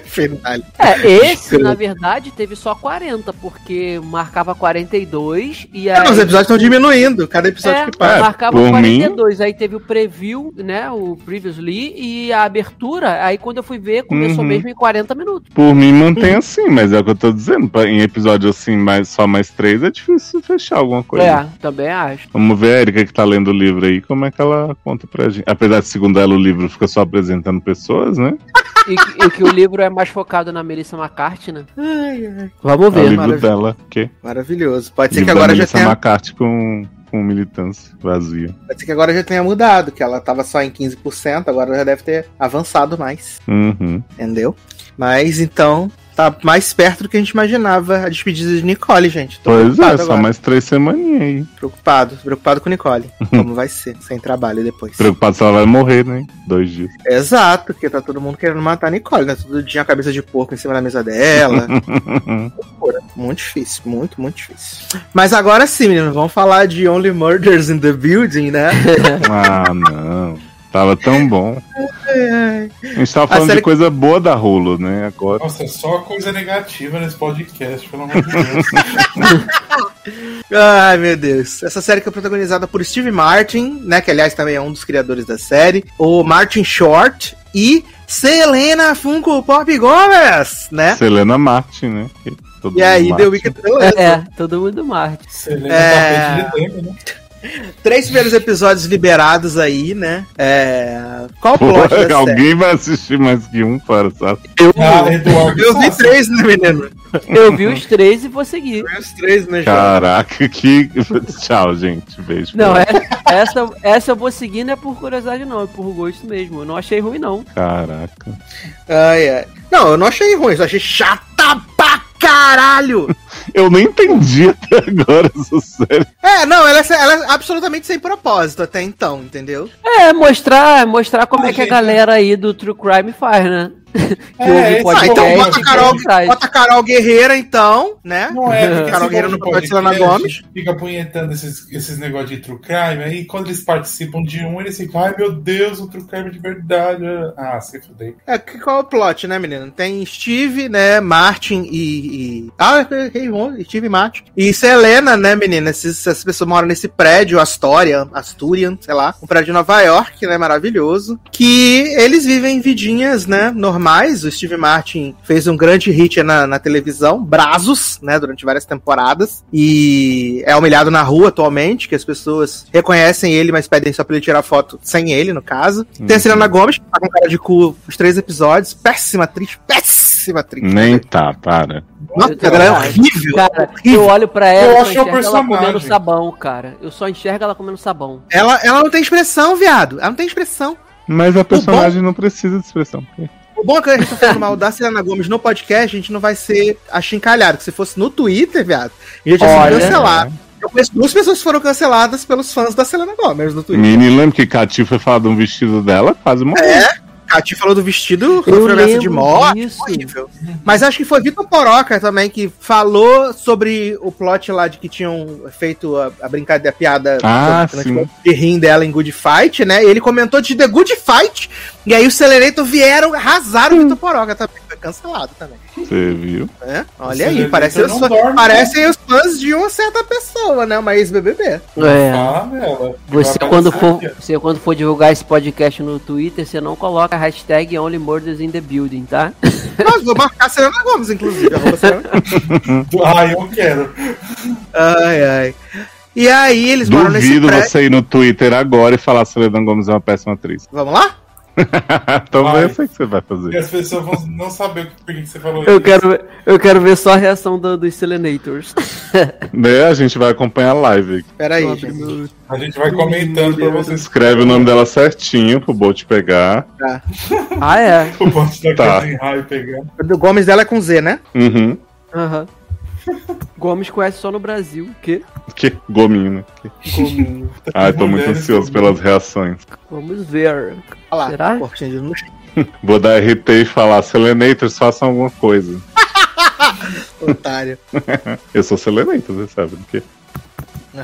final. É, esse, na verdade, teve só 40, porque marcava 42 e aí. É, os episódios estão diminuindo, cada episódio É, que passa. É, marcava por 42, aí teve o preview, né, o previously, e a abertura, aí quando eu fui ver, começou Uhum. mesmo em 40 minutos. Por mim, mantém assim, mas é o que eu tô dizendo. pra- Em episódio assim, mais, só mais três, é difícil fechar alguma coisa. É, também acho. Vamos ver a Erika que tá lendo o livro aí, como é que ela conta pra gente. Apesar de, segundo ela, o livro fica só apresentando pessoas, né? E, que- e que o livro é mais focado na Melissa McCarthy, né? Ai, ai, Vamos É o ver. livro maravilha. dela, que maravilhoso. Pode ser que agora já Melissa tenha, McCarthy com, com militância vazia. pode ser que agora já tenha mudado, que ela tava só em 15%, agora já deve ter avançado mais, Uhum. entendeu? Mas então, tá mais perto do que a gente imaginava a despedida de Nicole, gente. Tô Pois é, preocupado só agora. mais três semaninhas aí. Preocupado, preocupado com Nicole. Como vai ser, sem trabalho depois. Preocupado se ela vai morrer, né? Dois dias. Exato, porque tá todo mundo querendo matar a Nicole, né? Todo dia a cabeça de porco em cima da mesa dela. Muito difícil, muito, muito difícil. Mas agora sim, menino, vamos falar de Only Murders in the Building, né? ah, não. Tava tão bom. A gente tava falando série- de coisa boa da Hulu, né? Agora. Nossa, é só coisa negativa nesse podcast, pelo amor de Deus. Ai, meu Deus. Essa série que é protagonizada por Steve Martin, né? Que aliás também é um dos criadores da série. O Martin Short e Selena Funko Pop Gomes, né? Selena Martin, né? Todo E aí, The Martin. Wicked. É, todo mundo Marte. Você lembra É. tempo, né? Três primeiros episódios liberados aí, né? É... Qual o Pô, plot série? alguém vai assistir mais que um para, sabe? Ah, Eduardo. Eu vi três, né, menino? Eu vi os três e vou seguir. Eu vi os três, né, João? Caraca, que. Tchau, gente. Beijo. Não, é, essa, essa eu vou seguir não é por curiosidade, não, é por gosto mesmo. Eu não achei ruim, não. Caraca. Ai, ai. Não, eu não achei ruim, eu só achei chata pra caralho! Eu nem entendi até agora essa série. É, não, ela é, ela é absolutamente sem propósito até então, entendeu? É, mostrar, mostrar como é que a galera aí do True Crime faz, né? que É, ouve esse Ah, então bota a Carol, bota a Carol Guerreira, então, né? Não é, porque Carol Guerreiro povo no de papel de Selena Gomes. Fica punhetando esses, esses negócios de true crime, aí quando eles participam de um, eles ficam, ai meu Deus, o true crime de verdade. Ah, se fudei. É, qual é o plot, né, menino? Tem Steve, né, Martin e... e... Ah, errei, bom, Steve e Martin. E Selena, né, menina? Essas pessoas moram nesse prédio, Astoria, Asturian, sei lá. Um prédio de Nova York, né, maravilhoso. Que eles vivem vidinhas, né, normais. O Steve Martin fez um grande hit na, na televisão, Brazos, né, durante várias temporadas. E é humilhado na rua atualmente, que as pessoas reconhecem ele, mas pedem só pra ele tirar foto sem ele, no caso. Tem a Selena Gomes, que tá com cara de cu os três episódios. Péssima atriz, péssima péssima atriz. Nem tá, para. Nossa, ela é horrível. Cara, horrível. eu olho pra ela Eu e acho enxergo ela personagem. comendo sabão, cara. Eu só enxergo ela comendo sabão. Ela, ela não tem expressão, viado. Ela não tem expressão. Mas a personagem não precisa de expressão. O bom é que a gente tá falando mal da Selena Gomes no podcast, a gente não vai ser achincalhado. Que se fosse no Twitter, viado, a gente ia ser Olha. cancelado. Eu conheço duas pessoas que foram canceladas pelos fãs da Selena Gomes no Twitter. Menino, lembra que Cati foi falar de um vestido dela? Quase morreu. É, Cati falou do vestido, Eu lembro de morte. disso. Horrível. Mas acho que foi Vitor Poroca também que falou sobre o plot lá de que tinham feito a, a brincadeira, a piada Ah, sobre- sim. de rim dela em Good Fight, né? E ele comentou de The Good Fight. E aí os Celerator vieram, arrasaram o Vitor Poroca também. Foi cancelado também. Você viu? né? Olha Você aí, vê, parece os, dorme, parecem os fãs de uma certa pessoa, né? Uma ex-BBB. É. Fala nela. Você quando, for, ó. você quando for divulgar esse podcast no Twitter, você não coloca a hashtag Only Murders in the Building, tá? Mas vou marcar a Selena Gomes, inclusive. Ah, eu quero. ai, ai. E aí eles moram nesse Duvido você ir no Twitter agora e falar que Selena Gomes é uma péssima atriz. Vamos lá? então Vai. eu sei o que você vai Porque fazer. as pessoas vão não saber por que você falou Eu isso. quero, eu quero ver só a reação do- dos Selenators. Né, a gente vai acompanhar a live. Pera aí, gente. A gente vai comentando pra vocês. Escreve o nome dela certinho pro Bolt pegar. Ah, é? O bote da Tá. casa em raio pegando. O do Gomes dela é com Z, né? Uhum. Aham. Gomes conhece só no Brasil. Que? Que gominho, né? Que- Gominho. Ai, tô muito ansioso pelas reações. Vamos ver. Olha lá. Será? cortinha de luz. Vou dar RT e falar, Selenators, façam alguma coisa. Otário. Eu sou Selenator, você sabe do que?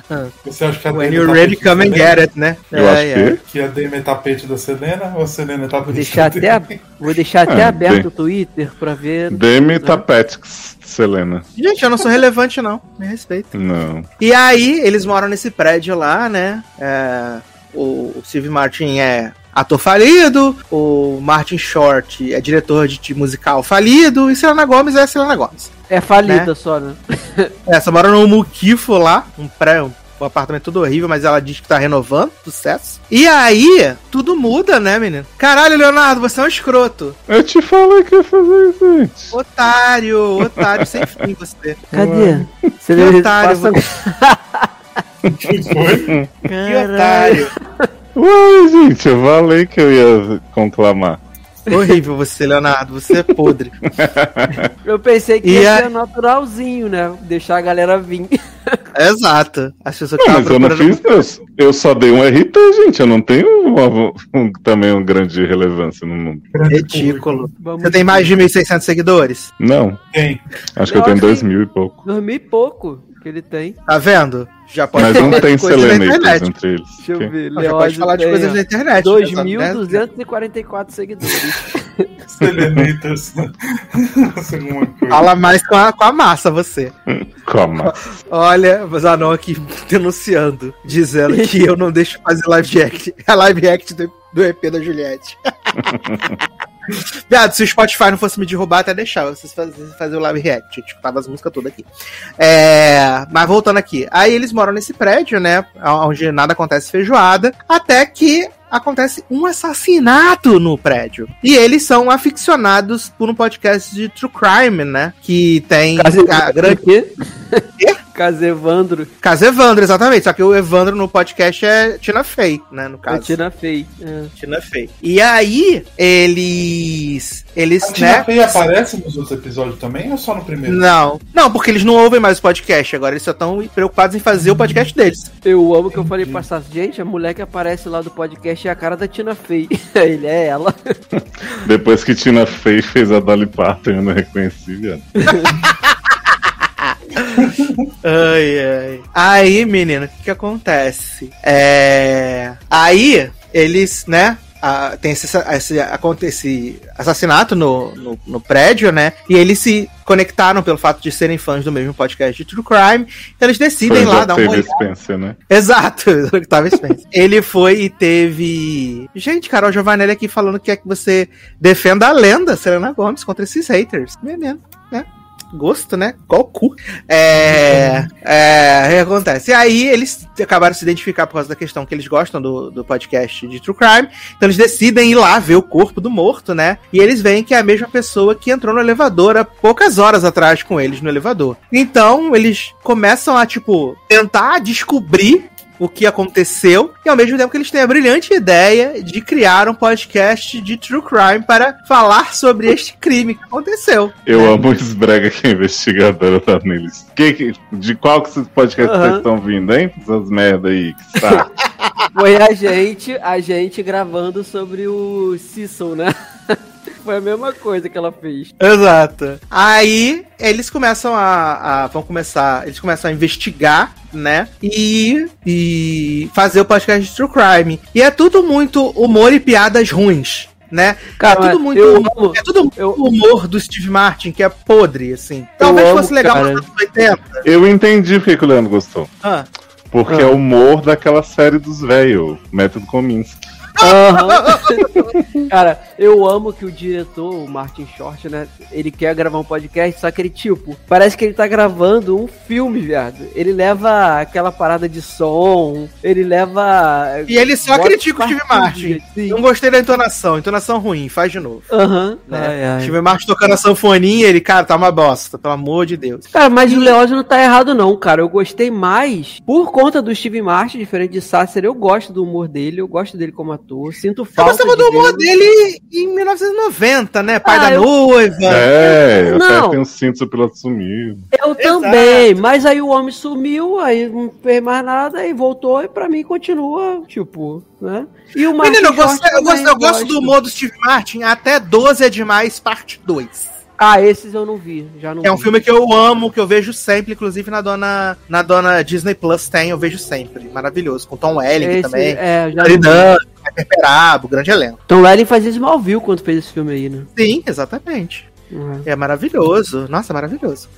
Você acha que a When Demi é you're tapete ready, da come and Selena? get it, né? Eu Ai, acho ai. que. Que a Demi é tapete da Selena ou a Selena é tapete Vou deixar da até, a- vou deixar até É, aberto bem. o Twitter pra ver. Demi Tapetics, Selena. Gente, eu não sou relevante, não. Me respeita. Não. E aí, eles moram nesse prédio lá, né? É, o, o Steve Martin é ator falido, o Martin Short é diretor de, de musical falido, e Selena Gomes é Selena Gomes. É falida só, né? Essa mora no Mukifo lá, um pré, um, um apartamento todo horrível, mas ela diz que tá renovando, sucesso. E aí, tudo muda, né, menino? Caralho, Leonardo, você é um escroto. Eu te falei que ia fazer isso, gente. Otário, otário, sem fim você. Cadê? Você Que otário, Que foi? Que otário. Uai, gente, eu falei que eu ia conclamar. Horrível você, Leonardo, você é podre. Eu pensei que E ia a- ser naturalzinho, né? Deixar a galera vir. Exato. As pessoas Não, mas eu não fiz. Eu, eu só dei um RT, gente. Eu não tenho uma- um- também uma grande relevância no mundo. Ridículo. Vamos Você tem mais de 1.600 seguidores? Não. Tem. Acho que Eu eu tenho acho dois que- mil e pouco. dormir pouco que ele tem. Tá vendo? Já pode Mas não falar tem de coisas da Selenators internet. entre eles. Deixa eu ver. Não, já pode falar de coisas da internet. né? 2.244 seguidores. Selenators. Fala mais com a, com a massa, você. Calma. Olha, o Zanon aqui denunciando, dizendo que eu não deixo fazer live act. A live act do, do EP da Juliette. Viado, se o Spotify não fosse me derrubar, até deixava vocês fazer, o live react. Tipo, tava as músicas todas aqui. É, mas voltando aqui. Aí eles moram nesse prédio, né? Onde nada acontece feijoada. Até que acontece um assassinato no prédio. E eles são aficionados por um podcast de true crime, né? Que tem a grande? Casa Evandro. Caso Evandro, exatamente. Só que o Evandro no podcast é Tina Fey, né? No caso. Tina Fey. É. Tina Fey. E aí, eles. Eles, A Tina né? Fey aparece nos outros episódios também ou só no primeiro? Não. Não, porque eles não ouvem mais o podcast. Agora eles só estão preocupados em fazer o podcast deles. Eu amo que eu falei pra gente, a mulher que aparece lá do podcast é a cara da Tina Fey. Ele é ela. Depois que Tina Fey fez a Dolly Parton, eu não reconheci, viado. Ai, ai. Aí, menino, o que, que acontece? É. Aí, eles, né? ah, tem esse, esse, esse assassinato no, no, no prédio, né? E eles se conectaram pelo fato de serem fãs do mesmo podcast de True Crime. Então eles decidem Foi lá dar uma olhada. Spencer, né? Exato, Octavio Spencer. Ele foi e teve. Gente, Carol Giovanelli aqui falando que é que você defenda a lenda Selena Gomes contra esses haters. Menino? Gosto, né? Qual cu? É. É. O que acontece? E aí eles acabaram de se identificar por causa da questão que eles gostam do, do podcast de True Crime. Então eles decidem ir lá ver o corpo do morto, né? E eles veem que é a mesma pessoa que entrou no elevador há poucas horas atrás com eles no elevador. Então eles começam a, tipo, tentar descobrir o que aconteceu e ao mesmo tempo que eles têm a brilhante ideia de criar um podcast de true crime para falar sobre este crime que aconteceu. Eu é. amo os brega que é investigadora tá neles. Que, de qual que esses podcasts uhum. vocês estão vindo, hein? Essas merda aí que tá. Foi a gente, a gente gravando sobre o Cecil, né? Foi a mesma coisa que ela fez. Exato. Aí eles começam a, a, vão começar, eles começam a investigar, né? E, e fazer o podcast de True Crime. E é tudo muito humor e piadas ruins. Né? Cara, é tudo muito amo, é tudo eu, humor do Steve Martin que é podre, assim. Talvez amo, fosse legal nos anos 80. Eu entendi porque que o Leandro gostou. Ah. Porque ah. é o humor daquela série dos velhos, Método Kominsky. Uhum. Cara, eu amo que o diretor, o Martin Short, né? Ele quer gravar um podcast, só que ele, tipo, parece que ele tá gravando um filme, viado. Ele leva aquela parada de som, ele leva. E ele só critica o Steve Martin. Sim. Não gostei da entonação, entonação ruim, faz de novo. Aham. Uhum. Né? Ai, ai. Steve Martin tocando a sanfoninha, ele, cara, tá uma bosta, pelo amor de Deus. Cara, mas e... o Leózio não tá errado, não, cara. Eu gostei mais por conta do Steve Martin, diferente de Sasser. Eu gosto do humor dele, eu gosto dele como ator ator. Sinto falta. Eu gostava do humor dele em 1990, né? Pai ah, da eu... noiva. É, eu não. até tenho sinto piloto sumiu. Eu Exato. também, mas aí o homem sumiu, aí não fez mais nada e voltou e pra mim continua, tipo, né? E o Menino, eu, gosto, eu, gosto, eu gosto do humor do Steve Martin até 12 é demais, parte 2. Ah, esses eu não vi, já não É um filme que eu amo, que eu vejo sempre, inclusive na dona, na dona Disney Plus tem, eu vejo sempre. Maravilhoso, com Tom Welling também. É, já Piper Perabo, grande elenco. Tom Welling fazia Smallville quando fez esse filme aí, né? Sim, exatamente. Uhum. É maravilhoso. Nossa, maravilhoso.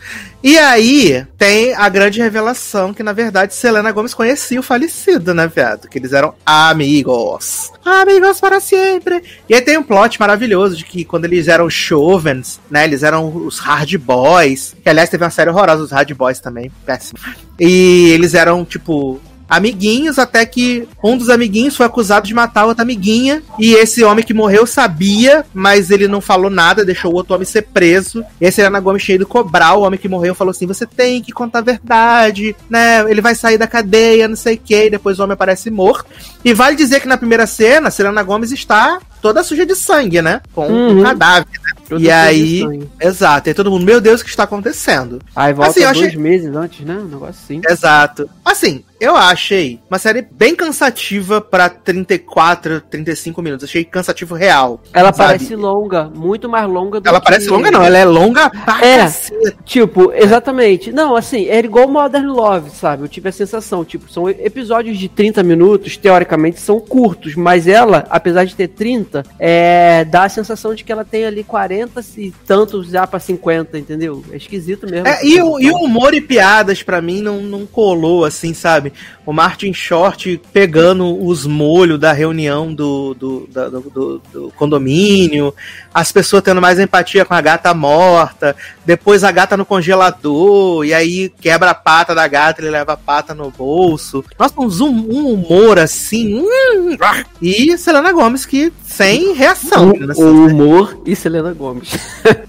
E aí tem a grande revelação que, na verdade, Selena Gomes conhecia o falecido, né, viado? Que eles eram amigos. Amigos para sempre. E aí tem um plot maravilhoso de que quando eles eram chovens, né? Eles eram os hard boys. Que aliás teve uma série horrorosa dos hard boys também. Péssimo. E eles eram, tipo, amiguinhos, até que um dos amiguinhos foi acusado de matar outra amiguinha. E esse homem que morreu sabia, mas ele não falou nada, deixou o outro homem ser preso. E esse Ana Gomes cheio de cobrar, o homem que morreu falou assim: você tem que contar a verdade, né? Ele vai sair da cadeia, não sei o que. E depois o homem aparece morto. E vale dizer que na primeira cena, Selena Gomes está toda suja de sangue, né? Com uhum. um cadáver, né? e aí, exato, e todo mundo, meu Deus, o que está acontecendo? Aí volta assim, dois achei... meses antes, né? Um negócio assim. Exato. Assim, eu achei uma série bem cansativa para 34, 35 minutos. Achei cansativo real. Ela sabe? parece longa, muito mais longa do ela que... Ela parece longa, não, ela é longa pra É, caceta. tipo, exatamente. Não, assim, é igual Modern Love, sabe? Eu tive a sensação, tipo, são episódios de 30 minutos, teoricamente são curtos, mas ela, apesar de ter 30, é, dá a sensação de que ela tem ali 40 40 e tantos já pra 50, entendeu? É esquisito mesmo. É, e, o, e o humor e piadas para mim não, não colou, assim, sabe? O Martin Short pegando os molhos da reunião do, do, do, do, do condomínio, as pessoas tendo mais empatia com a gata morta, depois a gata no congelador, e aí quebra a pata da gata, ele leva a pata no bolso. Nossa, um, um humor assim. Hum, e Selena Gomes que sem reação. O, o humor e Selena Gomes.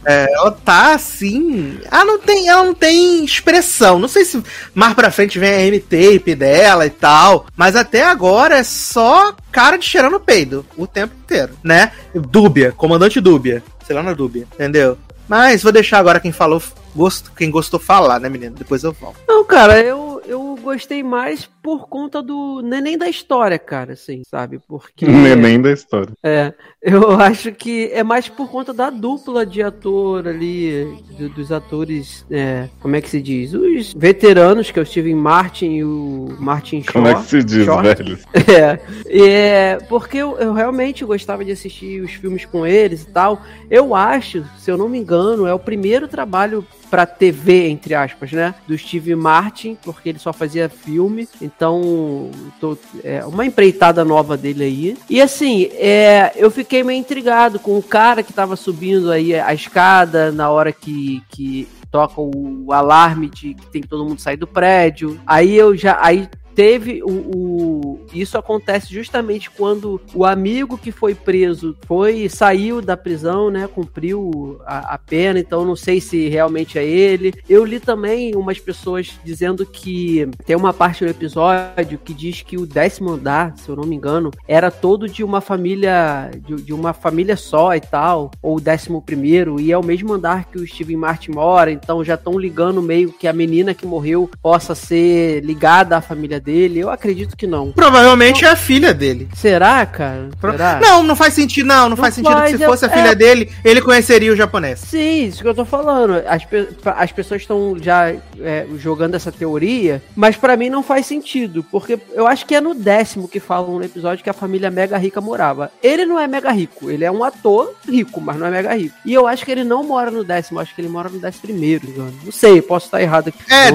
é, ela tá assim. Ela não tem, ela não tem expressão. Não sei se mais pra frente vem a M-tape dela e tal. Mas até agora é só cara de cheirando peido o tempo inteiro, né? Dúbia, comandante Dúbia. Selena Dúbia, entendeu? Mas vou deixar agora quem falou, gosto, quem gostou falar, né, menino? Depois eu volto. Não, cara, eu, eu gostei mais por conta do. nem da história, cara, assim, sabe? Porque. nem da história. É. Eu acho que é mais por conta da dupla de ator ali, do, dos atores. É, como é que se diz? Os veteranos, que é o Steven Martin e o Martin Shaw. Como é que se diz, Short. velho? É. é porque eu, eu realmente gostava de assistir os filmes com eles e tal. Eu acho, se eu não me engano, é o primeiro trabalho pra TV, entre aspas, né? Do Steve Martin, porque ele só fazia filme. Então, tô, é uma empreitada nova dele aí. E assim, é, eu fiquei meio intrigado com o cara que tava subindo aí a escada na hora que, que toca o alarme de que tem que todo mundo sair do prédio. Aí eu já. Aí teve o, o, isso acontece justamente quando o amigo que foi preso foi saiu da prisão, né, cumpriu a, a, pena, então não sei se realmente é ele. Eu li também umas pessoas dizendo que tem uma parte do episódio que diz que o décimo andar, se eu não me engano, era todo de uma família de, de uma família só e tal, ou o décimo primeiro, e é o mesmo andar que o Steven Martin mora, então já estão ligando meio que a menina que morreu possa ser ligada à família dele? Eu acredito que não. Provavelmente é a filha dele. Será, cara? Será? Não, não faz sentido, não. Não, não faz sentido faz, que se fosse é, a filha é... dele, ele conheceria o japonês. Sim, isso que eu tô falando. As, pe as pessoas estão já é, jogando essa teoria, mas para mim não faz sentido, porque eu acho que é no décimo que falam no episódio que a família mega rica morava. Ele não é mega rico, ele é um ator rico, mas não é mega rico. E eu acho que ele não mora no décimo, acho que ele mora no décimo primeiro, não sei, posso estar errado aqui. É,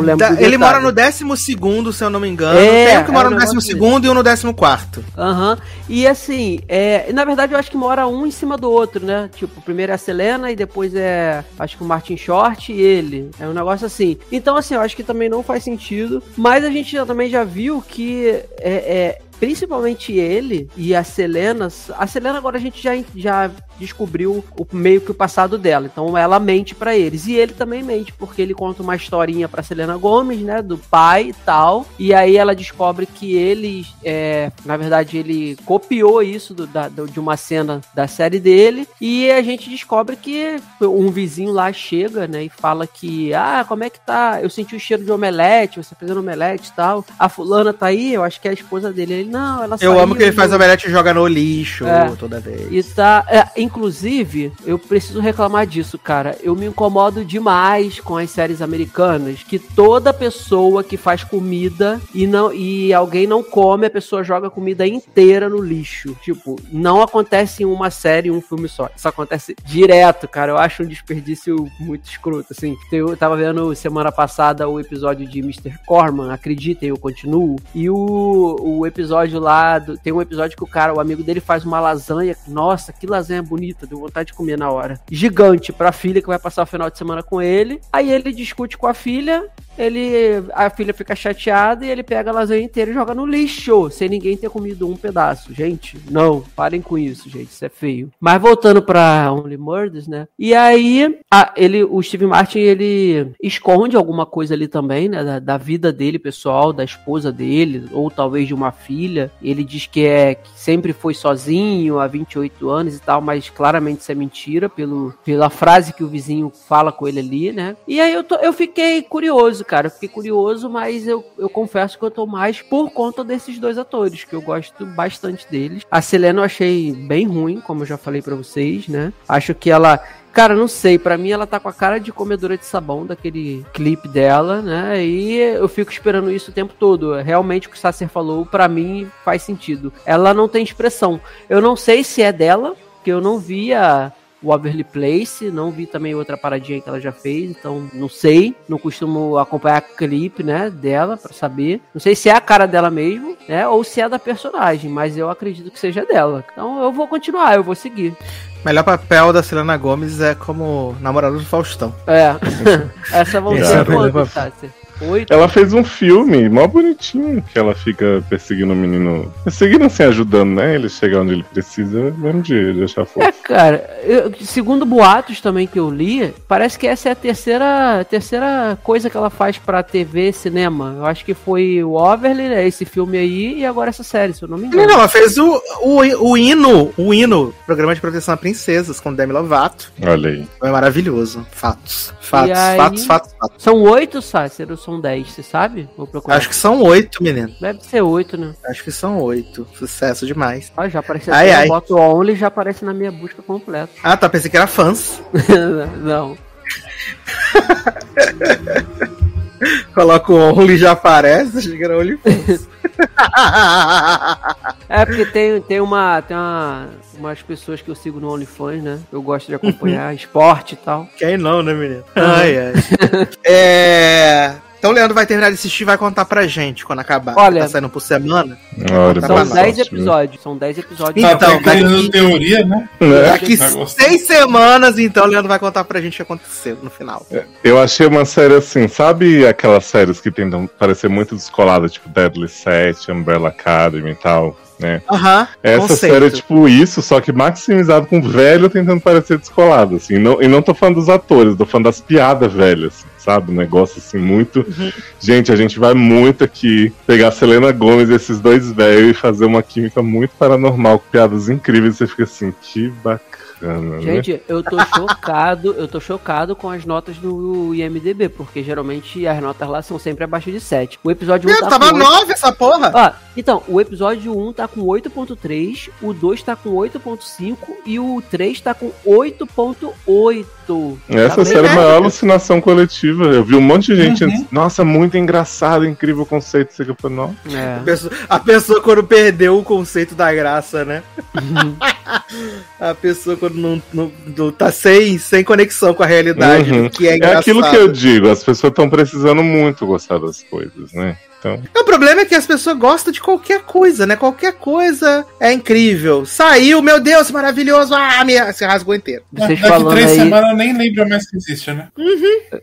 ele mora no décimo segundo, se eu não me engano. É, tem um que mora é no décimo segundo e um no décimo quarto. Aham. E assim, é, na verdade eu acho que mora um em cima do outro, né? Tipo, primeiro é a Selena e depois é, acho que o Martin Short e ele. É um negócio assim. Então, assim, eu acho que também não faz sentido. Mas a gente já, também já viu que é, é principalmente ele e a Selena. A Selena agora a gente já, já descobriu o meio que o passado dela. Então ela mente para eles. E ele também mente, porque ele conta uma historinha pra Selena Gomes, né? Do pai e tal. E aí ela descobre que ele, é, na verdade, ele copiou isso do, da, do, de uma cena da série dele. E a gente descobre que um vizinho lá chega, né? E fala que, ah, como é que tá? Eu senti o cheiro de omelete, você fazendo omelete e tal. A fulana tá aí, eu acho que é a esposa dele. Ele, não, ela Eu amo que ele faz omelete e joga no lixo é, toda vez. E tá. É, Inclusive, eu preciso reclamar disso, cara. Eu me incomodo demais com as séries americanas que toda pessoa que faz comida e não e alguém não come, a pessoa joga a comida inteira no lixo. Tipo, não acontece em uma série, um filme só. Isso acontece direto, cara. Eu acho um desperdício muito escroto, assim. Eu tava vendo semana passada o episódio de Mr. Corman, acreditem, eu continuo. E o, o episódio lá, do, tem um episódio que o cara, o amigo dele faz uma lasanha. Nossa, que lasanha bonita bonita, deu vontade de comer na hora. Gigante pra filha que vai passar o final de semana com ele. Aí ele discute com a filha, ele a filha fica chateada e ele pega a lasanha inteira e joga no lixo, sem ninguém ter comido um pedaço. Gente, não, parem com isso, gente, isso é feio. Mas voltando pra Only Murders, né? E aí, a, ele, o Steve Martin, ele esconde alguma coisa ali também, né, da, da, vida dele pessoal, da esposa dele, ou talvez de uma filha. Ele diz que é que sempre foi sozinho há 28 anos e tal, mas claramente isso é mentira pelo, pela frase que o vizinho fala com ele ali, né? E aí eu, tô, eu fiquei curioso, cara. Eu fiquei curioso, mas eu, eu confesso que eu tô mais por conta desses dois atores, que eu gosto bastante deles. A Selena eu achei bem ruim, como eu já falei para vocês, né? Acho que ela Cara, não sei, para mim ela tá com a cara de comedora de sabão daquele clipe dela, né? E eu fico esperando isso o tempo todo. Realmente o que o Sasser falou, para mim faz sentido. Ela não tem expressão. Eu não sei se é dela, porque eu não via Waverly Place, não vi também outra paradinha que ela já fez, então não sei, não costumo acompanhar clipe, né, dela para saber. Não sei se é a cara dela mesmo, né, ou se é da personagem, mas eu acredito que seja dela. Então eu vou continuar, eu vou seguir. Melhor papel da Selena Gomes é como namorada do Faustão. É. Essa vão ser quantas, Tati? Oito. Ela fez um filme mó bonitinho que ela fica perseguindo o menino. Perseguindo assim, ajudando, né? Ele chegar onde ele precisa, mesmo de deixar fofo. É, cara, eu, segundo boatos também que eu li, parece que essa é a terceira, terceira coisa que ela faz pra TV cinema. Eu acho que foi o Overly, né, esse filme aí, e agora essa série, se eu não me engano. Não, ela fez o, o, o hino, o hino, programa de proteção a princesas, com Demi Lovato. Olha aí. Foi maravilhoso. Fatos. Fatos, aí, fatos, fatos, fatos. São oito, Sácero, são dez, você sabe? Vou procurar. Acho que são oito, menino. Deve ser oito, né? Acho que são oito. Sucesso demais. Ah, já apareceu. Ai, ai. Eu boto Only já aparece na minha busca completa. Ah, tá. Pensei que era fãs. Não. Coloca o Only já aparece, chega no Only É porque tem, tem uma. Tem uma umas pessoas que eu sigo no OnlyFans, né? Eu gosto de acompanhar esporte e tal. Quem não, né, menino? Ai, ai. é. Então o Leandro vai terminar de assistir e vai contar pra gente quando acabar. Olha- tá saindo por semana. Olha, São Tá 10 ótimo. episódios. São 10 episódios. Tá Então, criando daqui- teoria, né? Né? Daqui gostar. seis semanas, então, o Leandro vai contar pra gente o que aconteceu no final. Eu achei uma série assim, sabe aquelas séries que tentam parecer muito descoladas, tipo Deadly Set, Umbrella Academy e tal, né? Aham. Essa conceito. série é tipo isso, só que maximizado com velho tentando parecer descolado, assim. Não, e não tô falando dos atores, tô falando das piadas velhas, assim, sabe? Um negócio assim, muito. Gente, a gente vai muito aqui pegar a Selena Gomes e esses dois velhos e fazer uma química muito paranormal, com piadas incríveis. Você fica assim, que bacana, né? Gente, eu tô chocado, eu tô chocado com as notas do IMDB, porque geralmente as notas lá são sempre abaixo de 7. O episódio 1 Meu, tá tava com 8... nove essa porra. Ó, então, o episódio 1 tá com 8.3, o 2 tá com 8.5 e o 3 tá com 8.8. Essa série é a maior alucinação coletiva. Eu vi um monte de gente Uhum. nossa, muito engraçado, incrível conceito. Isso aqui eu falei, não. A É. pessoa, a pessoa quando perdeu o conceito da graça, né? A pessoa quando não, não- não tá sem, sem conexão com a realidade Uhum. que é É engraçado. aquilo que eu digo, as pessoas estão precisando muito gostar das coisas, né? Então, O problema é que as pessoas gostam de qualquer coisa, né? Qualquer coisa é incrível. Saiu, meu Deus, maravilhoso. Ah, me... se rasgou inteiro. Vocês Daqui falando três aí, semanas eu nem lembro mais que existe, né?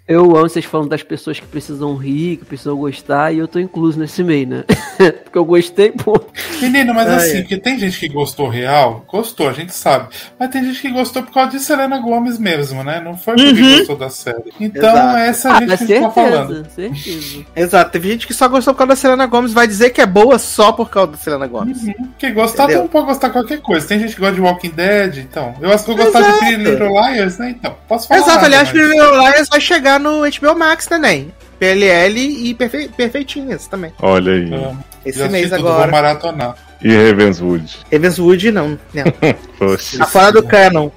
eu amo vocês falando das pessoas que precisam rir, que precisam gostar, e eu tô incluso nesse meio, né? Porque eu gostei, pô. Menino, mas Ah, assim, é. porque tem gente que gostou real, gostou, a gente sabe. Mas tem gente que gostou por causa de Selena Gomes mesmo, né? Não foi porque Uhum. gostou da série. Então, Exato. essa Ah, gente que a gente tá falando. certeza, certeza. Exato, teve gente que só gostou por causa da Selena Gomes, vai dizer que é boa só por causa da Selena Gomes. Uhum. Quem gostar, Entendeu? mundo pode gostar de qualquer coisa. Tem gente que gosta de Walking Dead, então. Eu acho que eu gostar de. Pretty Little Liars, né? Então, posso falar. Exato, nada, aliás, mas- Pretty Little Liars vai chegar no HBO Max também. PLL e perfe- Perfeitinhas também. olha aí. Amo. Esse mês tudo, Vou agora. maratonar. E Ravenswood. Ravenswood não. não. Poxa. Tá fora do canon.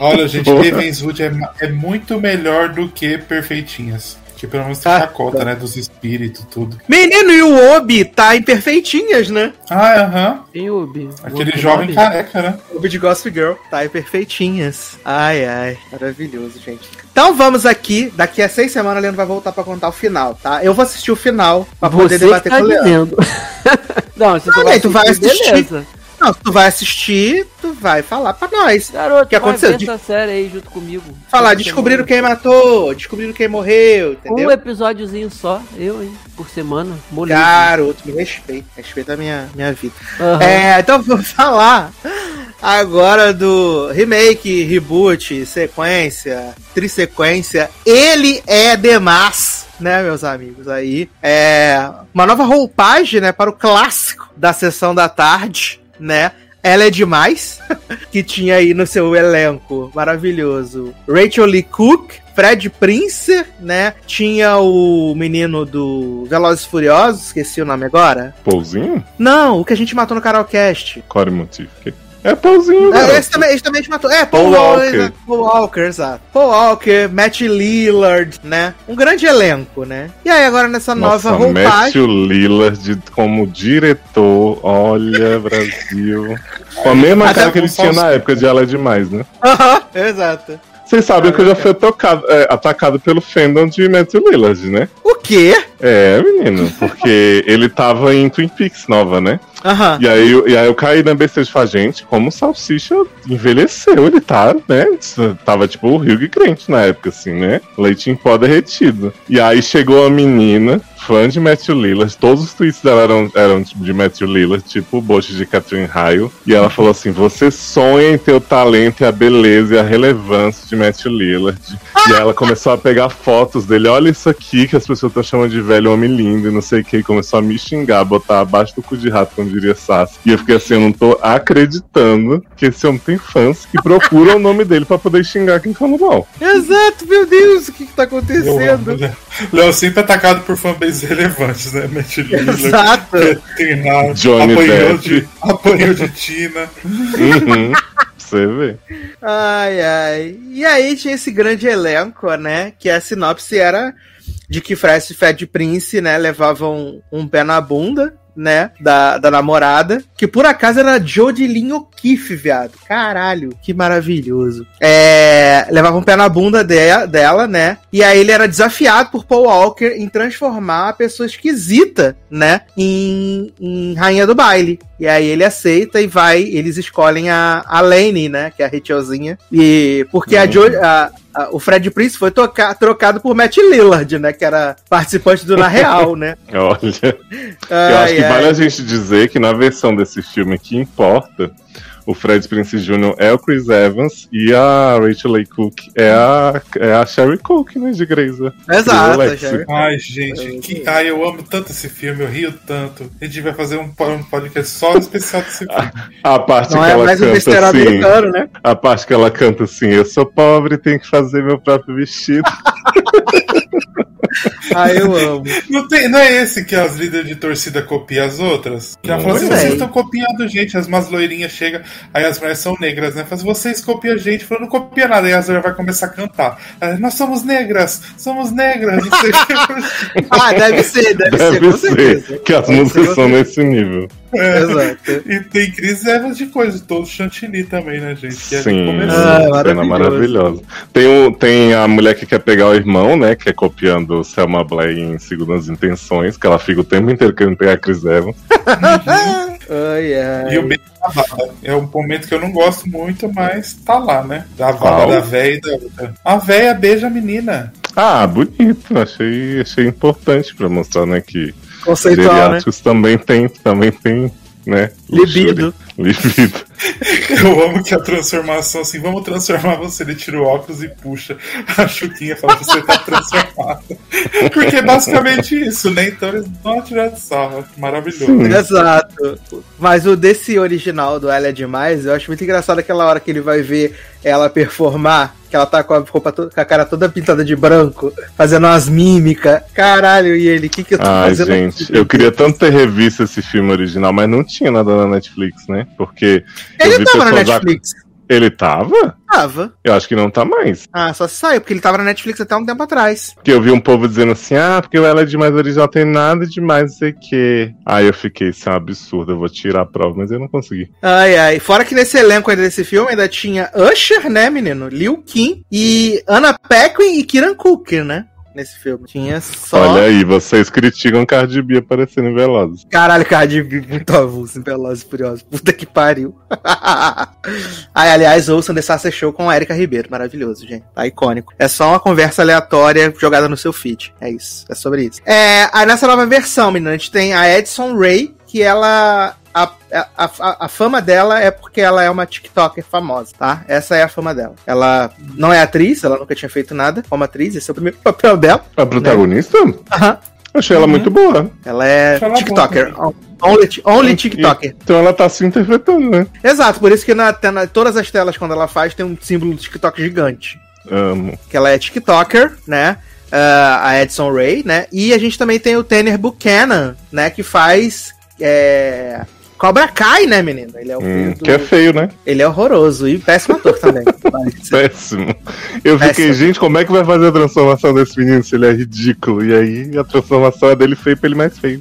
Olha, gente, Porra. Ravenswood é, é muito melhor do que Perfeitinhas. Que pelo menos tem Ah, chacota, né? Dos espíritos tudo. Menino, e o Obi tá em Perfeitinhas, né? Ah, aham. Tem Ubi. Aquele Ubi jovem Bob? careca, né? Obi de Gossip Girl tá em Perfeitinhas. Ai, ai, maravilhoso, gente. Então vamos aqui, daqui a seis semanas o Leandro vai voltar pra contar o final, tá? Eu vou assistir o final pra poder Você debater tá com o Leandro. Não, se Não, tu, nem, tu vai assistir, assistir. beleza. Não, se tu vai assistir, tu vai falar pra nós. Garoto, que aconteceu? De- essa série aí junto comigo. Falar, descobriram quem matou, descobriram quem morreu, entendeu? Um episódiozinho só, eu, hein, por semana. Moleza. Garoto, me respeita. Respeita a minha, minha vida. Aham. É, então vou falar agora do remake, reboot, sequência, trissequência. Ele é demais, né, meus amigos? Aí é uma nova roupagem, né, para o clássico da sessão da tarde, né? Ela é demais, que tinha aí no seu elenco maravilhoso Rachel Lee Cook, Fred Prince, né? Tinha o menino do Velozes Furiosos, esqueci o nome agora. Pouzinho? Não, o que a gente matou no Carolcast. Core motivo. É Pouzinho, É, esse, também, esse também a gente matou. É, Paul, Paul Walker. Walker. Paul Walker, exato. Paul Walker, Matt Lillard, né? Um grande elenco, né? E aí agora nessa Nossa, nova roupagem... Matthew Lillard como diretor. Olha, Brasil. Com a mesma Até cara que ele tinha na época de Ela é Demais, né? Aham, exato. Vocês sabem que eu já fui tocado- é, atacado pelo fandom de Matthew Lillard, né? O quê? É, menino, porque ele tava em Twin Peaks nova, né? Aham. E aí, eu- e aí eu caí na besteira de falar, gente, como o Salsicha envelheceu, ele tá, né? Tava tipo o Hugh Grant na época, assim, né? Leite em pó derretido. E aí chegou a menina, fã de Matthew Lillard, todos os tweets dela eram, eram de Matthew Lillard, tipo o boche de Catherine Hale. E ela falou assim: você sonha em ter o talento e a beleza e a relevância de Matthew Lillard. E ela começou a pegar fotos dele, olha isso aqui que as pessoas estão chamando de velho homem lindo e não sei o que, e começou a me xingar, botar abaixo do cu de rato, como diria Sassi. E eu fiquei assim, eu não tô acreditando que esse homem tem fãs que procuram o nome dele pra poder xingar quem fala mal. Exato, meu Deus, o que que tá acontecendo? né? Léo sempre atacado por relevantes, né? Matt Exato. Johnny apanhou Depp. de, apanhou de Tina. Uhum. Você vê. Ai, ai. E aí tinha esse grande elenco, né? Que a sinopse era de que Fred e Fred Prince, né, levavam um pé na bunda, né? Da, da namorada, que por acaso era Jodie Lynn O'Keefe, viado. Caralho, que maravilhoso. É, levava um pé na bunda de, dela, né? E aí ele era desafiado por Paul Walker em transformar a pessoa esquisita, né? Em, em rainha do baile. E aí ele aceita e vai, eles escolhem a, a Lane, né? Que é a Rachelzinha. E porque a, jo, a, a, o Fred Prince foi tocar, trocado por Matt Lillard, né? Que era participante do Na Real, né? Olha. eu acho que vale a gente dizer que na versão desse filme que importa, o Fred Prince Jr. é o Chris Evans e a Rachel Leigh Cook é a, é a Sherry Cook, né, de Grey's. Exato, Ai, gente, que, ai, eu amo tanto esse filme, eu rio tanto. A gente vai fazer um, um podcast só especial desse filme. A, a parte Não que é ela canta um assim, né? a parte que ela canta assim, eu sou pobre, tenho que fazer meu próprio vestido. ah, eu amo. Não, tem, não é esse que as líderes de torcida copiam as outras? Que ela fala assim, vocês estão copiando gente, as más loirinhas chegam, aí as mulheres são negras, né? Fala assim, vocês copiam a gente, falando, não copia nada, aí a Zora vai começar a cantar. Nós somos negras, somos negras, não sei Ah, deve ser, deve, deve ser, ser que as músicas são nesse nível. É. Exato. E tem Cris Evans de coisa, todo chantilly também, né, gente? Que Sim, é cena maravilhosa. Tem, o, tem a mulher que quer pegar o irmão, né, que é copiando Selma Blair em Segundas Intenções, que ela fica o tempo inteiro querendo pegar a Chris Evans. ai, ai. E o beijo da Vala. É um momento que eu não gosto muito, mas tá lá, né? Da Vala, da véia e da outra. A véia beija a menina. Ah, bonito. Achei, achei importante pra mostrar, né, que Conceitual, Geriátricos né? também tem, também tem, né? Libido. Libido. Eu amo que a transformação, assim, vamos transformar você, ele tira o óculos e puxa a chuquinha e fala, você tá transformado. Porque é basicamente isso, né? Então eles dão uma tirada de sarro. Maravilhoso. Sim. Exato. Mas o desse original do Ela é Demais, eu acho muito engraçado aquela hora que ele vai ver ela performar que ela tá com a, roupa com a cara toda pintada de branco, fazendo umas mímicas. Caralho, e ele, o que que eu tô Ai, fazendo gente, aqui? eu queria tanto ter revisto esse filme original, mas não tinha nada na Netflix, né? Porque. Ele tava na Netflix. Ele tava? Tava. Eu acho que não tá mais. Ah, só se saiu, porque ele tava na Netflix até um tempo atrás. Porque eu vi um povo dizendo assim, ah, porque o Ela é Demais original tem nada demais, não sei o quê. Aí eu fiquei, isso é um absurdo, eu vou tirar a prova, mas eu não consegui. Ai, ai. Fora que nesse elenco ainda desse filme ainda tinha Usher, né, menino? Liu Kim e Anna Paquin e Kiran Cook, né? Nesse filme. Tinha só. Olha aí, vocês criticam Cardi B aparecendo em Velozes. Caralho, Cardi B muito avulso em Velozes Furiosos. Puta que pariu. aí, aliás, ouçam The Sasser Show com a Erika Ribeiro. Maravilhoso, gente. Tá icônico. É só uma conversa aleatória jogada no seu feed. É isso. É sobre isso. É, aí nessa nova versão, menina, a gente tem a Edson Ray, que ela a, a, a, a, fama dela é porque ela é uma TikToker famosa, tá? Essa é a fama dela. Ela não é atriz, ela nunca tinha feito nada como atriz, esse é o primeiro papel dela. A protagonista? Né? Aham. Achei ela uhum. muito boa. Ela é ela TikToker. Only, only TikToker. Então ela tá se interpretando, né? Exato, por isso que na, na, todas as telas, quando ela faz, tem um símbolo do TikTok gigante. Amo. Que ela é TikToker, né? Uh, a Edson Ray, né? E a gente também tem o Tanner Buchanan, né? Que faz. É, Cobra Kai, né, menino? Ele é o hum, do... Que é feio, né? Ele é horroroso e péssimo ator também. péssimo. Eu fiquei, péssimo. gente, como é que vai fazer a transformação desse menino se ele é ridículo? E aí a transformação é dele feio pra ele mais feio.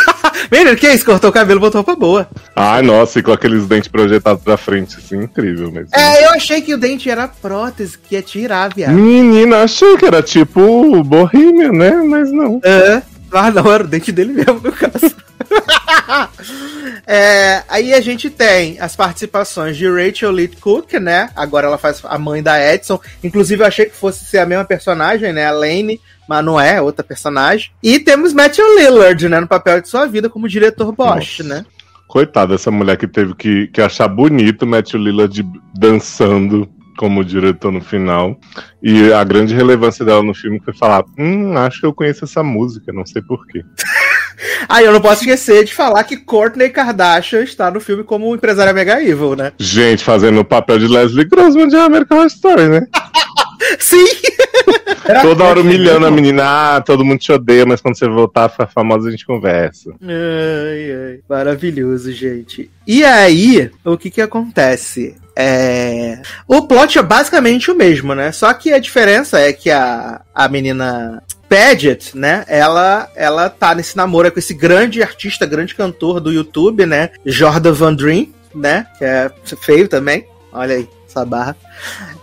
menino, que é isso? Cortou o cabelo e botou pra boa. Ai, nossa, e com aqueles dentes projetados pra frente, assim, incrível mesmo. É, eu achei que o dente era prótese, que ia tirar, viado. Menina, achei que era tipo Bohemian, né? Mas não. É. Ah, não, era o dente dele mesmo, no caso. é, aí a gente tem as participações de Rachel Lee Cook, né? Agora ela faz a mãe da Edson. Inclusive, eu achei que fosse ser a mesma personagem, né? A Lane, mas não é, é outra personagem. E temos Matthew Lillard, né? No papel de sua vida como diretor Bosch, Nossa. né? Coitada dessa mulher que teve que, que achar bonito Matthew Lillard dançando como diretor no final. E a grande relevância dela no filme foi falar: Hum, acho que eu conheço essa música, não sei porquê. Aí eu não posso esquecer de falar que Courtney Kardashian está no filme como empresária mega evil, né? Gente, fazendo o papel de Leslie Grossman de American Horror Story, né? Sim! Toda hora humilhando a menina, ah, todo mundo te odeia, mas quando você voltar a ficar famosa a gente conversa. Ai, ai. Maravilhoso, gente. E aí, o que que acontece? É... O plot é basicamente o mesmo, né? Só que a diferença é que a, a menina Paget, né, ela, ela tá nesse namoro com esse grande artista, grande cantor do YouTube, né, Jordan Van Dream, né, que é feio também, olha aí, essa barra.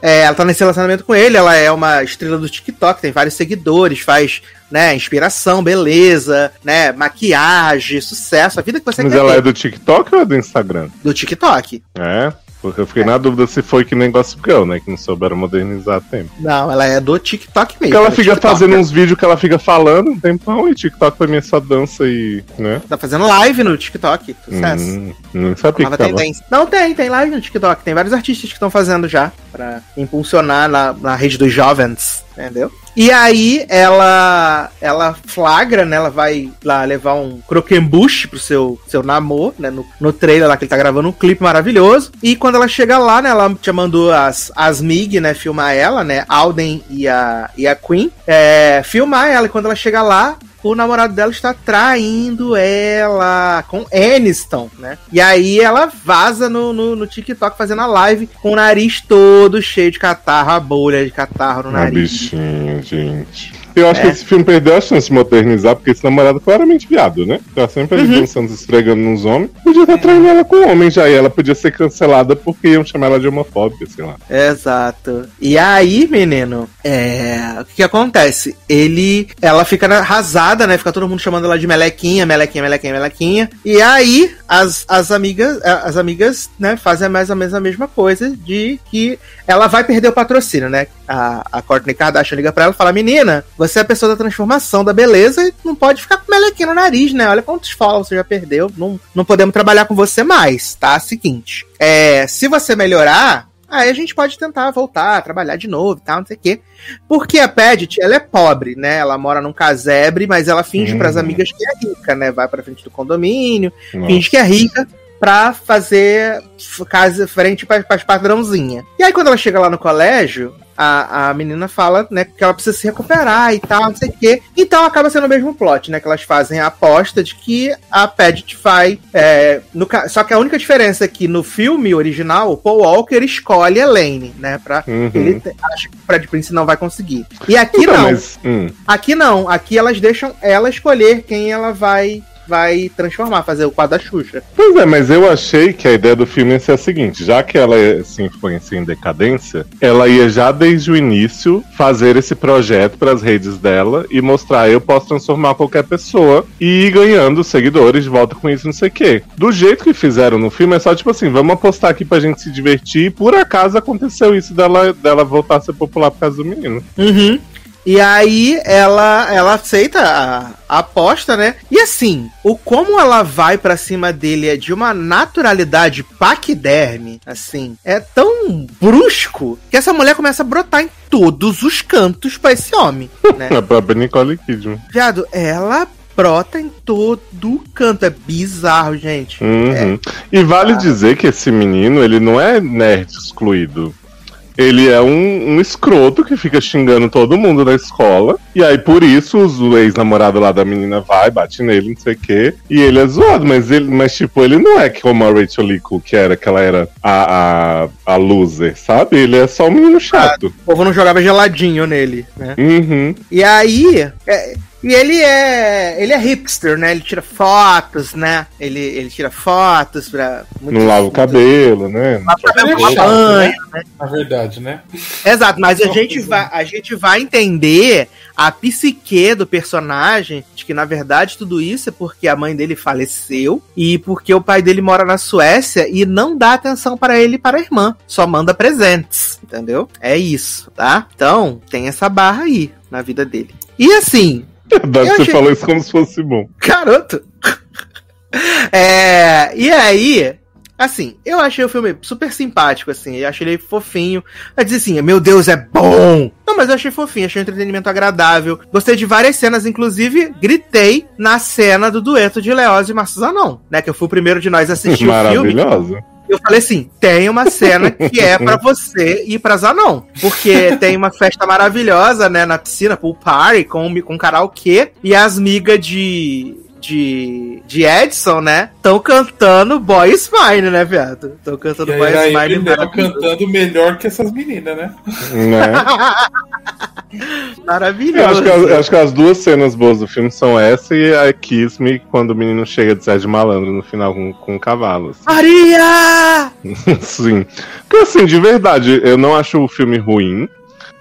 É, ela tá nesse relacionamento com ele, ela é uma estrela do TikTok, tem vários seguidores, faz, né, inspiração, beleza, né, maquiagem, sucesso, a vida que você Mas quer ela ter. é do TikTok ou é do Instagram? do TikTok. É, porque eu fiquei na dúvida se foi que nem Gossip Girl, né? Que não souberam modernizar a tempo. Não, ela é do TikTok mesmo. Porque ela do fica TikTok. fazendo uns vídeos que ela fica falando um tempão e TikTok pra mim é só dança e. né? Tá fazendo live no TikTok, sucesso. Hum, não sabia que tava. tendência. Não, tem, tem live no TikTok. Tem vários artistas que estão fazendo já pra impulsionar na, na rede dos jovens, entendeu? E aí ela ela flagra, né? Ela vai lá levar um croquembuche pro seu, seu namoro, né? No, no trailer lá que ele tá gravando um clipe maravilhoso. E quando ela chega lá, né? Ela já mandou as, as Mig, né? Filmar ela, né? Alden e a, e a Queen. É, filmar ela. E quando ela chega lá, o namorado dela está traindo ela com Aniston, né? E aí ela vaza no, no, no TikTok fazendo a live com o nariz todo cheio de catarro, a bolha de catarro no nariz. bichinho, gente. Eu acho É. que esse filme perdeu a chance de modernizar, porque esse namorado é claramente viado, né? Tá sempre ali Uhum. dançando, se esfregando nos homens. Podia estar traindo ela com homem já, e ela podia ser cancelada porque iam chamar ela de homofóbica, sei lá. Exato. E aí, menino, é... o que, que acontece? Ele, ela fica arrasada, né? Fica todo mundo chamando ela de melequinha, melequinha, melequinha, melequinha. E aí, as, as amigas, as amigas, né, fazem mais ou menos a mesma coisa de que ela vai perder o patrocínio, né? A, a Courtney Kardashian liga pra ela e fala: Menina, você é a pessoa da transformação, da beleza, e não pode ficar com melequinha no nariz, né? Olha quantos follows você já perdeu. Não, não podemos trabalhar com você mais, tá? Seguinte. É, se você melhorar, aí a gente pode tentar voltar, trabalhar de novo e tal, não sei o quê. Porque a Paget, ela é pobre, né? Ela mora num casebre, mas ela finge Uhum. pras amigas que é rica, né? Vai pra frente do condomínio, Nossa. finge que é rica pra fazer casa frente para as padrãozinha. E aí quando ela chega lá no colégio, a, a menina fala, né, que ela precisa se recuperar e tal, não sei o quê. Então acaba sendo o mesmo plot, né, que elas fazem a aposta de que a Paget vai, é, no só que a única diferença é que no filme original, o Paul Walker escolhe a Elaine, né, pra Uhum. ele acha que o Fred Prince não vai conseguir. E aqui Então, não. mas, hum, Aqui não, aqui elas deixam ela escolher quem ela vai vai transformar, fazer o quadro da Xuxa. Pois é, mas eu achei que a ideia do filme ia ser a seguinte: já que ela se influencia em decadência, ela ia já desde o início fazer esse projeto para as redes dela e mostrar eu posso transformar qualquer pessoa e ir ganhando seguidores de volta com isso, não sei o quê. Do jeito que fizeram no filme, é só tipo assim: vamos apostar aqui pra gente se divertir e por acaso aconteceu isso dela, dela voltar a ser popular por causa do menino. Uhum. E aí ela ela aceita a, a aposta, né? E assim, o como ela vai pra cima dele é de uma naturalidade paquiderme, assim, é tão brusco que essa mulher começa a brotar em todos os cantos pra esse homem, né? A própria Nicole Kidman. Viado, ela brota em todo canto, é bizarro, gente. Uhum. E vale dizer que esse menino, ele não é nerd excluído. Ele é um, um escroto que fica xingando todo mundo na escola. E aí, por isso, o ex-namorado lá da menina vai, bate nele, não sei o quê. E ele é zoado, mas ele, mas tipo, ele não é como a Rachel Cook, que era, que ela era a, a, a loser, sabe? Ele é só um menino chato. O povo não jogava geladinho nele, né? Uhum. E aí. é- e ele é. Ele é hipster, né? Ele tira fotos, né? Ele, ele tira fotos pra. Não lava o cabelo, né? Cabelo roupa. com banho. Na verdade, né? Exato, mas a gente, vai, a gente vai entender a psique do personagem de que, na verdade, tudo isso é porque a mãe dele faleceu e porque o pai dele mora na Suécia e não dá atenção para ele e para a irmã. Só manda presentes, entendeu? É isso, tá? Então, tem essa barra aí na vida dele. E assim, Você achei- falou isso como se fosse bom. Garoto! é, e aí, assim, eu achei o filme super simpático, assim, eu achei ele fofinho. Eu disse assim, meu Deus, é bom! Não, mas eu achei fofinho, achei um entretenimento agradável. Gostei de várias cenas, inclusive gritei na cena do dueto de Leoz e Marcos Zanon, né? Que eu fui o primeiro de nós a assistir o filme. Maravilhosa. Eu falei assim: tem uma cena que é pra você ir pra Zanon. Porque tem uma festa maravilhosa, né, na piscina, pool party, com, com karaokê, e as migas de. De, de Edson, né? Estão cantando Boys Mine, né, viado? Estão cantando E aí, Mine. ele cantando melhor que essas meninas, né? Né? Maravilhoso. Eu acho, que as, acho que as duas cenas boas do filme são essa e a Kiss Me, quando o menino chega de Sérgio Malandro no final com, com um cavalo. Assim. Maria! Sim. Porque assim, de verdade, eu não acho o filme ruim.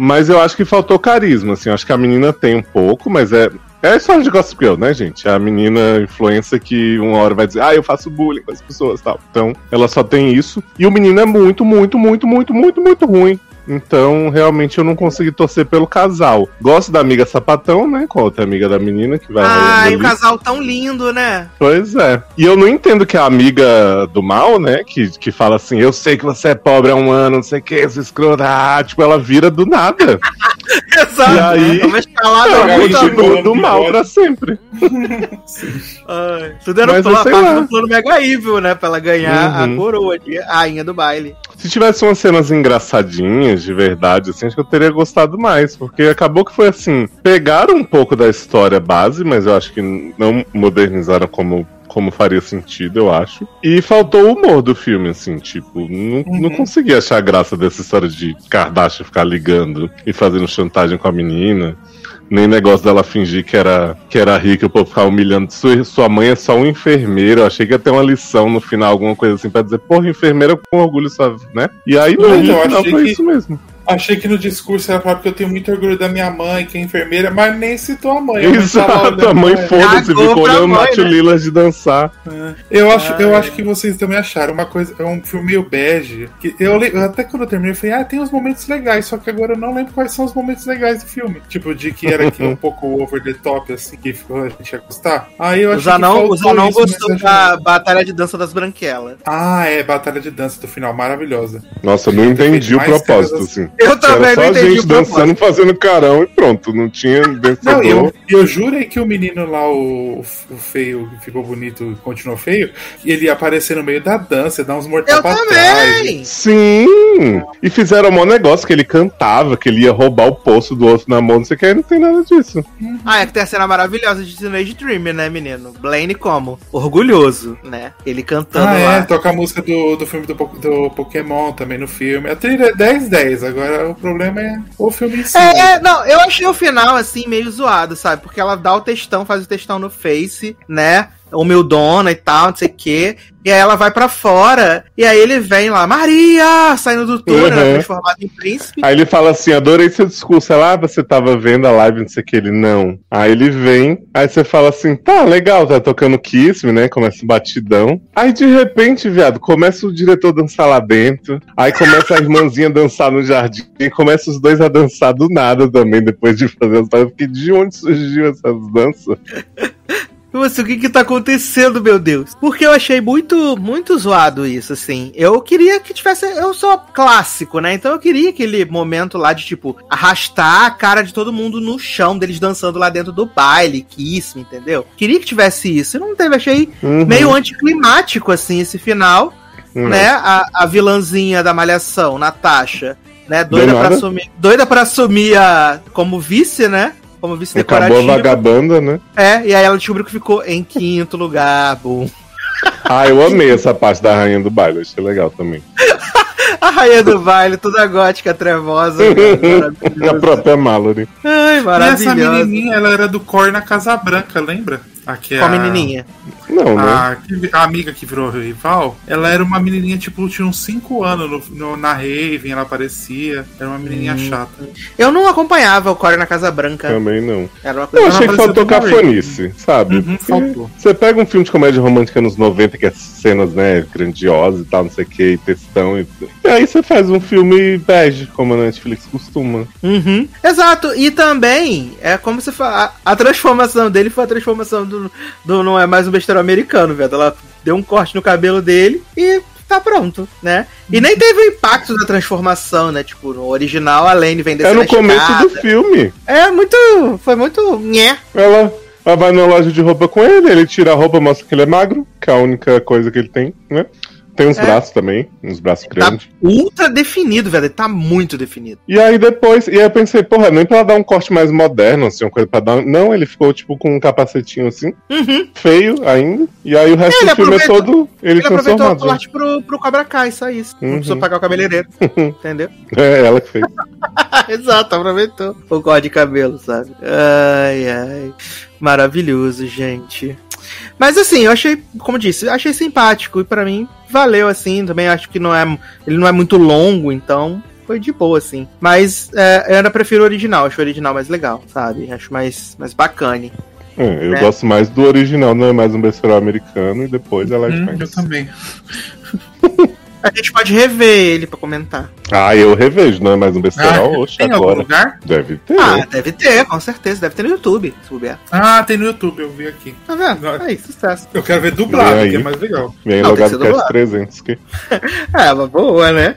Mas eu acho que faltou carisma, assim. Eu acho que a menina tem um pouco, mas é. É a história de Gossip Girl, né, gente? A menina influência que uma hora vai dizer, ah, eu faço bullying com as pessoas tal. Então, ela só tem isso. E o menino é muito, muito, muito, muito, muito, muito ruim. Então, realmente, eu não consegui torcer pelo casal. Gosto da amiga sapatão, né? Com a outra amiga da menina que vai. Ah, e o casal tão lindo, né? Pois é. E eu não entendo que a amiga do mal, né? Que, que fala assim: Eu sei que você é pobre há um ano, não sei o que, esse escroto. Ah, tipo, ela vira do nada. Exato. E aí, né? escalada ela continua do mal pra sempre. Ai, tudo era Mas, plano, parte plano Mega Evil, né? Pra ela ganhar uhum. a coroa de rainha do baile. Se tivesse umas cenas engraçadinhas, de verdade, assim, acho que eu teria gostado mais. Porque acabou que foi assim: pegaram um pouco da história base, mas eu acho que não modernizaram como como faria sentido, eu acho. E faltou o humor do filme, assim, tipo, não, uhum. não consegui achar graça dessa história de Kardashian ficar ligando e fazendo chantagem com a menina. Nem negócio dela fingir que era, que era rica, o povo ficar humilhando. Sua, sua mãe é só um enfermeiro. Eu achei que ia ter uma lição no final, alguma coisa assim, pra dizer, porra, enfermeira com orgulho, sabe, né? E aí, não, no final foi que... isso mesmo. Achei que no discurso era porque eu tenho muito orgulho da minha mãe, que é enfermeira, mas nem citou a mãe. Exato, a mãe foda-se, ficou olhando Nath né? Lilas de dançar. É. Eu, acho, eu acho que vocês também acharam uma coisa, é um filme meio bege. Que eu, eu, até quando eu terminei, eu falei, ah, tem uns momentos legais, só que agora eu não lembro quais são os momentos legais do filme. Tipo, de que era aqui um pouco over the top, assim, que a gente ia gostar. Aí eu achei Zanão, o Zanão gostou da Batalha de Dança das Branquelas. Ah, é, Batalha de Dança do final, maravilhosa. Nossa, eu não entendi o propósito, assim. Eu também não entendi gente dançando, fazendo carão e pronto, não tinha Não, eu, eu jurei que o menino lá, o, o feio, que ficou bonito continuou feio, ele ia aparecer no meio da dança, dar uns mortais pra também. trás. Sim! E fizeram um bom negócio que ele cantava, que ele ia roubar o poço do outro na mão, não sei o que, não tem nada disso. Uhum. Ah, é que tem a cena maravilhosa de Teenage Dream, né, menino? Blaine como? Orgulhoso, né? Ele cantando ah, lá. é, toca a música do, do filme do, do Pokémon também no filme. A trilha é 10-10, agora o problema é o filme em si. É, é, não, eu achei o final, assim, meio zoado, sabe? Porque ela dá o textão, faz o textão no Face, né? Humildona e tal, não sei o quê. E aí ela vai para fora, e aí ele vem lá, Maria, saindo do túnel, uhum. transformado em príncipe. Aí ele fala assim, adorei seu discurso. Ela, ah, você tava vendo a live, não sei o que, ele, não. Aí ele vem, aí você fala assim, tá, legal, tá tocando Kiss Me, né, começa o batidão. Aí de repente, viado, começa o diretor dançar lá dentro, aí começa a irmãzinha a dançar no jardim, e começa os dois a dançar do nada também, depois de fazer as Porque de onde surgiu essas danças? Você, o que que tá acontecendo, meu Deus? Porque eu achei muito, muito zoado isso, assim. Eu queria que tivesse. Eu sou clássico, né? Então eu queria aquele momento lá de, tipo, arrastar a cara de todo mundo no chão, deles dançando lá dentro do baile, que isso, entendeu? Queria que tivesse isso. E não teve, achei uhum. meio anticlimático, assim, esse final. Uhum. Né? A, a vilãzinha da malhação, Natasha, né? Doida pra, assumir, doida pra assumir a, como vice, né? Como vice-decorativa. Acabou a vagabanda, né? É, e aí ela descobriu que ficou em quinto lugar, bom. Ah, eu amei essa parte da rainha do baile, achei legal também. a rainha do baile, toda gótica, trevosa. a própria Mallory. Ai, maravilhosa. E essa menininha, ela era do Cor na Casa Branca, lembra? Aqui é Qual a menininha? Não, né? A, a, amiga que virou rival, ela era uma menininha, tipo, tinha uns 5 anos no, no, na Raven, ela aparecia. Era uma menininha hum. chata. Eu não acompanhava o Core na Casa Branca. Também não. Era uma coisa Eu achei que faltou cafonice, sabe? Uhum, faltou. Você pega um filme de comédia romântica nos 90, que é cenas, né, grandiosas e tal, não sei o que, e textão. E, e aí você faz um filme bege, como a Netflix costuma. Uhum. Exato. E também, é como você fala, a transformação dele foi a transformação do do, do Não É Mais um Besteiro Americano, velho. Ela deu um corte no cabelo dele e tá pronto, né? E nem teve o impacto da transformação, né? Tipo, no original a Lane vem descendo É no começo do filme. É muito. Foi muito. Nhé. Ela, ela vai na loja de roupa com ele, ele tira a roupa, mostra que ele é magro, que é a única coisa que ele tem, né? Tem uns é. braços também, uns braços tá grandes. ultra definido, velho. Ele tá muito definido. E aí depois, e aí eu pensei, porra, nem pra dar um corte mais moderno, assim, uma coisa pra dar. Não, ele ficou tipo com um capacetinho assim, uhum. feio ainda. E aí o resto do filme é todo ele, ele transformado. Ele aproveitou pro, pro Cobra Kai, só isso. Uhum. Não precisou pagar o cabeleireiro. entendeu? É, ela que fez. Exato, aproveitou o corte de cabelo, sabe? Ai, ai. Maravilhoso, gente. Mas assim, eu achei, como disse, achei simpático e para mim valeu assim. Também acho que não é, ele não é muito longo, então foi de boa assim. Mas é, eu ainda prefiro o original, acho o original mais legal, sabe? Acho mais mais bacana. É, eu né? gosto mais do original, não é mais um besteiro americano e depois ela é hum, Eu também. A gente pode rever ele pra comentar. Ah, eu revejo, não é mais um besterol? Ah, Oxe, tem agora. algum lugar? Deve ter. Ah, deve ter, com certeza. Deve ter no YouTube, se bobear. Ah, tem no YouTube, eu vi aqui. Tá vendo? Agora. Aí, sucesso. Eu quero ver dublado, que é mais legal. Vem logado Cast 300. Que... é, uma boa, né?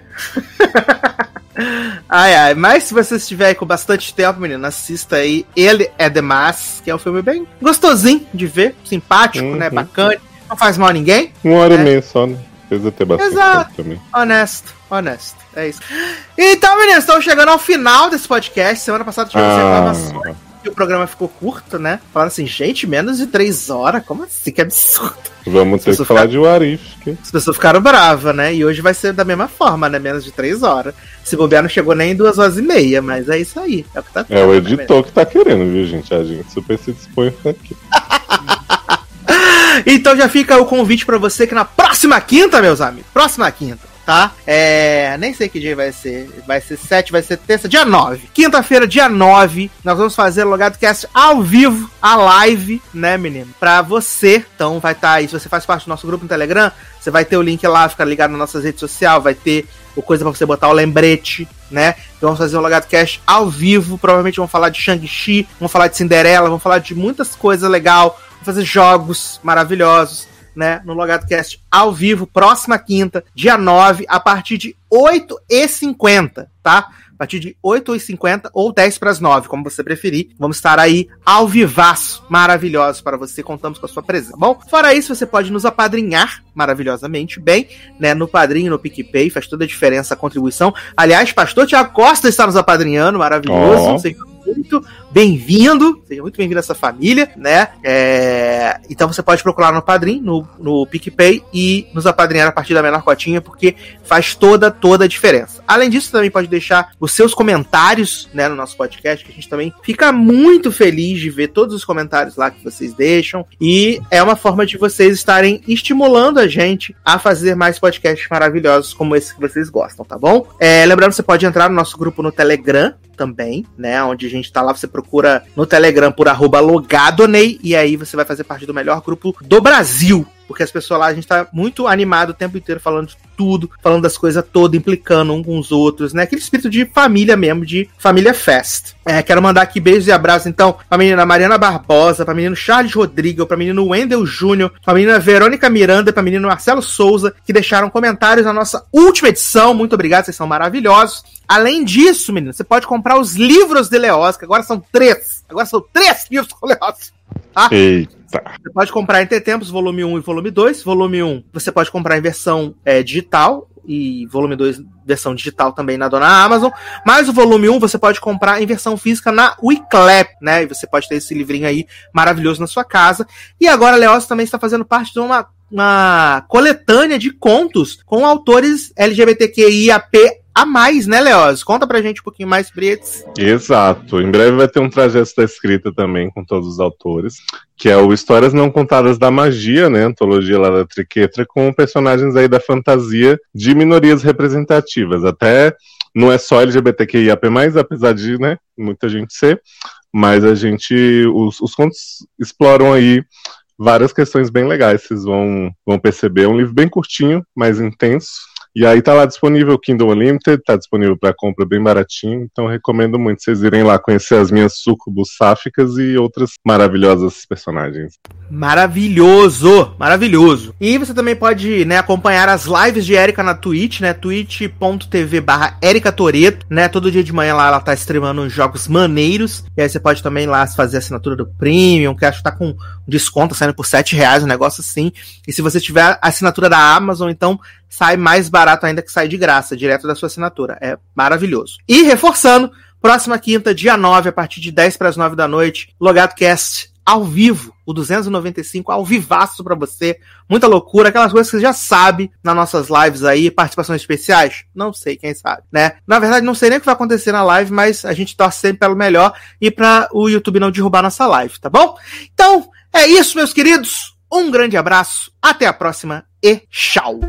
ai, ai. Mas se você estiver aí com bastante tempo, menino, assista aí. Ele é demais, que é um filme bem gostosinho de ver, simpático, né? uhum. né? Bacana. Não faz mal a ninguém. Uma hora né? e meia só, né? Precisa ter bastante Exato. também. Honesto, honesto. É isso. Então, meninos, estamos chegando ao final desse podcast. Semana passada tivemos ah. reclamações que o programa ficou curto, né? Falaram assim, gente, menos de três horas? Como assim? Que absurdo. Vamos ter que falar de Warif. Que... As pessoas ficaram bravas, né? E hoje vai ser da mesma forma, né? Menos de três horas. Se bobear, não chegou nem em duas horas e meia, mas é isso aí. É o que tá É o editor que tá querendo, viu, gente? A gente super se dispõe aqui. Então já fica o convite para você que na próxima quinta, meus amigos, próxima quinta, tá? É, nem sei que dia vai ser. Vai ser 7, vai ser terça, dia 9. Quinta-feira, dia 9, nós vamos fazer o Logado Cast ao vivo, a live, né, menino? Pra você. Então vai estar tá aí, se você faz parte do nosso grupo no Telegram, você vai ter o link lá, ficar ligado nas nossas redes sociais, vai ter o coisa para você botar o lembrete, né? Então vamos fazer um Logado Cast ao vivo, provavelmente vamos falar de Shang-Chi, vamos falar de Cinderela, vamos falar de muitas coisas legais fazer jogos maravilhosos, né? No Logado Cast ao vivo, próxima quinta, dia 9, a partir de 8h50, tá? A partir de 8h50 ou 10 para as 9, como você preferir. Vamos estar aí ao vivaço, maravilhosos para você. Contamos com a sua presença, bom? Fora isso, você pode nos apadrinhar maravilhosamente bem, né? No Padrinho, no PicPay, faz toda a diferença a contribuição. Aliás, Pastor Tiago Costa está nos apadrinhando, maravilhoso. Oh muito bem-vindo, seja muito bem-vindo a essa família, né? É... Então você pode procurar no Padrim, no, no PicPay e nos apadrinhar a partir da menor cotinha, porque faz toda, toda a diferença. Além disso, também pode deixar os seus comentários, né, no nosso podcast, que a gente também fica muito feliz de ver todos os comentários lá que vocês deixam. E é uma forma de vocês estarem estimulando a gente a fazer mais podcasts maravilhosos como esse que vocês gostam, tá bom? É, lembrando, você pode entrar no nosso grupo no Telegram, também, né? Onde a gente tá lá, você procura no Telegram por arroba logadonei, e aí você vai fazer parte do melhor grupo do Brasil. Porque as pessoas lá, a gente tá muito animado o tempo inteiro falando de tudo, falando das coisas todas, implicando um com os outros, né? Aquele espírito de família mesmo, de família fest. É, quero mandar aqui beijos e abraços, então, pra menina Mariana Barbosa, pra menino Charles Rodrigo, pra menino Wendel Júnior, pra menina Verônica Miranda, pra menino Marcelo Souza, que deixaram comentários na nossa última edição. Muito obrigado, vocês são maravilhosos. Além disso, menino, você pode comprar os livros de Leoz, que agora são três. Agora são três livros com Leoz. Tá? Eita. Você pode comprar Entre Tempos, volume 1 e volume 2. Volume 1 você pode comprar em versão é, digital e volume 2 versão digital também na dona Amazon. Mas o volume 1 você pode comprar em versão física na Wiclap, né? E você pode ter esse livrinho aí maravilhoso na sua casa. E agora a Leoz também está fazendo parte de uma, uma coletânea de contos com autores LGBTQIAP a mais, né, Leoz? Conta pra gente um pouquinho mais, Brits. Exato. Em breve vai ter um trajeto da escrita também com todos os autores, que é o Histórias Não Contadas da Magia, né, antologia lá da Triquetra, com personagens aí da fantasia de minorias representativas. Até não é só LGBTQIAP+, apesar de, né, muita gente ser, mas a gente, os, os contos exploram aí várias questões bem legais, vocês vão, vão perceber. É um livro bem curtinho, mas intenso, e aí tá lá disponível o Kindle Unlimited, tá disponível para compra bem baratinho, então recomendo muito vocês irem lá conhecer as minhas sucubus sáficas e outras maravilhosas personagens. Maravilhoso, maravilhoso. E você também pode, né, acompanhar as lives de Erika na Twitch, né, twitch.tv barra Erika Toreto, né, todo dia de manhã lá ela tá streamando jogos maneiros, e aí você pode também lá fazer a assinatura do Premium, que acho que tá com desconto, saindo por 7 reais, um negócio assim. E se você tiver assinatura da Amazon, então sai mais barato ainda que sai de graça, direto da sua assinatura. É maravilhoso. E reforçando, próxima quinta, dia 9, a partir de 10 para as 9 da noite, Logado Cast ao vivo, o 295 ao vivaço para você. Muita loucura, aquelas coisas que você já sabe nas nossas lives aí, participações especiais? Não sei, quem sabe, né? Na verdade, não sei nem o que vai acontecer na live, mas a gente torce sempre pelo melhor e para o YouTube não derrubar nossa live, tá bom? Então, é isso, meus queridos. Um grande abraço, até a próxima e tchau!